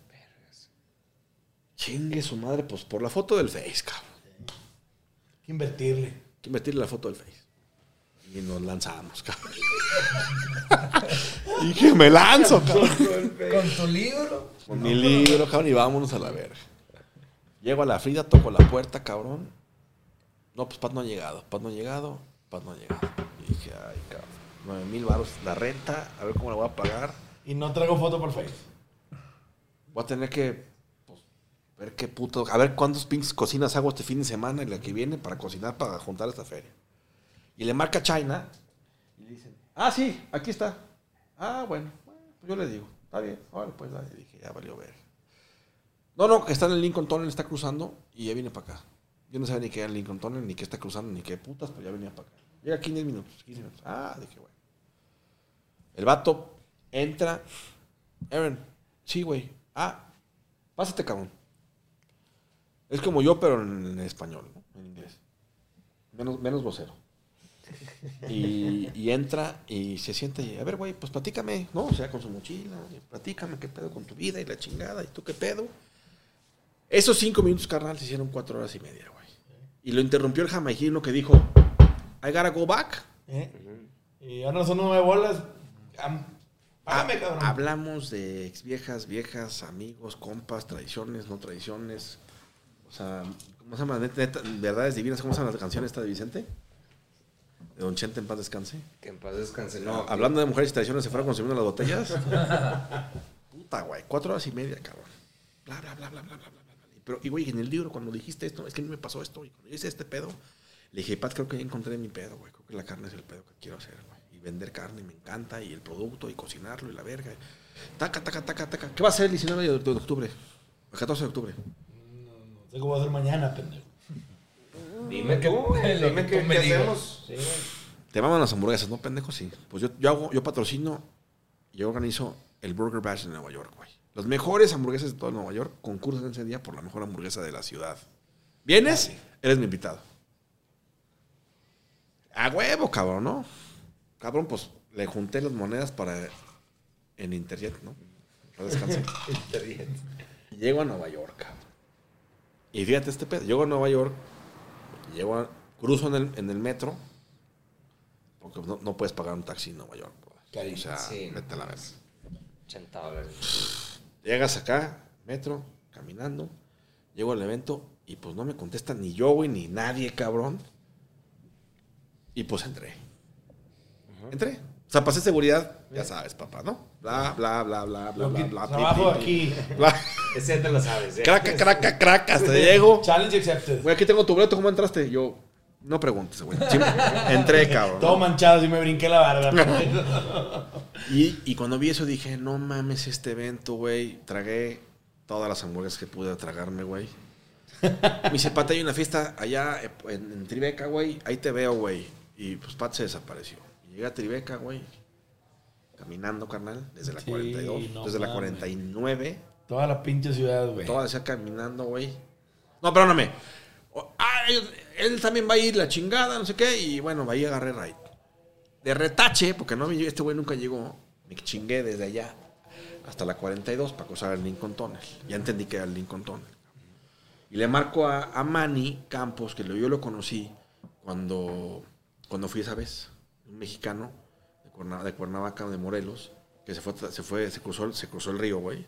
Chingue su madre, pues por la foto del Face, cabrón. Hay que invertirle. Hay que meterle la foto del Face. Y nos lanzamos, cabrón. y dije, me lanzo, cabrón. Con tu libro. Con mi libro, cabrón, y vámonos a la verga. Llego a la Frida, toco la puerta, cabrón. No, pues Pat no ha llegado, Pat no ha llegado, Pat no ha llegado. Y dije, ay, cabrón, 9 mil baros la renta, a ver cómo la voy a pagar. Y no traigo foto por Face. Voy a tener que pues, ver qué puto. A ver cuántos pinches cocinas hago este fin de semana y la que viene para cocinar para juntar esta feria. Y le marca China y le dicen, ah, sí, aquí está. Ah, bueno, bueno, pues yo le digo, está bien, ahora pues dale. Y dije, ya valió ver. No, no, está en el Lincoln Tunnel, está cruzando y ya viene para acá. Yo no sabía ni qué era el Lincoln Tunnel, ni qué está cruzando, ni qué putas, pero ya venía para acá. Llega 15 minutos, 15 minutos. Ah, dije. El vato entra. Aaron, sí, güey. Ah, pásate, cabrón. Es como yo, pero en, español, ¿no? En inglés. Menos, menos vocero. Y, entra y se sienta y, a ver, güey, pues platícame, ¿no? O sea, con su mochila, platícame qué pedo con tu vida y la chingada, y tú qué pedo. Esos cinco minutos, carnal, se hicieron cuatro horas y media, güey. Y lo interrumpió el jamaiquino que dijo, I gotta go back. ¿Eh? Y ahora son nueve bolas. Págame, Ah, cabrón. Hablamos de ex viejas, viejas, amigos, compas, tradiciones, no tradiciones. O sea, ¿cómo se llama? Neta, neta, verdades divinas, ¿cómo se llama la canción esta de Vicente? De Don Chente en paz descanse. Que en paz descanse. No, Hablando de mujeres y tradiciones, se fueron consumiendo las botellas. Puta, güey. Cuatro horas y media, cabrón. Bla, bla, bla, bla, bla, bla, bla, bla. Pero, y güey, en el libro, cuando dijiste esto, es que a mí me pasó esto, y cuando hice este pedo, le dije, Pat, creo que ya encontré mi pedo, güey. Creo que la carne es el pedo que quiero hacer, güey. Vender carne me encanta, y el producto, y cocinarlo, y la verga. Taca, taca, taca, taca. ¿Qué va a ser el 19 de, de octubre? El 14 de octubre. No sé cómo va a ser mañana, pendejo. Dime que, dime que, me ¿qué digas. hacemos. Te maman las hamburguesas, ¿no, pendejo? Sí. Pues yo, yo hago, yo patrocino, yo organizo el Burger Bash de Nueva York, güey. Los mejores hamburguesas de todo Nueva York concursan ese día por la mejor hamburguesa de la ciudad. ¿Vienes? Eres mi invitado. A huevo, cabrón, ¿no? Cabrón, pues le junté las monedas para en Interjet, ¿no? Para descansar. Y Llego a Nueva York, cabrón. Y fíjate este pedo. Llego a Nueva York, llego a- cruzo en el, en el metro, porque no, no puedes pagar un taxi en Nueva York. Carísimo. O sea, Sí, vete a la verga. 80 dólares. Llegas acá, metro, caminando, llego al evento y pues no me contesta ni yo, güey, ni nadie, cabrón. Y pues entré. Entré. O sea, pasé seguridad, ya sabes, papá, ¿no? Bla, bla, bla, bla, bla, bla, bla. trabajo aquí. bla. Ese te lo sabes, ¿eh? Craca, craca, craca, hasta llego. Challenge accepted. Güey, aquí tengo tu boleto, ¿cómo entraste? Yo, no preguntes, güey. Entré, cabrón. Todo manchado, y me brinqué la barba. Y, y cuando vi eso dije, no mames este evento, güey. Tragué todas las hamburguesas que pude tragarme, güey. Me dice, Pat, hay una fiesta allá en, en Tribeca, güey. Ahí te veo, güey. Y pues Pat se desapareció. Llegué a Tribeca, güey. Caminando, carnal, desde la Sí, 42, no desde la mames. 49. Toda la pinche ciudad, güey. Toda decía caminando, güey. No, perdóname. Ah, él, también va a ir la chingada, no sé qué. Y bueno, ahí agarré right. De retache, porque no este güey nunca llegó. Me chingué desde allá hasta la 42 para cruzar el Lincoln Tunnel. Ya entendí que era el Lincoln Tunnel. Y le marco a, a Manny Campos, que yo lo conocí cuando, cuando fui esa vez. Un mexicano de, Cuerna- de Cuernavaca, de Morelos, que se fue, se fue, se cruzó, el- se cruzó el río, güey,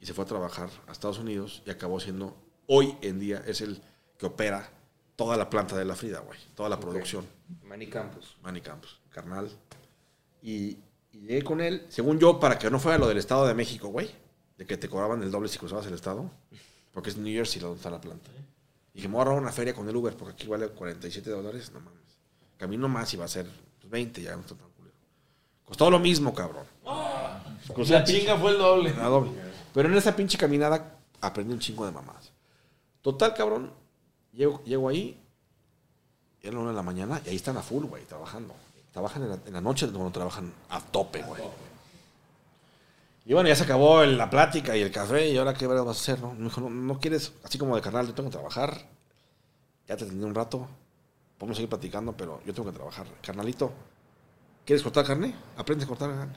y se fue a trabajar a Estados Unidos y acabó siendo, hoy en día, es el que opera toda la planta de la Frida, güey, toda la producción. Manny Campos. Manny Campos, carnal. Y, y llegué con él, según yo, para que no fuera lo del Estado de México, güey, de que te cobraban el doble si cruzabas el Estado, porque es New Jersey donde está la planta. Y dije, me voy a ahorrar una feria con el Uber, porque aquí vale 47 dólares, no mames. Camino más y va a ser pues, 20, ya no está tan culero. Costó lo mismo, cabrón. Crucé La pinche- chinga fue el doble. la doble. Pero en esa pinche caminada aprendí un chingo de mamadas. Total, cabrón. Llego, llego ahí. Era la una de la mañana. Y ahí están a full, güey, trabajando. Trabajan en la, en la noche cuando trabajan a tope, güey. Y bueno, ya se acabó el- la plática y el café. Y ahora, ¿qué vas a hacer, no? Me dijo, no, no quieres, así como de carnal, yo tengo que trabajar. Ya te atendí un rato. Podemos seguir platicando, pero yo tengo que trabajar. Carnalito, ¿quieres cortar carne? Aprende a cortar carne.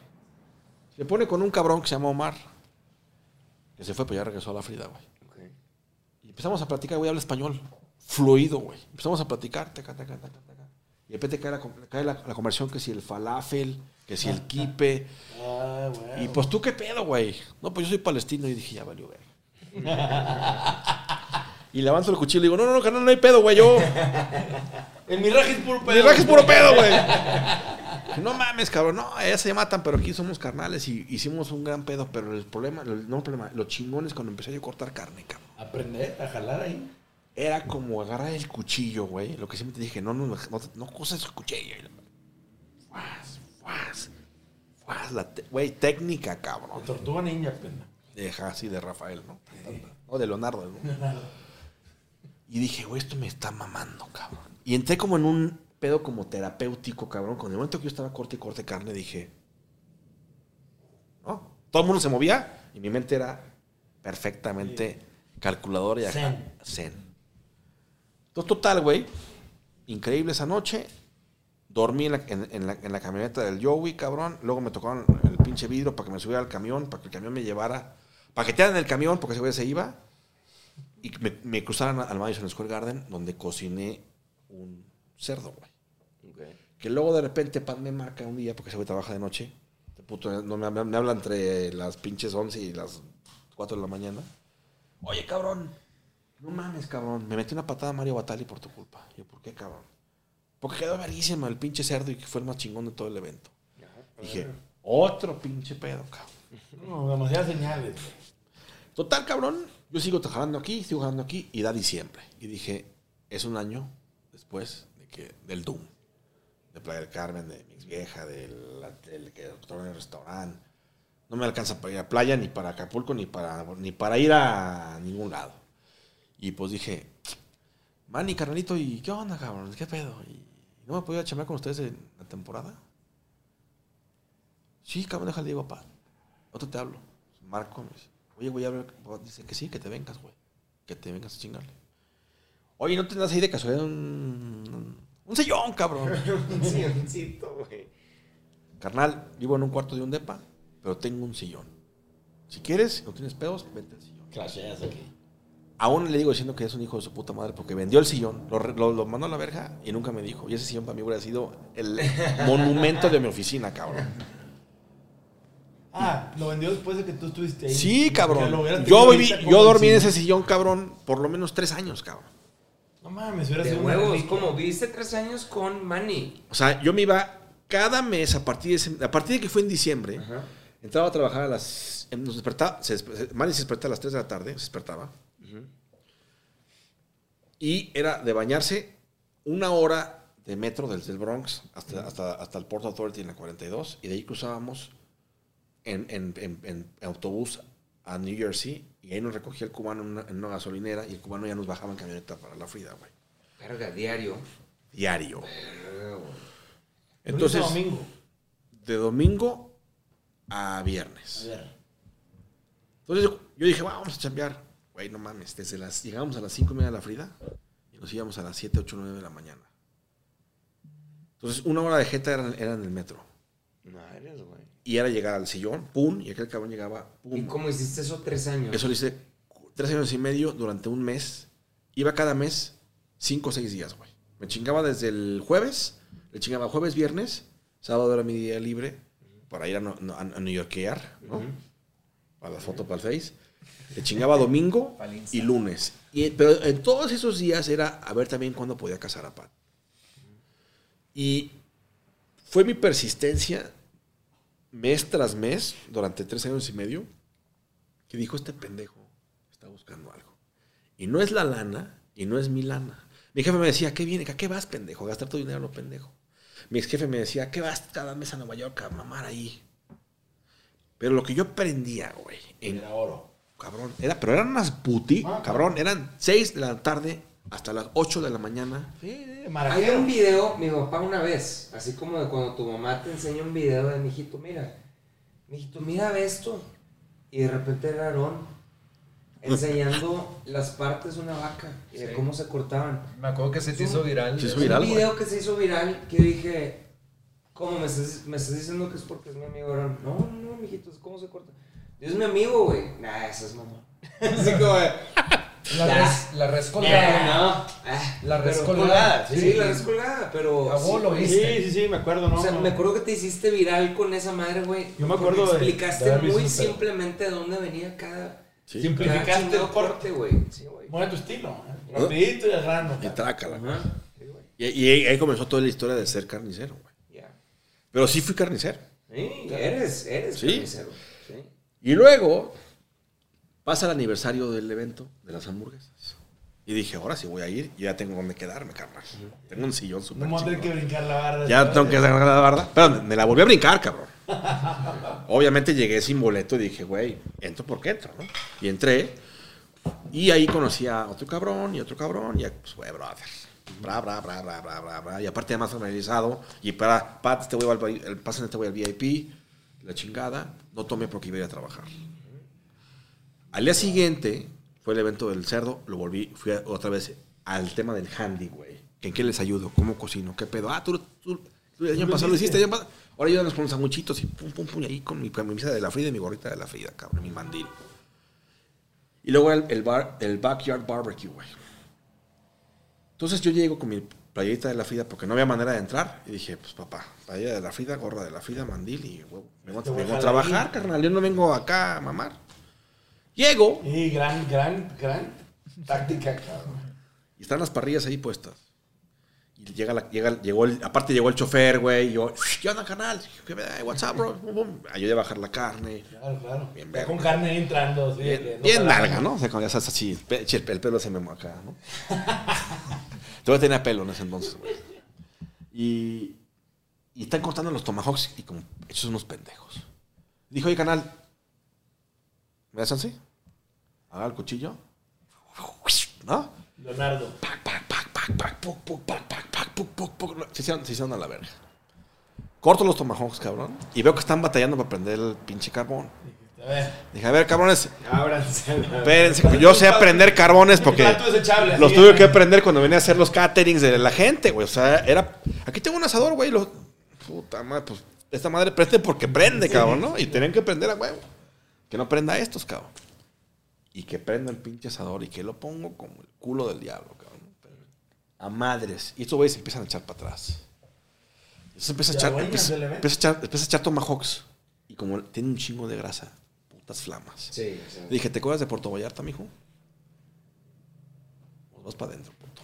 Se pone con un cabrón que se llama Omar. Que se fue, pero ya regresó a la Frida, güey. Y empezamos a platicar, güey, habla español. Fluido, güey. Empezamos a platicar, taca, taca, taca, taca. Y de repente cae, la, cae la, la conversión que si el falafel, que si el kipe. Ah, güey. Y pues tú qué pedo, güey. No, pues yo soy palestino. Y dije, ya valió, güey. y levanto el cuchillo y digo, no, no, no, carnal, no hay pedo, güey. Yo. El miraje es puro pedo. Mi raje es puro pedo, güey. No mames, cabrón. No, ya se matan, pero aquí somos carnales y hicimos un gran pedo. Pero el problema, el- no el problema, lo chingón es cuando empecé yo a cortar carne, cabrón. Aprender a jalar ahí. Era como agarrar el cuchillo, güey. Lo que siempre te dije, no, no, no, no cosas el cuchillo. Fuas, fuas, fuas. La Güey, técnica, cabrón. Tortuga ninja, pena. Deja así de Rafael, ¿no? O de Leonardo, ¿no? Y dije, güey, esto me está mamando, cabrón. Y entré como en un pedo como terapéutico, cabrón. Con el momento que yo estaba corte y corte carne, dije, ¿no? Todo el mundo se movía y mi mente era perfectamente calculadora y Zen. zen. Entonces, total, güey, increíble esa noche. Dormí en la, en- en la- en la camioneta del Joey, cabrón. Luego me tocaron el pinche vidrio para que me subiera al camión, para que el camión me llevara. Para que te en el camión, porque ese güey se iba. Y me, me cruzaran al Madison Square Garden, donde cociné un cerdo, güey. Que luego de repente Pat me marca un día, porque ese güey trabaja de noche. Este puto, no, me, me habla entre las pinches 11 y las 4 de la mañana. Oye, cabrón. No mames, cabrón. Me metí una patada a Mario Batali por tu culpa. Yo, ¿por qué, cabrón? Porque quedó verguísima el pinche cerdo y que fue el más chingón de todo el evento. Dije, otro pinche pedo, cabrón. No, demasiadas señales. Total, cabrón. Yo sigo jalando aquí, sigo jalando aquí y da diciembre. Y dije, es un año después de que, del Doom. De Playa del Carmen, de mi ex vieja, del, del que en el restaurante. No me alcanza para ir a playa, ni para Acapulco, ni para, ni para ir a ningún lado. Y pues dije, Manny, carnalito, ¿y qué onda, cabrón? ¿Qué pedo? ¿Y no me podía chamar con ustedes en la temporada? Sí, cabrón, déjale, digo, papá. Otro te hablo. Marco me dice, oye, güey, a ver, dice que sí, que te vengas, güey. Que te vengas a chingarle. Oye, ¿no tendrás ahí de casualidad un, un sillón, cabrón? Un silloncito, güey. Carnal, vivo en un cuarto de un depa, pero tengo un sillón. Si quieres, no tienes pedos, vete al sillón. Clasheas aquí. Aún le digo diciendo que es un hijo de su puta madre porque vendió el sillón, lo, lo- lo mandó a la verja y nunca me dijo. Y ese sillón para mí hubiera sido el monumento de mi oficina, cabrón. Ah, lo vendió después de que tú estuviste ahí. Sí, cabrón. Yo, viví, yo dormí en ese sillón, cabrón, por lo menos tres años, cabrón. No mames, hubiera De sido huevos, como viste tres años con Manny. O sea, yo me iba cada mes a partir de, ese- a partir de que fue en diciembre. Ajá. Entraba a trabajar a las. Nos despertaba. Se, despe- se- Manny se despertaba a las 3 de la tarde. Se despertaba. Y era de bañarse una hora de metro desde el Bronx hasta, hasta, hasta el Port Authority en la 42. Y de ahí cruzábamos en, en- en- en autobús a New Jersey. Y ahí nos recogía el cubano en una, en una gasolinera. Y el cubano ya nos bajaba en camioneta para la Frida, güey. Verga, diario. Diario. Verga. Entonces, Entonces, domingo. de domingo a viernes. A ver. Entonces yo, dije, "Va, vamos a chambear. Güey, no mames, desde las, llegamos a las 5 y media de la Frida y nos íbamos a las 7, 8, 9 de la mañana. Entonces una hora de jeta era, era en el metro. Madres, güey. Y era llegar al sillón, pum, y aquel cabrón llegaba, pum. ¿Y cómo hiciste eso tres años? Eso lo hice tres años y medio durante un mes. Iba cada mes cinco o seis días, güey. Me chingaba desde el jueves, le chingaba jueves, viernes, sábado era mi día libre para ir a, no- a, a New Yorkear, ¿no? Para la foto, para el Face. Le chingaba domingo y lunes. Y, pero en todos esos días era a ver también cuándo podía casar a Pat. Y fue mi persistencia mes tras mes durante tres años y medio que dijo este pendejo está buscando algo. Y no es la lana y no es mi lana. Mi jefe me decía, ¿qué viene? ¿A qué vas, pendejo? A gastar tu dinero, lo pendejo. Mi ex jefe me decía, ¿qué vas cada mes a Nueva York a mamar ahí? Pero lo que yo aprendía, güey, en, Era oro. cabrón, era, pero eran unas puti, Ah, cabrón, eran 6 de la tarde hasta las 8 de la mañana. Sí, sí, Hay un video, mi papá una vez, así como de cuando tu mamá te enseña un video de mijito, mira, mijito, mira ve esto. Y de repente era Aarón enseñando las partes de una vaca y de cómo se cortaban. Me acuerdo que se te hizo viral. Se hizo Es viral, un güey. video que se hizo viral que dije, ¿cómo me estás, me estás diciendo que es porque es mi amigo Aarón? No, no, no, mijito, ¿cómo se corta? Es mi amigo, güey. Nah, eso es mamá. Así como La res, la res "Yeah, colgada. no. Ah, La pero- rescolgada. Sí, la res colgada, pero... A vos sí, lo viste. Sí, sí, sí, me acuerdo, ¿no? O sea, no. me acuerdo que te hiciste viral con esa madre, güey. Yo me acuerdo de- Explicaste de haber visto muy simplemente de dónde venía cada. Sí. Simplificaste el corte. güey. Sí, güey. Bueno, tu estilo. ¿eh? Rapidito y al grano. Y trácala. Sí, güey. Y, y ahí, comenzó toda la historia de ser carnicero, güey. Ya. Pero sí fui carnicero. Sí, eres, eres Sí. carnicero. Sí. Y luego pasa el aniversario del evento de las hamburguesas. Y dije, ahora sí voy a ir y ya tengo donde quedarme, carnal. Tengo un sillón No súper a tener que brincar la barra. Ya tengo que sacar la barda. Pero me la volví a brincar, cabrón. Obviamente llegué sin boleto y dije, güey, entro porque entro, ¿no? Y entré. Y ahí conocí a otro cabrón y otro cabrón. Y pues, güey, brother. Bra, bra, bra, bra, bra, bra, bra. Y aparte además familiarizado. Y para, Pat, este güey el pasen este güey al VIP. La chingada. No tome porque iba a ir a trabajar. Al día siguiente fue el evento del cerdo. Lo volví, fui a- otra vez al tema del handy, güey. ¿En qué les ayudo? ¿Cómo cocino? ¿Qué pedo? Ah, tú, tú, tú el año pasado lo hiciste. el año pasado. Ahora ayúdanos con los sanguchitos y pum, pum, pum. Y ahí con mi camisa de la Frida y mi gorrita de la Frida, cabrón. Mi mandil. Y luego el, el, bar, el backyard barbecue, güey. Entonces yo llego con mi playerita de la Frida porque no había manera de entrar. Y dije, pues papá, playera de la Frida, gorra de la Frida, mandil y huevo. Vengo, Te voy a trabajar, carnal. Yo no vengo acá a mamar. Llego Y gran, gran, gran táctica, cabrón. y están las parrillas ahí puestas. Y llega, la, llega llegó el, aparte llegó el chofer, güey. Y yo, ¿qué onda, carnal? ¿Qué me- What's up, bro? Ayudé a bajar la carne. Claro, claro. Bien con carne ahí entrando, sí. Bien, no bien larga, ¿no? O sea, cuando ya estás así, el pelo se me acá, ¿no? Todavía tenía pelo en ese entonces, güey. Y, y están cortando los tomahawks y como hechos unos pendejos. Dijo, oye, canal, ¿me das chance? Haga el cuchillo. ¿No? Leonardo. Pac, pac, pac, pac, pac, puc, puc, pac, pac, pac, puc, puc, puc. Se hicieron, se hicieron a la verga. Corto los tomahawks, cabrón. Y veo que están batallando para prender el pinche carbón. A ver. Dije, a ver, cabrones, Ábranse. Espérense, que yo sé aprender carbones porque desechable. los así, tuve que aprender cuando venía a hacer los caterings de la gente, güey. O sea, era. Aquí tengo un asador, güey. Puta madre, pues esta madre prende porque prende, cabrón, ¿no? Y tenían que prender a huevo. Que no prenda estos, cabrón. Y que prenda el pinche asador y que lo pongo como el culo del diablo, cabrón. A madres. Y estos güeyes empiezan a echar para atrás. Entonces empieza a echar, empieza, empieza a echar, empieza a echar tomahawks. Y como tiene un chingo de grasa, putas flamas. Sí, Le dije, ¿te acuerdas de Puerto Vallarta, mijo? Pues vas para adentro, puto.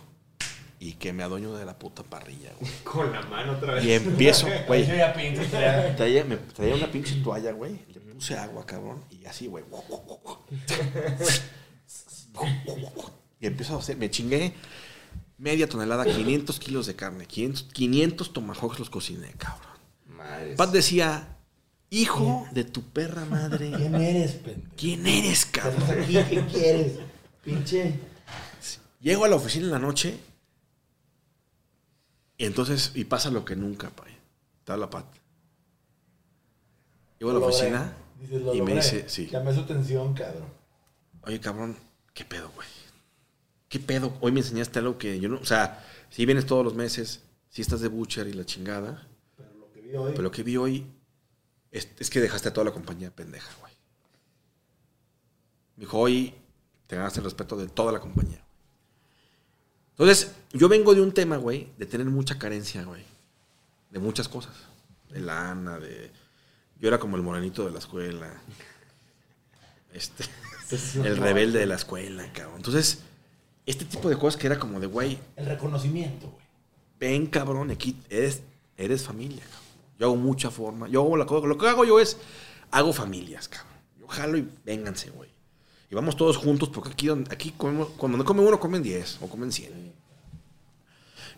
Y que me adueño de la puta parrilla, güey. con la mano otra vez. Y empiezo, Yo güey. ya pinto. ya. Traía, me traía una pinche toalla, güey. Le puse agua, cabrón. Y así, güey. Y empiezo a hacer, me chingué media tonelada, 500 kilos de carne. 500, 500 tomahawks los cociné, cabrón. Madre. Pat decía, hijo de tu perra madre. ¿Quién eres, pendejo? ¿Quién eres, cabrón? ¿Estás aquí? ¿Qué quieres? Pinche. Llego a la oficina en la noche y entonces, y pasa lo que nunca, pay. Te habla Pat. Llego a la oficina Dices, lo y me dice, sí. Llamé su atención, cabrón. Oye, cabrón, ¿qué pedo, güey? ¿Qué pedo? Hoy me enseñaste algo que yo no, o sea, si vienes todos los meses, si estás de butcher y la chingada, Pero lo que vi hoy. pero lo que vi hoy es, es que dejaste a toda la compañía pendeja, güey. Me dijo, hoy te ganaste el respeto de toda la compañía. Entonces, yo vengo de un tema, güey, de tener mucha carencia, güey. De muchas cosas. De lana, de... Yo era como el morenito de la escuela. Este... el rebelde de la escuela, cabrón. Entonces, este tipo de cosas que era como de, güey, El reconocimiento, güey. ven, cabrón, aquí eres, eres familia, cabrón. Yo hago mucha forma. Yo hago la cosa- lo que hago yo es, hago familias, cabrón. Yo jalo y vénganse, güey. Y vamos todos juntos porque aquí, aquí comemos, cuando no come uno, comen 10 o comen 100.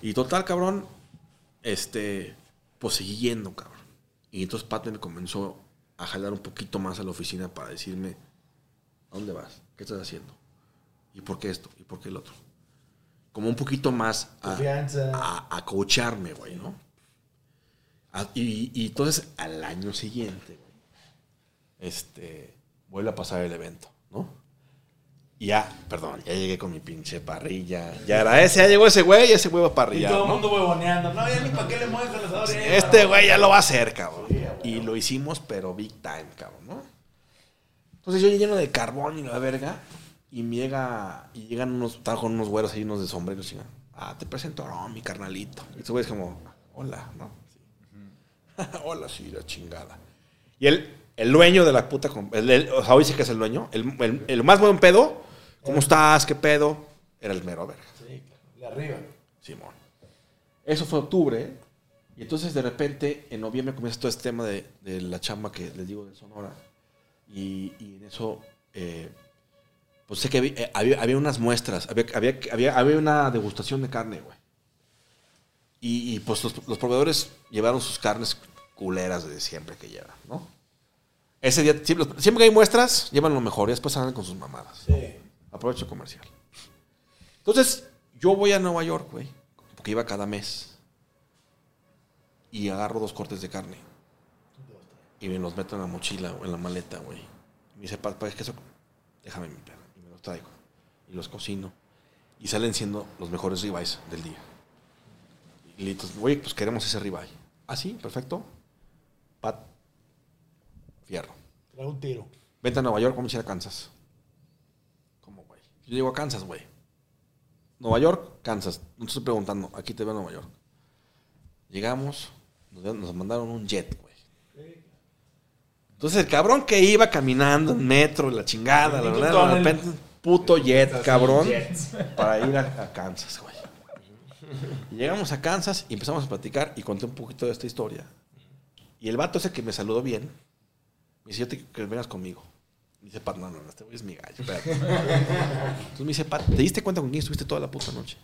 Y total, cabrón, este, pues seguí yendo, cabrón. Y entonces Pat me comenzó a jalar un poquito más a la oficina para decirme, ¿a dónde vas? ¿Qué estás haciendo? ¿Y por qué esto? ¿Y por qué el otro? Como un poquito más a, a, a coacharme, güey, ¿no? A- y, y entonces al año siguiente, güey, este, vuelve a pasar el evento, ¿no? Y ya, perdón, ya llegué con mi pinche parrilla. Ya era ese, ya llegó ese güey, ese güey va a Y todo el ¿no? mundo huevoneando. No, ya ni para qué le mueves el asador. Este no. güey ya lo va a hacer, cabrón. Sí, Y lo hicimos, pero big time, cabrón, ¿no? Entonces yo lleno de carbón y la verga. Y me llega, y llegan unos, estaba con unos güeros ahí, unos de sombreros, chinga. Ah, te presento a mi carnalito. Y ese güey es como, hola, ¿no? Sí. hola, sí, la chingada. Y él, el dueño de la puta, el, el- o sea, hoy sí que es el dueño, el, el- el más buen pedo, ¿cómo estás? ¿Qué pedo? Era el mero verga. Sí, claro. De arriba. Simón. Eso fue octubre. Y entonces de repente en noviembre comienza todo este tema de, de la chamba que les digo de Sonora. Y, y en eso, eh, pues sé que había, eh, había, había unas muestras, había, había, había, había una degustación de carne, güey. Y, y, pues los, los proveedores llevaron sus carnes culeras de siempre que llevan, ¿no? Ese día, siempre, siempre que hay muestras, llevan lo mejor y después salen con sus mamadas. Sí. Aprovecho comercial. Entonces, yo voy a Nueva York, güey, porque iba cada mes. Y agarro dos cortes de carne. Y me los meto en la mochila o en la maleta, güey. Me dice, papá, es que eso, déjame mi perro. Y me los traigo. Y los cocino. Y salen siendo los mejores ribeyes del día. Y le digo, güey, pues queremos ese ribeye. Ah, sí, perfecto. Pat, fierro. Trae un tiro. Vente a Nueva York, vamos a ir a Kansas. Yo llego a Kansas, güey. Nueva York, Kansas. No te estoy preguntando, aquí te veo a Nueva York. Llegamos, nos, nos mandaron un jet, güey. Entonces el cabrón que iba caminando en metro, la chingada, la verdad, de repente, un puto jet, cabrón, para ir a, a Kansas, güey. Y llegamos a Kansas y empezamos a platicar y conté un poquito de esta historia. Y el vato ese que me saludó bien, me dice, yo te que vengas conmigo. Me dice, Pat, no, no, no, este güey es mi gallo. Entonces me dice, Pat, ¿te diste cuenta con quién estuviste toda la puta noche?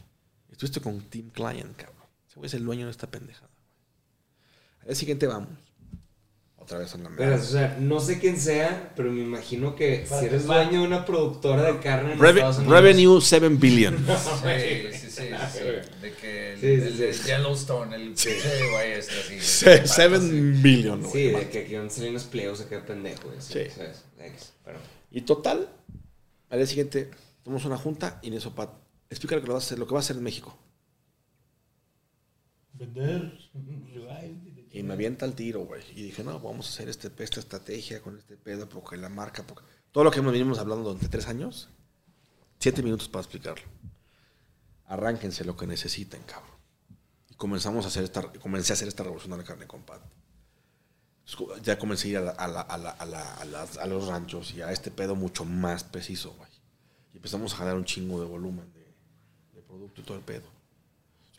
Estuviste con Tim Client, cabrón. Ese güey es el dueño de esta pendejada. Al día siguiente vamos. Otra vez en la Pero, o mesa. sea, no sé quién sea, pero me imagino que si eres dueño de una productora de carne en Reve- Estados Unidos. revenue 7 billion. Sí, sí, sí, sí. De que el, Sí, sí, el de sí. Yellowstone, el pinche güey este así. 7 billion, güey. Sí, de que aquí van a salir unos pliegos acá pendejo. güey, Sí. ¿sabes? Pero, Y total, al día siguiente tomamos una junta y en eso, Pat, explica lo que va a hacer, lo que va a hacer en México. Vender. ribeye. Y me avienta el tiro, güey. Y dije, no, vamos a hacer este, esta estrategia con este pedo, porque la marca, porque... Todo lo que nos venimos hablando durante tres años, siete minutos para explicarlo. Arránquense lo que necesiten, cabrón. Y comenzamos a hacer esta, comencé a hacer esta revolución de la carne con Pat. Ya comencé a ir a, la- a la- a la- a la- a las- a los ranchos y a este pedo mucho más preciso, güey. Y empezamos a jalar un chingo de volumen de, de producto y todo el pedo.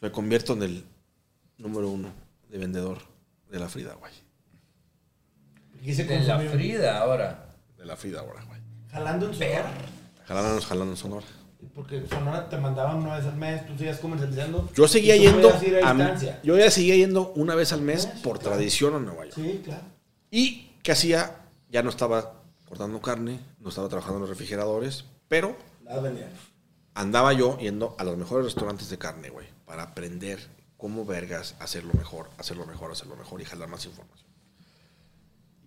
Me convierto en el número uno de vendedor de la Frida, güey. Quise De la Frida ahora. De la Frida ahora, güey. Jalando en Sonora. Jalándonos, jalando en Sonora. Porque Sonora te mandaban una vez al mes, tú seguías comercializando. Yo seguía y tú yendo. a a- distancia. yo ya seguía yendo una vez al mes Sí, por claro. tradición a Nueva York. Sí, claro. Y ¿qué hacía? Ya no estaba cortando carne, no estaba trabajando en los refrigeradores, pero Nada andaba yo yendo a los mejores restaurantes de carne, güey, para aprender cómo vergas hacerlo mejor, hacerlo mejor, hacerlo mejor y jalar más información.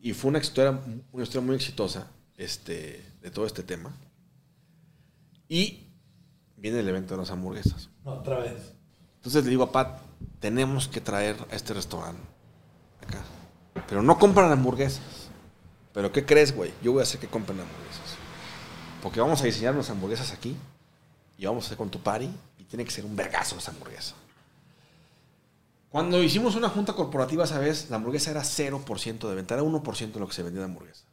Y fue una historia, una historia muy exitosa este, de todo este tema. Y viene el evento de las hamburguesas. No, otra vez. Entonces le digo a Pat, tenemos que traer a este restaurante acá. Pero no compran hamburguesas. ¿Pero qué crees, güey? Yo voy a hacer que compren hamburguesas. Porque vamos a diseñar unas hamburguesas aquí. Y vamos a hacer con tu party. Y tiene que ser un vergazo esa hamburguesa. Cuando hicimos una junta corporativa esa vez, la hamburguesa era 0% de venta. Era 1% de lo que se vendía de hamburguesa.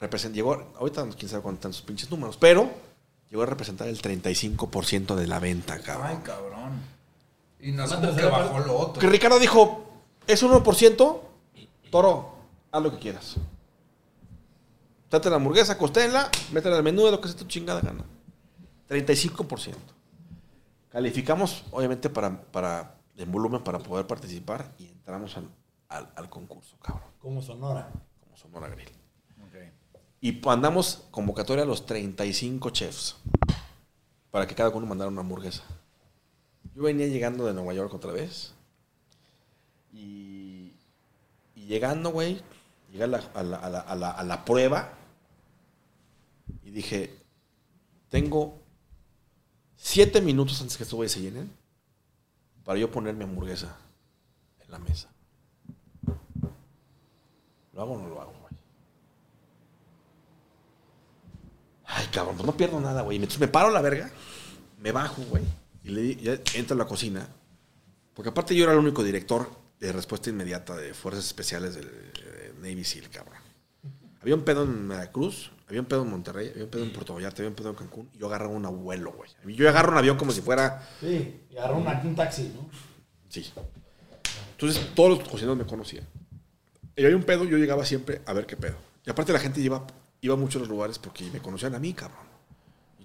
Represent- llegó, ahorita quién sabe cuántos están sus pinches números, pero llegó a representar el 35% de la venta, cabrón. Ay, cabrón. Y no es como que tercera bajó parte. lo otro. Que Ricardo dijo, es un 1%, toro, haz lo que quieras. Trate la hamburguesa, costela, métela al menú de lo que sea tu chingada gana. 35%. Calificamos, obviamente, para, para, en volumen para poder participar y entramos al, al- al concurso, cabrón, Como Sonora. como Sonora Grill. Ok. Y mandamos convocatoria a los 35 chefs para que cada uno mandara una hamburguesa. Yo venía llegando de Nueva York otra vez. Y, y llegando, güey, llegué a la, a la- a la- a la- a la prueba y dije, tengo siete minutos antes que estos güeyes se llenen para yo poner mi hamburguesa en la mesa. ¿Lo hago o no lo hago, güey? Ay, cabrón, pues no pierdo nada, güey. Entonces me paro a la verga, me bajo, güey, y le ya entro a la cocina. Porque aparte yo era el único director de respuesta inmediata de Fuerzas Especiales del Navy SEAL, cabrón. Había un pedo en Veracruz, había un pedo en Monterrey, había un pedo en Puerto Vallarta, había un pedo en Cancún, y yo agarraba un abuelo, güey. Yo agarro un avión como si fuera Sí, y agarró una- un taxi, ¿no? Sí. Entonces todos los cocineros me conocían. Y había un pedo, yo llegaba siempre a ver qué pedo. Y aparte la gente iba, iba mucho a los lugares porque me conocían a mí, cabrón.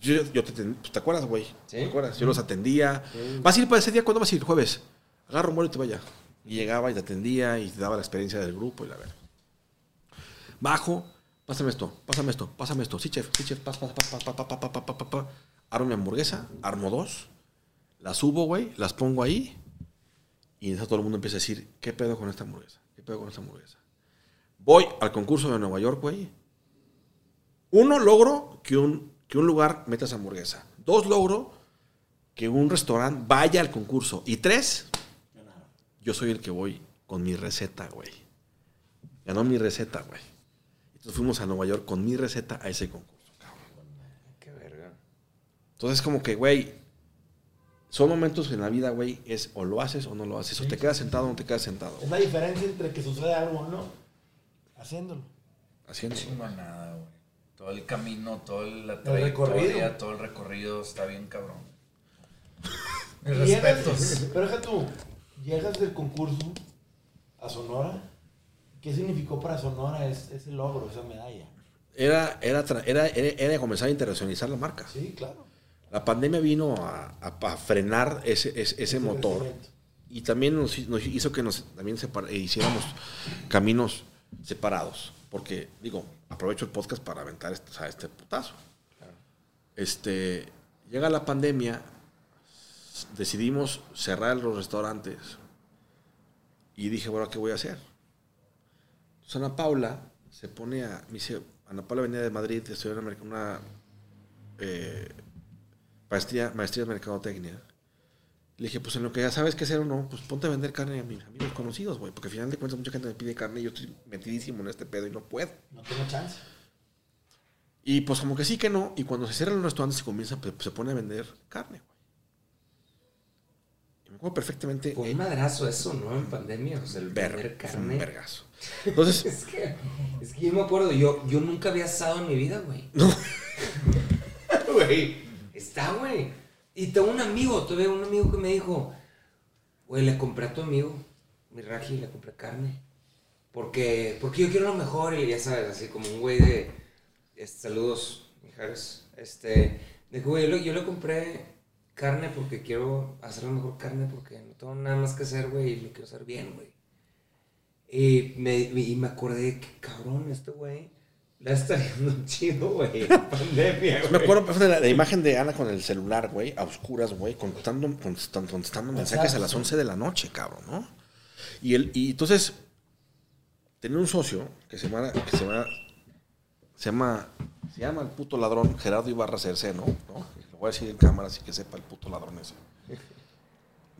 Yo, yo te, pues, ¿te acuerdas, güey? Sí. ¿Te acuerdas? Yo los atendía. ¿Vas a ir para ese día? ¿Cuándo vas a ir? Jueves. Agarra un vuelo y te vaya. Y llegaba y te atendía y te daba la experiencia del grupo y la verdad. Bajo, Pásame esto, pásame esto, pásame esto. Sí, chef, sí, chef, pasa, pasa, pasa, pa, pa, pa, pa, pa, Armo mi hamburguesa, armo dos, las subo, güey, las pongo ahí. Y entonces todo el mundo empieza a decir, ¿qué pedo con esta hamburguesa? ¿Qué pedo con esta hamburguesa? Voy al concurso de Nueva York, güey. Uno, logro que un, que un lugar meta esa hamburguesa. Dos, logro que un restaurante vaya al concurso. Y tres, yo soy el que voy con mi receta, güey. Ganó mi receta, güey. Entonces fuimos a Nueva York con mi receta a ese concurso, cabrón. Qué verga. Entonces como que, güey, son momentos en la vida, güey, es o lo haces o no lo haces. O te quedas sentado o no te quedas sentado. Es la diferencia entre que sucede algo o no, haciéndolo. Haciendo. nada, güey. Todo el camino, toda la recorrido. trayectoria, todo el recorrido está bien cabrón. Mis Llegas- respetos. Pero deja tú, llegas del concurso a Sonora. ¿Qué significó para Sonora es- ese logro, esa medalla? Era, era, era, era, comenzar a internacionalizar la marca. Sí, claro. La pandemia vino a, a- a frenar ese, ese, ese motor. crecimiento. Y también nos, hi- nos hizo que nos también separa- e hiciéramos caminos separados. Porque, digo, aprovecho el podcast para aventar este, o sea, este putazo. Este, llega la pandemia, decidimos cerrar los restaurantes. Y dije, bueno, ¿qué voy a hacer? Entonces Ana Paula se pone a. Me dice, Ana Paula venía de Madrid, estudió una, una eh, maestría, maestría en mercadotecnia. Le dije, pues en lo que ya sabes qué hacer o no, pues ponte a vender carne a mis amigos conocidos, güey. Porque al final de cuentas mucha gente me pide carne y yo estoy metidísimo en este pedo y no puedo. No tengo chance. Y pues como que sí que no. Y cuando se cierran los restaurantes se comienza, pues, se pone a vender carne, güey. Y me acuerdo perfectamente. Fue un madrazo eso, ¿no? En pandemia. O sea, el ver- vender fue un carne. vergazo. Entonces, Es que, es que yo me acuerdo, yo, yo nunca había asado en mi vida, güey. Güey, está, güey. Y tengo un amigo, tuve un amigo que me dijo, güey, le compré a tu amigo, mi Raji, le compré carne. Porque, porque yo quiero lo mejor y ya sabes, así como un güey de, este, saludos, Mijares. Este, de güey, yo, le- yo le compré carne porque quiero hacer la mejor carne porque no tengo nada más que hacer, güey, y lo quiero hacer bien, güey. Y me, y me acordé que, cabrón, este güey la está viendo chido, güey. Pandemia, me güey. acuerdo perfecto de la, imagen de Ana con el celular, güey, a oscuras, güey, contestando, contestando, contestando mensajes a las 11 de la noche, cabrón, ¿no? Y, el, y entonces, tenía un socio que se llama, que se llama, se llama, se llama el puto ladrón Gerardo Ibarra Cerceno, ¿no? Lo voy a decir en cámara así que sepa el puto ladrón ese.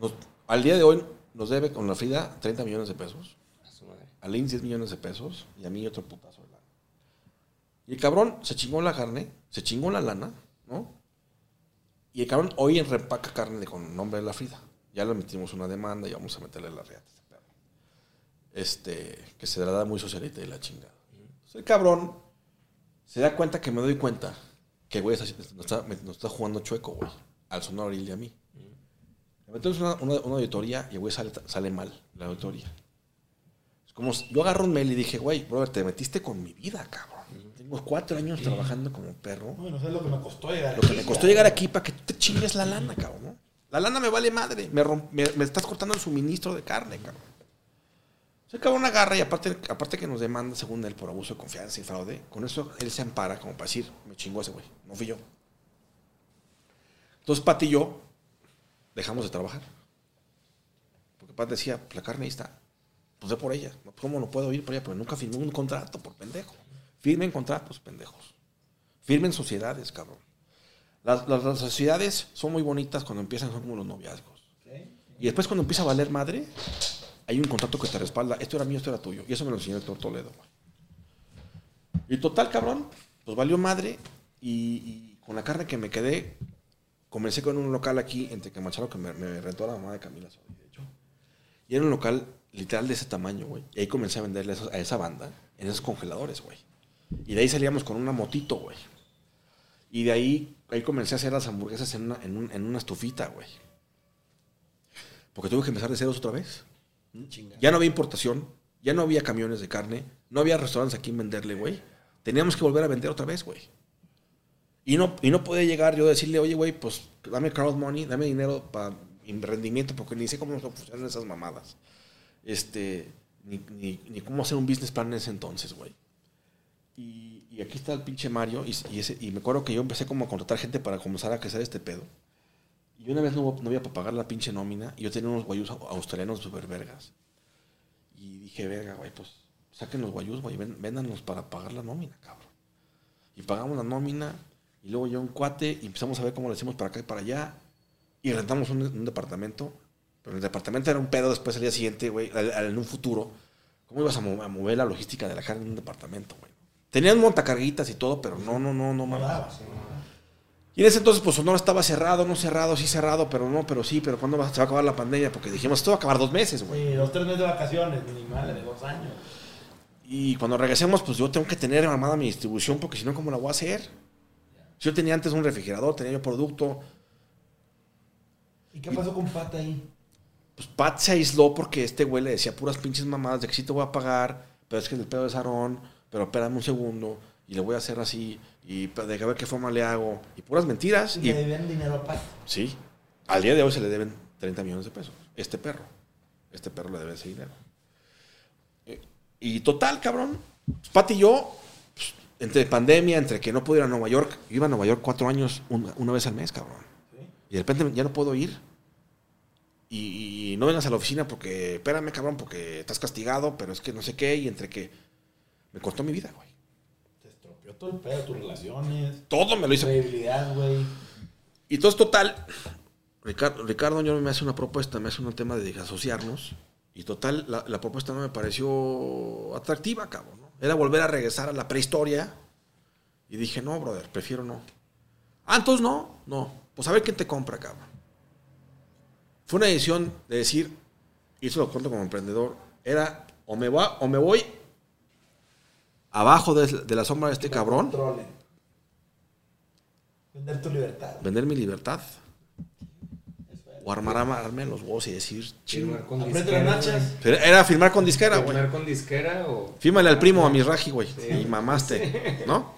Nos- al día de hoy nos debe con la Frida 30 millones de pesos. A Lynn 10 millones de pesos y a mí otro putazo de lana. Y el cabrón se chingó la carne, se chingó la lana, ¿no? Y el cabrón hoy en repaca carne de- con nombre de la Frida. Ya le metimos una demanda y vamos a meterle la reata a este perro. Este, que se la da muy socialita y la chingada. Entonces el cabrón se da cuenta que me doy cuenta que güey nos está, nos está jugando chueco, güey. Al sonar y a mí. Le metemos una, una, una auditoría y el güey sale, sale mal, la auditoría. Como, yo agarro un mail y dije, güey, brother, te metiste con mi vida, cabrón. Tengo cuatro años trabajando como perro. No, no sé lo que me costó llegar Lo que me costó llegar aquí para que tú te chingues la lana, cabrón. ¿no? La lana me vale madre. Me, romp- me, me estás cortando el suministro de carne, cabrón. Se cabrón agarra y aparte, aparte que nos demanda, según él, por abuso de confianza y fraude, con eso él se ampara como para decir, me chingó ese güey, no fui yo. Entonces Pati y yo dejamos de trabajar. Porque Pat decía, "Pues, la carne ahí está. Pues ve por ella. ¿Cómo no puedo ir por ella? Pero nunca firmé un contrato por pendejo. Firmen contratos, pendejos. Firmen sociedades, cabrón. Las, las- las sociedades son muy bonitas cuando empiezan, son como los noviazgos. Y después cuando empieza a valer madre, hay un contrato que te respalda. Esto era mío, esto era tuyo. Y eso me lo enseñó el doctor Toledo. güey. Y total, cabrón, pues valió madre. Y, y con la carne que me quedé, comencé con un local aquí en Tecamacharo que me, me rentó la mamá de Camila Sodi, de hecho. Y era un local literal de ese tamaño, güey. Y ahí comencé a venderle a esa banda en esos congeladores, güey. Y de ahí salíamos con una motito, güey. Y de ahí, ahí comencé a hacer las hamburguesas en una, en un- en una estufita, güey. Porque tuve que empezar de ceros otra vez. Ya no había importación, ya no había camiones de carne, no había restaurantes aquí en venderle, güey. Teníamos que volver a vender otra vez, güey. Y no, y no podía llegar yo a decirle, oye, güey, pues dame crowd money, dame dinero para rendimiento, porque ni sé cómo funcionan esas mamadas. Este, ni, ni, cómo hacer un business plan en ese entonces, güey. Y, aquí está el pinche Mario, y, y me acuerdo que yo empecé como a contratar gente para comenzar a crecer este pedo. Y una vez no, no había para pagar la pinche nómina y yo tenía unos guayús au- australianos super vergas. Y dije, verga, güey, pues saquen los guayús, güey, véndanlos para pagar la nómina, cabrón. Y pagamos la nómina y luego yo un cuate y empezamos a ver cómo le hacemos para acá y para allá. Y rentamos un departamento. Pero el departamento era un pedo después al día siguiente, güey, en un futuro. ¿Cómo ibas a, mo- a mover la logística de la carga en un departamento, güey? Tenían montacarguitas y todo, pero no, no, no, no, mames. Y en ese entonces, pues Sonora estaba cerrado, no cerrado, sí cerrado, pero no, pero sí, pero ¿cuándo va- se va a acabar la pandemia? Porque dijimos, esto va a acabar dos meses, güey. Sí, dos, tres meses de vacaciones, minimal, de dos años. Y cuando regresemos, pues yo tengo que tener armada mi distribución, porque si no, ¿cómo la voy a hacer? Si yo tenía antes un refrigerador, tenía yo producto, ¿Y qué pasó con Pata ahí? Pues Pat se aisló porque este güey le decía puras pinches mamadas de que sí te voy a pagar, pero es que el pedo es Aarón, pero espérame un segundo, y le voy a hacer así, y pa- de a ver qué forma le hago, y puras mentiras. Y Y, le debían dinero a Pata. sí, al día de hoy se le deben 30 millones de pesos. Este perro, este perro le debe ese dinero. Eh, Y total, cabrón, Pat y yo, pues, entre pandemia, entre que no puedo ir a Nueva York, yo iba a Nueva York cuatro años, una, una vez al mes, cabrón. Y de repente ya no puedo ir. Y, y no vengas a la oficina porque, espérame, cabrón, porque estás castigado, pero es que no sé qué, y entre que me cortó mi vida, güey. Te estropeó todo el pedo, tus relaciones, Todo me lo hizo. güey. Y entonces, total, Ricardo, Ricardo yo me hace una propuesta, me hace un tema de asociarnos. Y total, la, la propuesta no me pareció atractiva, cabrón. ¿no? Era volver a regresar a la prehistoria. Y dije, no, brother, prefiero no. Ah, entonces no, no. Pues a ver quién te compra, cabrón. Fue una decisión de decir, y eso lo cuento como emprendedor, era o me, va, o me voy abajo de, de la sombra de este cabrón, Controlen. Vender tu libertad. vender mi libertad. O armar, armarme los huevos y decir, ching. Firmar con Aprieta disquera, las nachas. güey. Pero Era firmar con disquera, güey. ¿Firmar con disquera o...? Fírmale al primo, a mi raji, güey. Y mamaste, ¿no?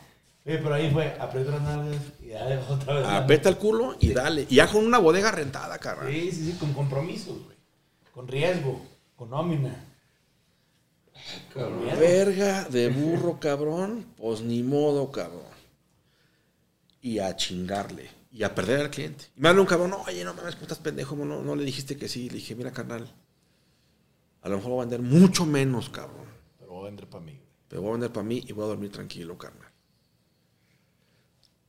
Oye, pero ahí fue, aprieta las nalgas y dale otra vez. Apeta el culo y dale. Y ya con una bodega rentada, carnal. Sí, sí, sí, con compromisos, güey. Con riesgo, con nómina. Con. Verga de burro, cabrón. Pues ni modo, cabrón. Y a chingarle. Y a perder al cliente. Y me habla un cabrón, oye, no mames, ¿cómo estás pendejo? No, no le dijiste que sí. Le dije, mira, carnal. A lo mejor voy a vender mucho menos, cabrón. Pero voy a vender para mí, güey. Pero voy a vender para mí y voy a dormir tranquilo, carnal.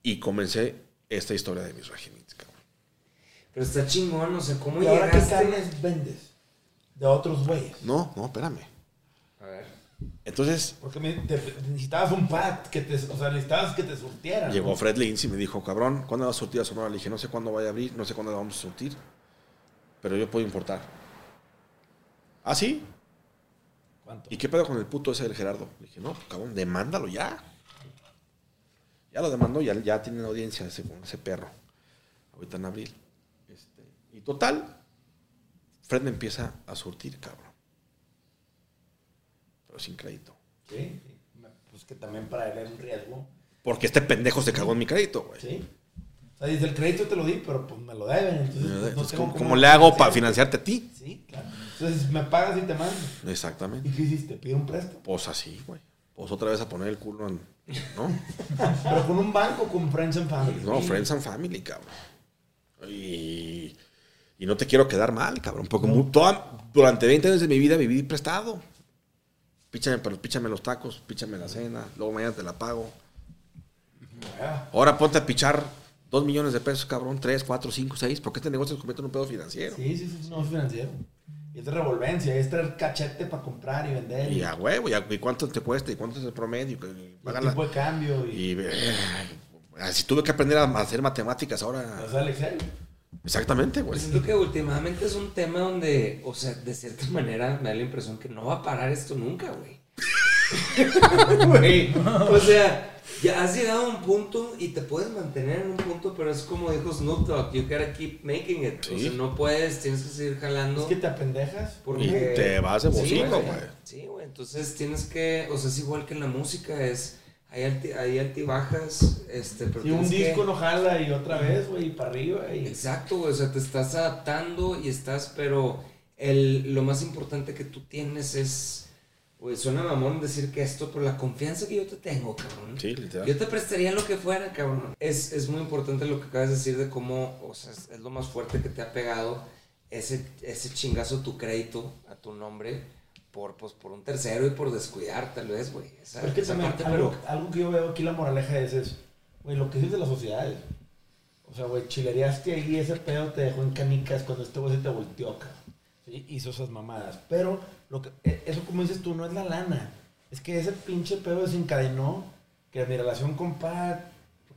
Y comencé esta historia de mis regimientos, cabrón. Pero está chingón, o sea, ¿cómo ¿Y ahora qué carnes vendes? De otros güeyes. No, no, espérame. A ver. Entonces Porque me- te- necesitabas un pad, que te, o sea, necesitabas que te surtieran. llegó ¿no? Fred Lindsay y me dijo, cabrón, ¿cuándo vas a surtir a Sonora? Le dije, no sé cuándo vaya a abrir, no sé cuándo la vamos a surtir, pero yo puedo importar. ¿Ah, sí? ¿Cuánto? ¿Y qué pedo con el puto ese del Gerardo? Le dije, no, cabrón, demándalo ya. Ya lo demandó, ya, ya tiene audiencia ese, ese perro. Ahorita en abril. Este, y total, Fred empieza a surtir, cabrón. Pero sin crédito. Sí. Pues que también para él es un riesgo. Porque este pendejo se cagó en mi crédito, güey. Sí. O sea, dice, el crédito te lo di, pero pues me lo deben. Entonces, ¿cómo, le hago para financiar. financiarte a ti? Sí, claro. Entonces me pagas y te mando. Exactamente. ¿Y qué hiciste? Pide un préstamo. Pues así, güey. Pues otra vez a poner el culo en. ¿No? Pero con un banco, con Friends and Family. No, Friends and Family, cabrón. Y, y no te quiero quedar mal, cabrón. Porque toda- durante 20 años de mi vida viví prestado. Píchame, pero píchame los tacos, píchame la cena, luego mañana te la pago. Ah, Ahora ponte a pichar 2 millones de pesos, cabrón, 3, 4, 5, 6. ¿Por qué este negocio se convierte en un pedo financiero? Sí, sí, sí, no es financiero. Y es de revolvencia, es traer cachete para comprar y vender. Y a huevo, y, a- y cuánto te cuesta, y cuánto es el promedio. y y el la- tipo de cambio. Y, Y eh, así tuve que aprender a hacer matemáticas ahora. o sea, el Excel. Exactamente, güey. Pues siento que últimamente es un tema donde, o sea, de cierta manera me da la impresión que no va a parar esto nunca, güey. Güey, o sea, ya has llegado a un punto y te puedes mantener en un punto, pero es como dijo Snoop Dogg, you gotta keep making it. O sea, no puedes, tienes que seguir jalando. Es que te apendejas. Porque... Y te vas de güey. Sí, güey. Entonces tienes que, o sea, es igual que en la música, es, hay, alti- hay altibajas, este, pero Si un tienes que- disco no jala y otra vez, güey, y para arriba. Y... Exacto, güey, o sea, te estás adaptando y estás, pero el, lo más importante que tú tienes es Güey, suena mamón decir que esto, por la confianza que yo te tengo, cabrón. Sí, literal. Yo te prestaría lo que fuera, cabrón. Es, es muy importante lo que acabas de decir de cómo, o sea, es, es lo más fuerte que te ha pegado ese, ese chingazo a tu crédito, a tu nombre, por, pues, por un tercero y por descuidar, tal vez, güey. Esa, es que esa también, parte, algo, pero- algo que yo veo aquí, la moraleja es, es, güey, lo que es de las sociedades. O sea, güey, chilereaste ahí, ese pedo te dejó en canicas cuando este güey se te volteó, cabrón. Sí, hizo esas mamadas. Pero, lo que, e- eso como dices tú, no es la lana. Es que ese pinche pedo desencadenó que mi relación con Pat,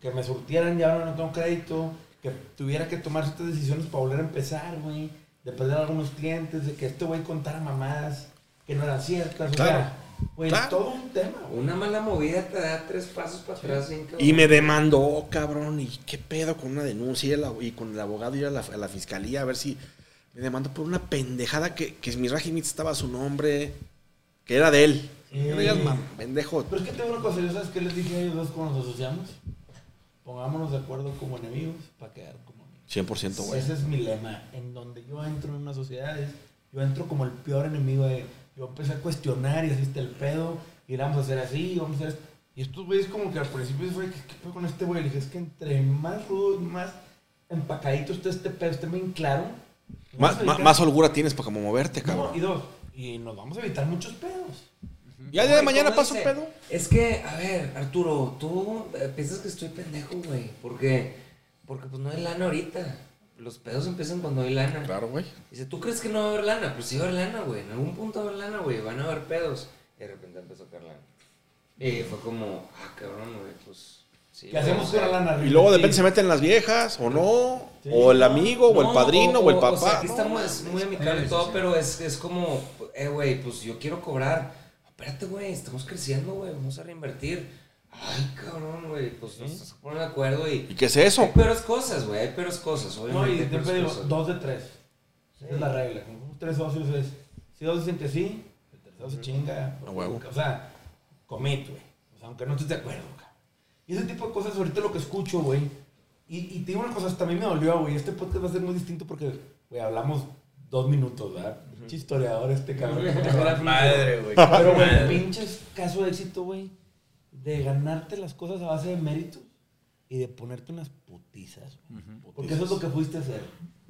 que me surtieran ya ahora no tengo crédito, que tuviera que tomar ciertas decisiones para volver a empezar, güey. De perder algunos clientes, de que este güey contara mamadas que no eran ciertas. Claro. O sea, güey, Claro. todo un tema, güey. Una mala movida te da tres pasos para atrás, bien cabrón. Y me demandó, cabrón. ¿Y qué pedo con una denuncia y, el y con el abogado ir a la, a la fiscalía a ver si me demandó por una pendejada que, que régimen estaba su nombre, que era de él. Sí. No digas, mam, pendejo. Pero es que tengo una cosa, ¿yo sabes qué les dije a ellos dos cuando nos asociamos? Pongámonos de acuerdo como enemigos para quedar como amigos. 100%, güey. Ese es mi lema. En donde yo entro en una sociedad, es- yo entro como el peor enemigo de... Yo empecé a cuestionar y así está el pedo, y vamos a hacer así, y vamos a hacer esto. Y estos güeyes como que al principio fue, ¿qué, qué pedo con este güey? Le dije, es que entre más rudo y más empacadito esté este pedo, esté bien claro. Más, evitar- más holgura tienes para como moverte, No, cabrón. y dos, y nos vamos a evitar muchos pedos. Ya de mañana ¿cómo pasa un pedo. Es que, a ver, Arturo, tú eh, piensas que estoy pendejo, güey. Porque, porque pues no hay lana ahorita. Los pedos empiezan cuando hay lana. Claro, güey. Dice, ¿tú crees que no va a haber lana? Pues sí va a haber lana, güey. En algún punto va a haber lana, güey. Van a haber pedos. Y de repente empezó a caer lana. Y fue como, ah, cabrón, güey, pues... Sí, ¿Qué hacemos güey, con o sea, la lana? Y luego de repente Sí. se meten las viejas, o no, Sí. o el amigo, o el No, padrino, o, el papá. O sea, aquí No, estamos muy amicable y Sí, todo, sí. pero es, es como, eh, güey, pues yo quiero cobrar. Espérate, güey, estamos creciendo, güey, vamos a reinvertir. Ay, cabrón, güey, pues nos estamos poniendo de acuerdo y... ¿Y qué es eso? Hay peores cosas, güey, hay peores cosas, No, obviamente. y hay peores siempre digo, dos de tres. Esa es la regla. Tres socios es, si dos dicen que sí, el tercero se chinga. A huevo. O sea, commit, güey. O sea, aunque no estés de acuerdo, cabrón. Y ese tipo de cosas, ahorita lo que escucho, güey. Y, y te digo una cosa, hasta a mí me dolió, güey. Este podcast va a ser muy distinto porque, güey, hablamos dos minutos, ¿verdad? Pinche historiador este cabrón. Madre, güey. Pero, güey, pinches caso de éxito, güey. De ganarte las cosas a base de méritos y de ponerte unas putizas. Porque eso es lo que fuiste a hacer.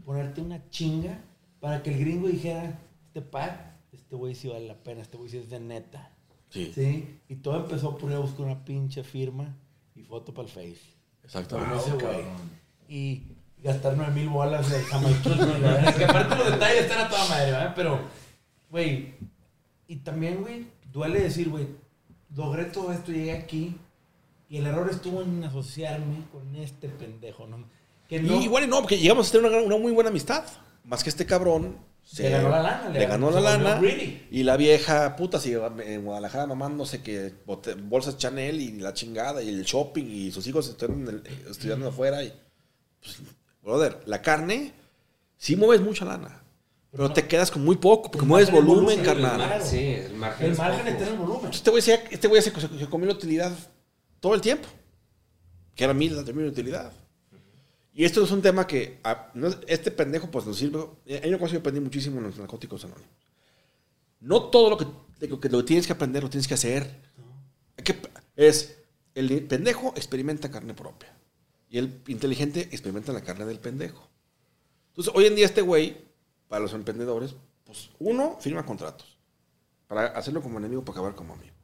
Ponerte una chinga para que el gringo dijera, este pat, este güey sí vale la pena, este güey sí es de neta. Sí, ¿Sí? Y todo empezó por ir a buscar una pinche firma y foto para el Face. exactamente. Con ese güey. Y gastar nueve mil bolas de jamaiquino. y la verdad es que aparte los detalles están a toda madre, ¿verdad? Pero, güey, y también, güey, duele decir, güey, logré todo esto, llegué aquí y el error estuvo en asociarme con este pendejo, ¿no? Que no, Y igual y no, porque llegamos a tener una, una muy buena amistad. Más que este cabrón. Le ganó la lana, Le, le ganó ganó- la lana. Y la vieja, puta, si en Guadalajara mamándose que bolsas Chanel y la chingada y el shopping y sus hijos están en el- estudiando afuera. Y, pues, brother, la carne, sí mueves mucha lana. Pero no- te quedas con muy poco, porque El mueves volumen, volumen, carnal. Sí, el margen el es margen el volumen. Este güey, se, este güey se, se- se comió la utilidad todo el tiempo. Que era mil, la utilidad. Y esto es un tema que a- no es- este pendejo pues nos sirve. Hay una cosa que aprendí muchísimo en los narcóticos anónimos. No todo lo que, lo que tienes que aprender lo tienes que hacer. Que- es el pendejo experimenta carne propia. Y el inteligente experimenta la carne del pendejo. Entonces, hoy en día este güey, para los emprendedores, pues uno, firma contratos. Para hacerlo como enemigo, para acabar como amigo.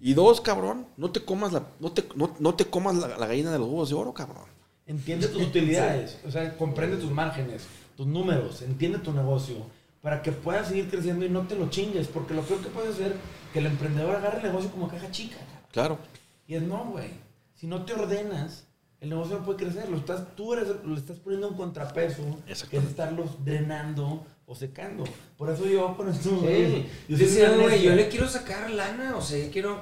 Y dos, cabrón, no te comas la, no te, no, no te comas la gallina de los huevos de oro, cabrón. Entiende tus utilidades, o sea, comprende tus márgenes, tus números, entiende tu negocio, para que puedas seguir creciendo y no te lo chingues, porque lo peor que puede ser que el emprendedor agarre el negocio como caja chica. Claro. Y es no, güey. Si no te ordenas, el negocio no puede crecer. Lo estás, tú eres, le estás poniendo un contrapeso, que es estarlos drenando o secando. Por eso yo con esto, Sí. Yo güey, necia. yo le quiero sacar lana, o sea, yo quiero,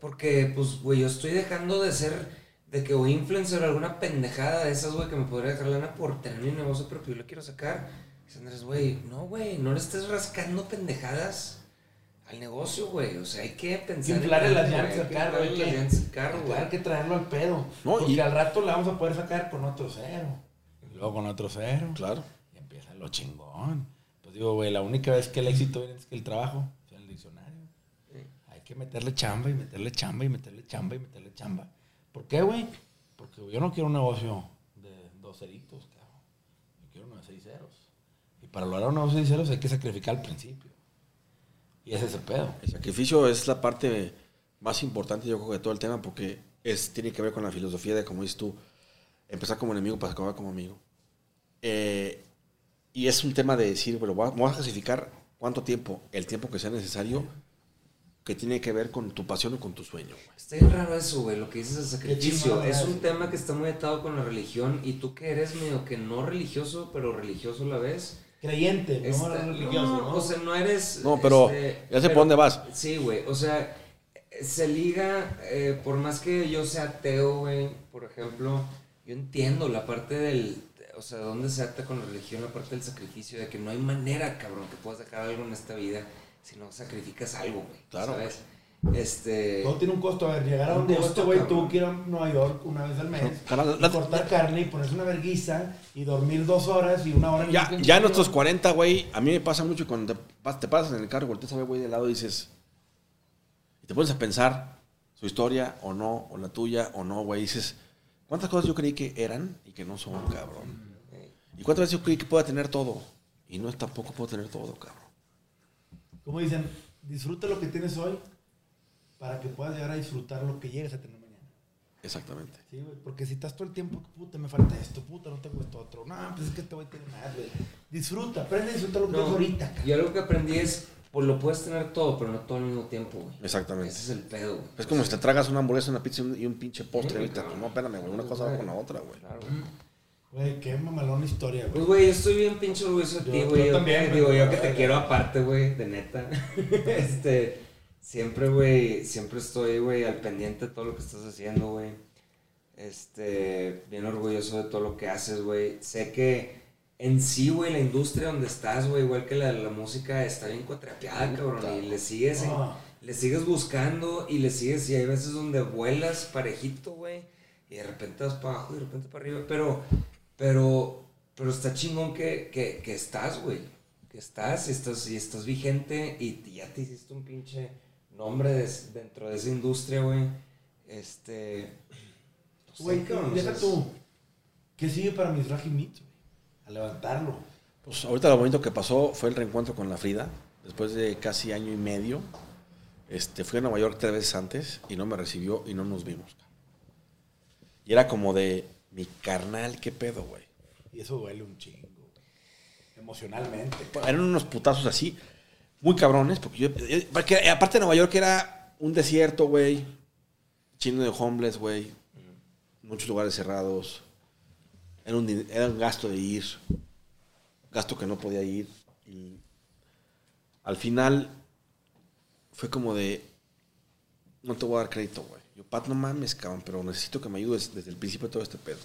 porque, pues, güey, yo estoy dejando de ser, de que voy influencer o alguna pendejada de esas, güey, que me podría dejar lana por tener mi negocio, pero que yo le quiero sacar. Dice Andrés, güey, no, güey, no le estés rascando pendejadas al negocio, güey, o sea, hay que pensar. Hay inflarle en las llantas al hay que carro, hay güey. Hay que traerlo al pedo. No, porque y- al rato la vamos a poder sacar con otro cero. Y luego con otro cero. Claro. Y empieza lo chingón. Pues digo, güey, la única vez que el éxito viene es que el trabajo sea en el diccionario. que meterle chamba y meterle chamba y meterle chamba y meterle chamba. ¿Por qué, güey? Porque yo no quiero un negocio de dos ceritos, cabrón. Yo quiero uno de seis ceros. Y para lograr un negocio de seis ceros hay que sacrificar al principio. Y ese es el pedo. El sacrificio es la parte más importante, yo creo, de todo el tema, porque es, tiene que ver con la filosofía de, como dices tú, empezar como enemigo para acabar como amigo. Eh, y es un tema de decir, bueno, voy a- vamos a clasificar cuánto tiempo, el tiempo que sea necesario, que tiene que ver con tu pasión o con tu sueño. güey. Está bien raro eso, güey, lo que dices de sacrificio. Es un tema que está muy atado con la religión y tú que eres medio que no religioso, pero religioso a la vez. Creyente, no Está- religioso, no, ¿no? O sea, no eres... No, pero este, ya sé por dónde vas. Sí, güey, o sea, se liga, eh, por más que yo sea ateo, güey, por ejemplo, yo entiendo la parte del... O sea, dónde se ata con la religión, la parte del sacrificio, de que no hay manera, cabrón, que puedas dejar algo en esta vida si no sacrificas algo, güey. Claro, ¿Sabes? Este... Todo tiene un costo. A ver, llegar a Un donde este güey tuvo que ir a Nueva York una vez al mes, Carnal, y la- cortar carne y ponerse una verguiza y dormir dos horas y una hora en Ya, ya en avión. nuestros 40, güey, a mí me pasa mucho cuando te, te pasas en el carro, volteas a ver, güey, de lado y dices... Y te pones a pensar su historia o no, o la tuya o no, güey. Dices, ¿cuántas cosas yo creí que eran y que no son, cabrón? ¿Y cuántas veces yo creí que pueda tener todo? Y no tampoco puedo tener todo, cabrón. Como dicen, disfruta lo que tienes hoy para que puedas llegar a disfrutar lo que llegues a tener mañana. Exactamente. Sí, güey, porque si estás todo el tiempo, puta, me falta esto, puta, no tengo esto otro. No, pues es que te voy a tener más, güey. Disfruta, aprende a disfrutar lo que No, tienes ahorita. Yo algo que aprendí es, pues lo puedes tener todo, pero no todo al mismo tiempo, güey. Exactamente. Ese es el pedo, güey. Es como si te tragas una hamburguesa, una pizza y un, y un pinche postre Sí, ahorita. No, espérame, güey. Una cosa va con la otra, güey. Claro, güey. Güey, qué mamalona historia, güey. Pues, güey, yo estoy bien pinche orgulloso de ti, güey. Yo, también, que- digo, yo que te quiero aparte, güey, de neta. este, siempre, güey, siempre estoy, güey, al pendiente de todo lo que estás haciendo, güey. Este, bien orgulloso de todo lo que haces, güey. Sé que en sí, güey, la industria donde estás, güey, igual que la, la música, está bien cuatrapeada, cabrón. Y le sigues, en- No. le sigues buscando y le sigues, y hay veces donde vuelas parejito, güey. Y de repente vas para abajo y de repente para arriba. Pero, pero, pero está chingón que, que, que estás, güey. Que estás y estás, y estás vigente y ya te hiciste un pinche nombre des- dentro de esa industria, güey. Este. no sé, Güey, cabrón, y deja o sea, tú. ¿Qué sigue para mis Meets, güey? A levantarlo. Pues ahorita lo bonito que pasó fue el reencuentro con la Frida. Después de casi año y medio. Este, fui a Nueva York tres veces antes y no me recibió y no nos vimos. Y era como de, mi carnal, ¿qué pedo, güey? Y eso duele un chingo, güey. Emocionalmente. Eran unos putazos así, muy cabrones, porque yo, yo- porque aparte de Nueva York era un desierto, güey, chino de homeless, güey, muchos lugares cerrados, era un, era un gasto de ir, gasto que no podía ir, y al final fue como de, no te voy a dar crédito, güey. Yo, Pat, no mames, cabrón, pero necesito que me ayudes desde el principio de todo este pedo.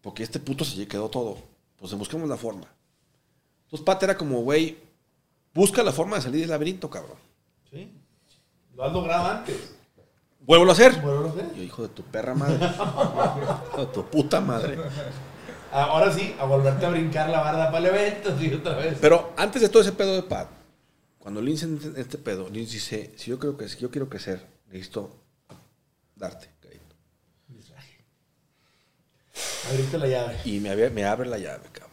Porque este puto se quedó todo. Pues busquemos la forma. Entonces Pat era como, güey, busca la forma de salir del laberinto, cabrón. ¿Sí? Lo has logrado antes. Vuelvo a hacer. Vuelvo a hacer. Yo, hijo de tu perra madre. hijo de tu puta madre. Ahora sí, a volverte a brincar la barda para el evento, sí, otra vez. Pero antes de todo ese pedo de Pat, cuando en este pedo, Lindsay dice, si yo creo que si yo quiero crecer, necesito darte crédito. Ahorita la llave. Y me, abre- me abre la llave, cabrón.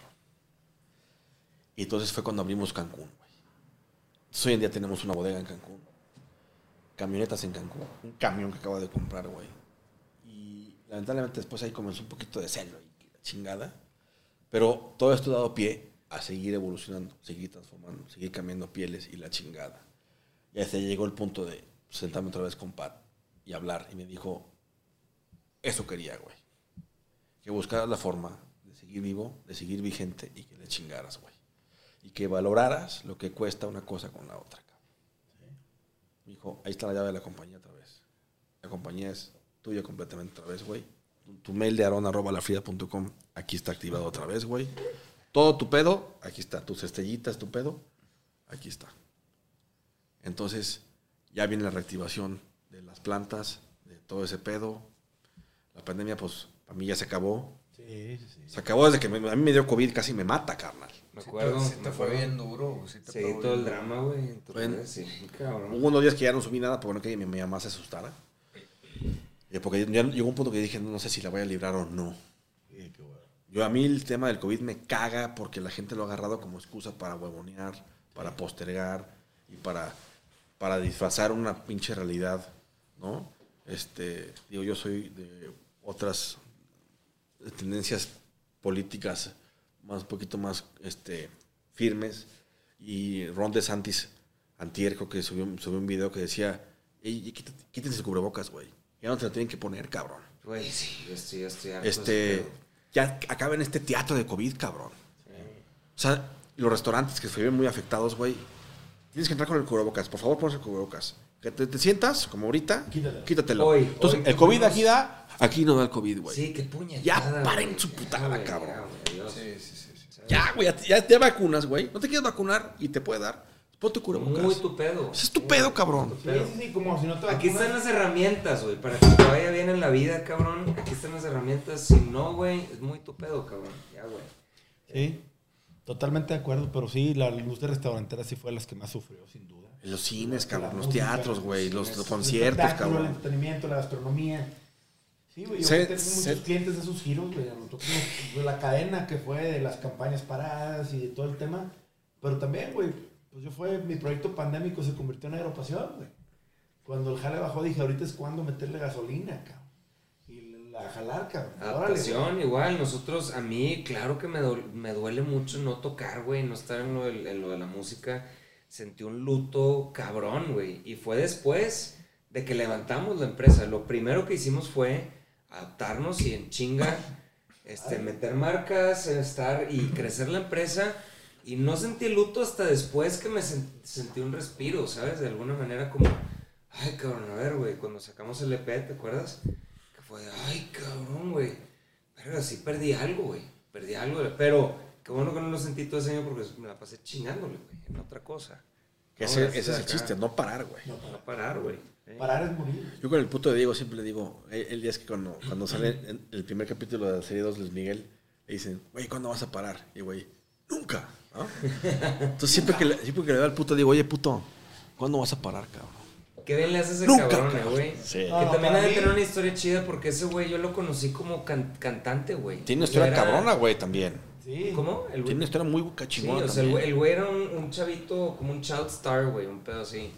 Y entonces fue cuando abrimos Cancún, güey. Entonces hoy en día tenemos una bodega en Cancún. Camionetas en Cancún. Un camión que acabo de comprar, güey. Y lamentablemente después ahí comenzó un poquito de celo y la chingada. Pero todo esto ha dado pie a seguir evolucionando, seguir transformando, seguir cambiando pieles y la chingada. Y hasta llegó el punto de sentarme otra vez con Pat y hablar. Y me dijo, eso quería, güey que buscaras la forma de seguir vivo, de seguir vigente y que le chingaras, güey. Y que valoraras lo que cuesta una cosa con la otra. Me dijo, ahí está la llave de la compañía otra vez. La compañía es tuya completamente otra vez, güey. Tu, mail de aron arroba lafrida.com, aquí está activado otra vez, güey. Todo tu pedo, aquí está. Tus estrellitas, tu pedo, aquí está. Entonces, ya viene la reactivación las plantas, de todo ese pedo. La pandemia, pues, para mí ya se acabó. Sí, sí, sí. Se acabó desde que me- a mí me dio COVID, casi me mata, carnal. Me Sí acuerdo. te, sí me te fue acuerdo. bien duro. Sí, te Sí, pegó todo el bien drama, güey. Bueno. Sí, cabrón. Hubo unos días que ya no subí nada, porque no quería que mi mamá se asustara. Eh, Porque ya llegó un punto que dije, no sé si la voy a librar o no. Sí, qué bueno. Yo a mí el tema del COVID me caga porque la gente lo ha agarrado como excusa para huevonear, para postergar y para, para disfrazar una pinche realidad, ¿no? Este, digo, yo soy de otras tendencias políticas más un poquito más este, firmes y Ron DeSantis antier creo que subió, subió un video que decía, "Ey, quítate- quítense el cubrebocas, güey. Ya no te lo tienen que poner, cabrón. Güey, sí, yo estoy, yo estoy harto Este, ya acaben este teatro de COVID, cabrón. O sea, los restaurantes que se ven muy afectados, güey. Tienes que entrar con el cubrebocas. Por favor, pones el cubrebocas. Que te, te sientas, como ahorita, Quítatelo. quítatelo. Hoy, Entonces, hoy el COVID aquí da, aquí no da el COVID, güey. Sí, qué puñetada. Ya paren su putada, cabrón. ya. Sí, sí, sí. sí. Ya, güey, ya, ya te vacunas, güey. No te quieres vacunar y te puede dar. Ponte cubrebocas. Muy tu pedo. Ese es tu pedo, cabrón. Sí, sí, sí, como si no te Aquí están las herramientas, güey, para que te vaya bien en la vida, cabrón. Aquí están las herramientas. Si no, güey, es muy tu pedo, cabrón. Ya, güey. Sí, totalmente de acuerdo, pero sí, la industria restaurantera sí fue de las que más sufrió, sin duda. En los cines, cabrón. Los música, teatros, güey. Los, el conciertos, espectáculo, El cabrón. entretenimiento, la gastronomía. Sí, güey, yo Se- tengo se- muchos clientes de esos giros, güey. Nosotros, de la cadena que fue de las campañas paradas y de todo el tema. Pero también, güey, pues yo fue, mi proyecto pandémico se convirtió en aeropasión, güey. Cuando el jale bajó, dije, ahorita es cuando meterle gasolina, cabrón. La jalar, cabrón. Órale, Adaptación, igual, nosotros, a mí, claro que me, duele, me duele mucho no tocar, güey, no estar en lo, del- en lo de la música. Sentí un luto cabrón, güey. Y fue después de que levantamos la empresa. Lo primero que hicimos fue adaptarnos y en chinga, este, meter marcas, estar y crecer la empresa. Y no sentí luto hasta después que me sen- sentí un respiro, ¿sabes? De alguna manera como, ay, cabrón, a ver, güey, cuando sacamos el EP, ¿te acuerdas? Que fue de, ay, cabrón, güey. Pero sí perdí algo, güey. Perdí algo. Pero qué bueno que no lo sentí todo ese año porque me la pasé chingándole, güey, en otra cosa. No, ese, es el chiste, no parar, güey. No, No parar, güey. Parar es morir. Yo con el puto de Diego siempre le digo, el, día es que cuando, cuando sale el primer capítulo de la serie 2 Luis Miguel, le dicen, güey, ¿cuándo vas a parar? Y güey, nunca. ¿no? Entonces siempre que, le, siempre que le veo al puto digo, oye, puto, ¿cuándo vas a parar, cabrón? Qué bien le hace ese Nunca, cabrón, güey. Sí. Que no, también ha de tener una historia chida porque ese güey yo lo conocí como can- cantante, güey. Tiene una historia era- cabrona, güey, también. Sí. ¿Cómo? El Tiene una historia muy Sí, cachingona o sea, el güey, era un, un chavito como un child star, güey, un pedo así.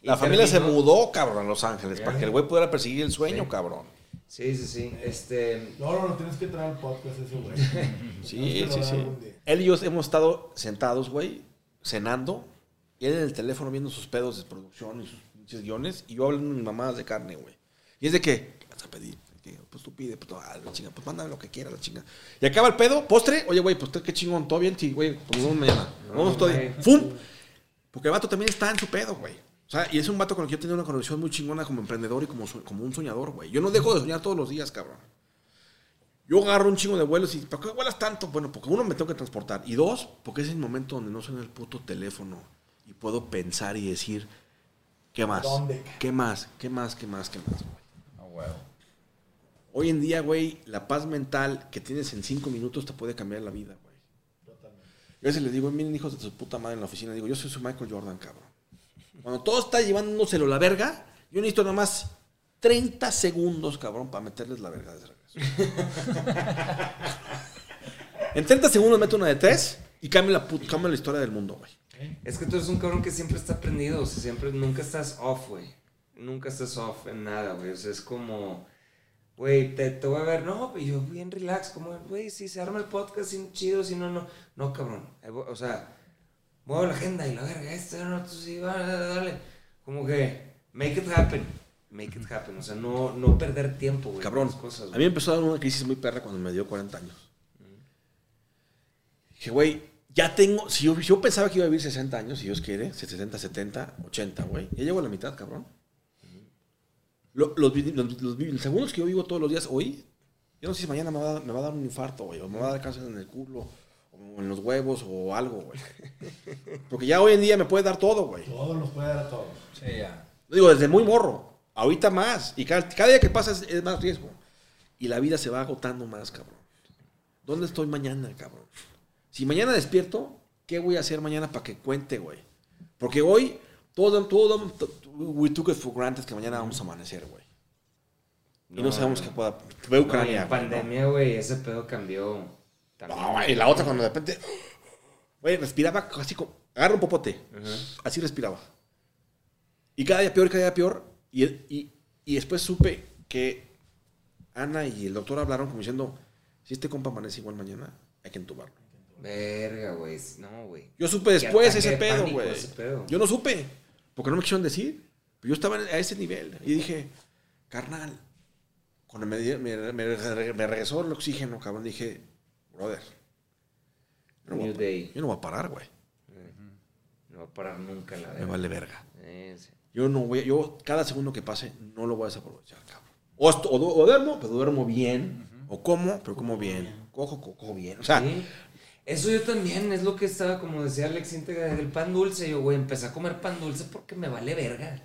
Y La familia se mudó, cabrón, a Los Ángeles, para que el güey pudiera perseguir el sueño, Sí. cabrón. Sí, sí, sí. Este. No, no, no, tienes que entrar al podcast ese, güey. Sí, sí, sí. Él y yo hemos estado sentados, güey, cenando, y él en el teléfono viendo sus pedos de producción y sus pinches guiones, y yo hablando de mis mamadas de carne, güey. Y es de que, ¿qué vas a pedir? Pues tú pide, pues, ah, la chinga, pues mándame lo que quieras, la chinga. Y acaba el pedo, postre, oye, güey, pues qué chingón, todo bien, sí, güey, pues nos vemos mañana. Nos vemos todo bien. ¡Fum! Porque el vato también está en su pedo, güey. O sea, y es un vato con el que yo he tenido una conexión muy chingona como emprendedor y como, como un soñador, güey. Yo no dejo de soñar todos los días, cabrón. Yo agarro un chingo de vuelos y ¿para qué vuelas tanto? Bueno, porque uno me tengo que transportar. Y dos, porque es el momento donde no suena el puto teléfono y puedo pensar y decir, ¿qué más? ¿Dónde? ¿Qué más? ¿Qué más? ¿Qué más? ¿Qué más? güey? Ah, huevo. Hoy en día, güey, la paz mental que tienes en cinco minutos te puede cambiar la vida, güey. Totalmente. Yo a veces les digo, miren hijos de su puta madre en la oficina, digo, yo soy su Michael Jordan, cabrón. Cuando todo está llevándoselo la verga, yo necesito nada más 30 segundos, cabrón, para meterles la verga de regreso. en 30 segundos meto una de tres y cambia la, cambia la historia del mundo, güey. Es que tú eres un cabrón que siempre está prendido, o sea, siempre, nunca estás off, güey. Nunca estás off en nada, güey. O sea, es como, güey, te, te voy a ver, no, y yo bien relax, como, güey, si se arma el podcast, si chido, si no, no. No, cabrón. O sea, muevo la agenda y la verga, esto, no, tú sí, dale, dale, dale. Como que, make it happen. Make it happen. O sea, no, no perder tiempo, güey. Cabrón, cosas, a mí me empezó a dar una crisis muy perra cuando me dio 40 años. Dije, güey, ya tengo, si yo, yo pensaba que iba a vivir 60 años, si Dios quiere, 60, 70, 80, güey, ya llego a la mitad, cabrón. Lo- los, vi- los- los vi- los segundos que yo vivo todos los días hoy, yo no sé si mañana me va, a dar- me va a dar un infarto, güey, o me va a dar cáncer en el culo, o en los huevos, o algo, güey. Porque ya hoy en día me puede dar todo, güey. Todo nos puede dar a todos. Sí, ya. Lo digo, desde muy morro. Ahorita más. Y cada, cada día que pasa es, es más riesgo. Y la vida se va agotando más, cabrón. ¿dónde estoy mañana, cabrón? Si mañana despierto, ¿qué voy a hacer mañana para que cuente, güey? Porque hoy, todo, todo, we took it for granted que mañana vamos a amanecer, güey. Y no, sabemos no. qué pueda. Y Ucrania. ¿no? pandemia, güey, ese pedo cambió. también. No, y la otra cuando de repente, güey, respiraba casi como, agarra un popote, así respiraba. Y cada día peor, cada día peor. Y, y, y después supe que Ana y el doctor hablaron como diciendo, si este compa amanece igual mañana, hay que entubarlo. Verga, güey. No, güey. Yo supe después ese pedo, güey. Yo no supe, porque no me quisieron decir. Pero yo estaba a ese nivel. Y dije, carnal, cuando me, me, me- me regresó el oxígeno, cabrón, dije, brother, yo no voy a New pa- day. yo no voy a parar, güey. No va a parar nunca la Me verga. vale verga. Eh. Yo no voy, yo cada segundo que pase no lo voy a desaprovechar, cabrón. O, duermo, pero duermo bien. O como, pero como bien. Cojo, co- cojo bien. O sea, Sí. Eso yo también, es lo que estaba, como decía Alex, el pan dulce. Yo, güey, empecé a comer pan dulce porque me vale verga.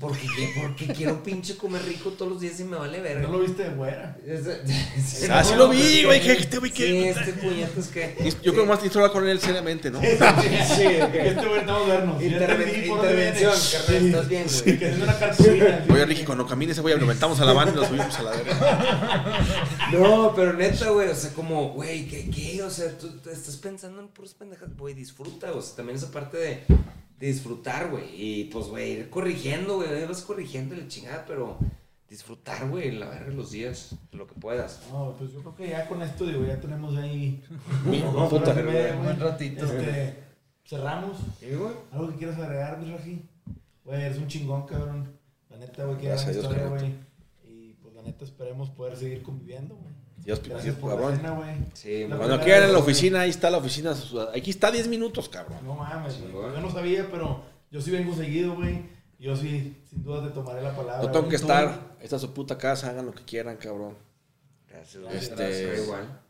Porque, porque quiero pinche comer rico todos los días y me vale verga. No lo viste de fuera. Es- Ah, sí lo vi, güey, que este güey Sí, que- este puñetas que... yo creo que más necesito hablar con él seriamente, ¿no? Sí, ok. Que este güey estamos vernos. Interven- intervención, carnal, estás bien, güey. Que es una cartulina. Oye, Ricky, cuando camine ese güey, lo aventamos a la van y lo subimos a la verga. No, pero neta, güey, o sea, como, güey, ¿qué, ¿qué? O sea, tú te estás pensando en puras pendejas, güey, disfruta, o sea, también esa parte de, de disfrutar, güey, y pues, güey, ir corrigiendo, güey, vas corrigiendo y la chingada, pero disfrutar, güey, la verga los días, lo que puedas. No, pues yo creo que ya con esto, digo, ya tenemos ahí. Puta. media, güey. Buen ratito. Este, cerramos. ¿Y, güey? ¿Algo que quieras agregar, mi Raji? Güey, eres un chingón, cabrón. La neta, güey, que Gracias gran a Dios, historia, güey. Y pues la neta esperemos poder seguir conviviendo, güey. Dios, Gracias por la cabrón. cena, güey. Sí, La. Cuando quieran en la oficina, ahí está la oficina. Aquí está 10 minutos, cabrón. No mames, güey. Yo no sabía, pero yo sí vengo seguido, güey. Yo sí, sin duda te tomaré la palabra. No tengo güey. que estar. Esta es su puta casa, hagan lo que quieran, cabrón. Gracias, güey. Este- Gracias, igual.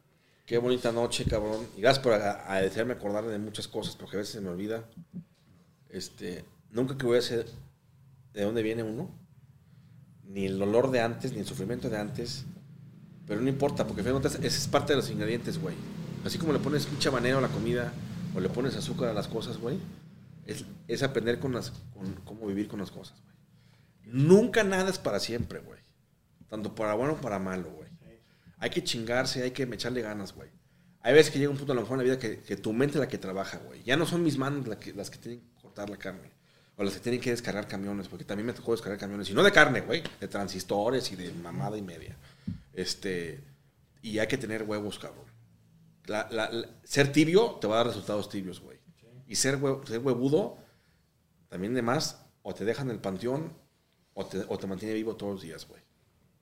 Qué bonita noche, cabrón. Y gracias por a- agradecerme acordarme de muchas cosas, porque a veces se me olvida. Este, nunca que voy a ser de dónde viene uno, ni el olor de antes, ni el sufrimiento de antes. Pero no importa, porque ese es parte de los ingredientes, güey. Así como le pones un chabanero a la comida, o le pones azúcar a las cosas, güey, es, aprender con las, cómo vivir con las cosas, güey. Nunca nada es para siempre, güey. Tanto para bueno como para malo, güey. Hay que chingarse, hay que echarle ganas, güey. Hay veces que llega un punto a lo mejor en la vida que, que tu mente es la que trabaja, güey. Ya no son mis manos la que- las que tienen que cortar la carne. O las que tienen que descargar camiones, porque también me tocó descargar camiones. Y no de carne, güey. De transistores y de mamada y media. Este. Y hay que tener huevos, cabrón. La- la- la- ser tibio te va a dar resultados tibios, güey. Y ser, hue- ser huevudo, también de más, o te dejan en el panteón, o te, o te mantiene vivo todos los días, güey.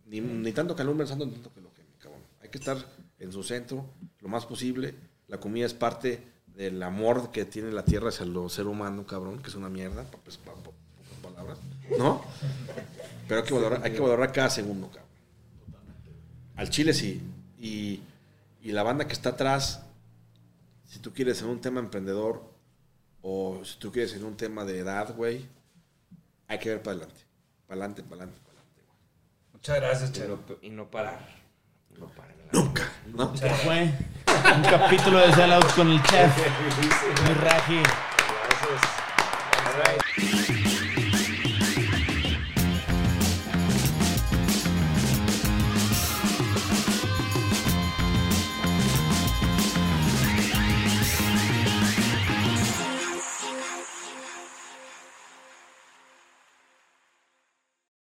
Ni, ni tanto que santo, ni tanto que lo queme, cabrón. Hay que estar en su centro lo más posible. La comida es parte del amor que tiene la tierra hacia el ser humano, cabrón, que es una mierda, pues, palabras, ¿no? Pero hay que valorar, hay que valorar cada segundo, cabrón. Al chile sí. Y, y la banda que está atrás, si tú quieres en un tema emprendedor o si tú quieres en un tema de edad, güey, hay que ver para adelante. Para adelante, para adelante, para adelante, güey. Muchas gracias, Y Chelo. no, y no parar. No parar. Nunca, ¿no? Esto fue un capítulo de Sellout con el chef. Mi Raji. Gracias.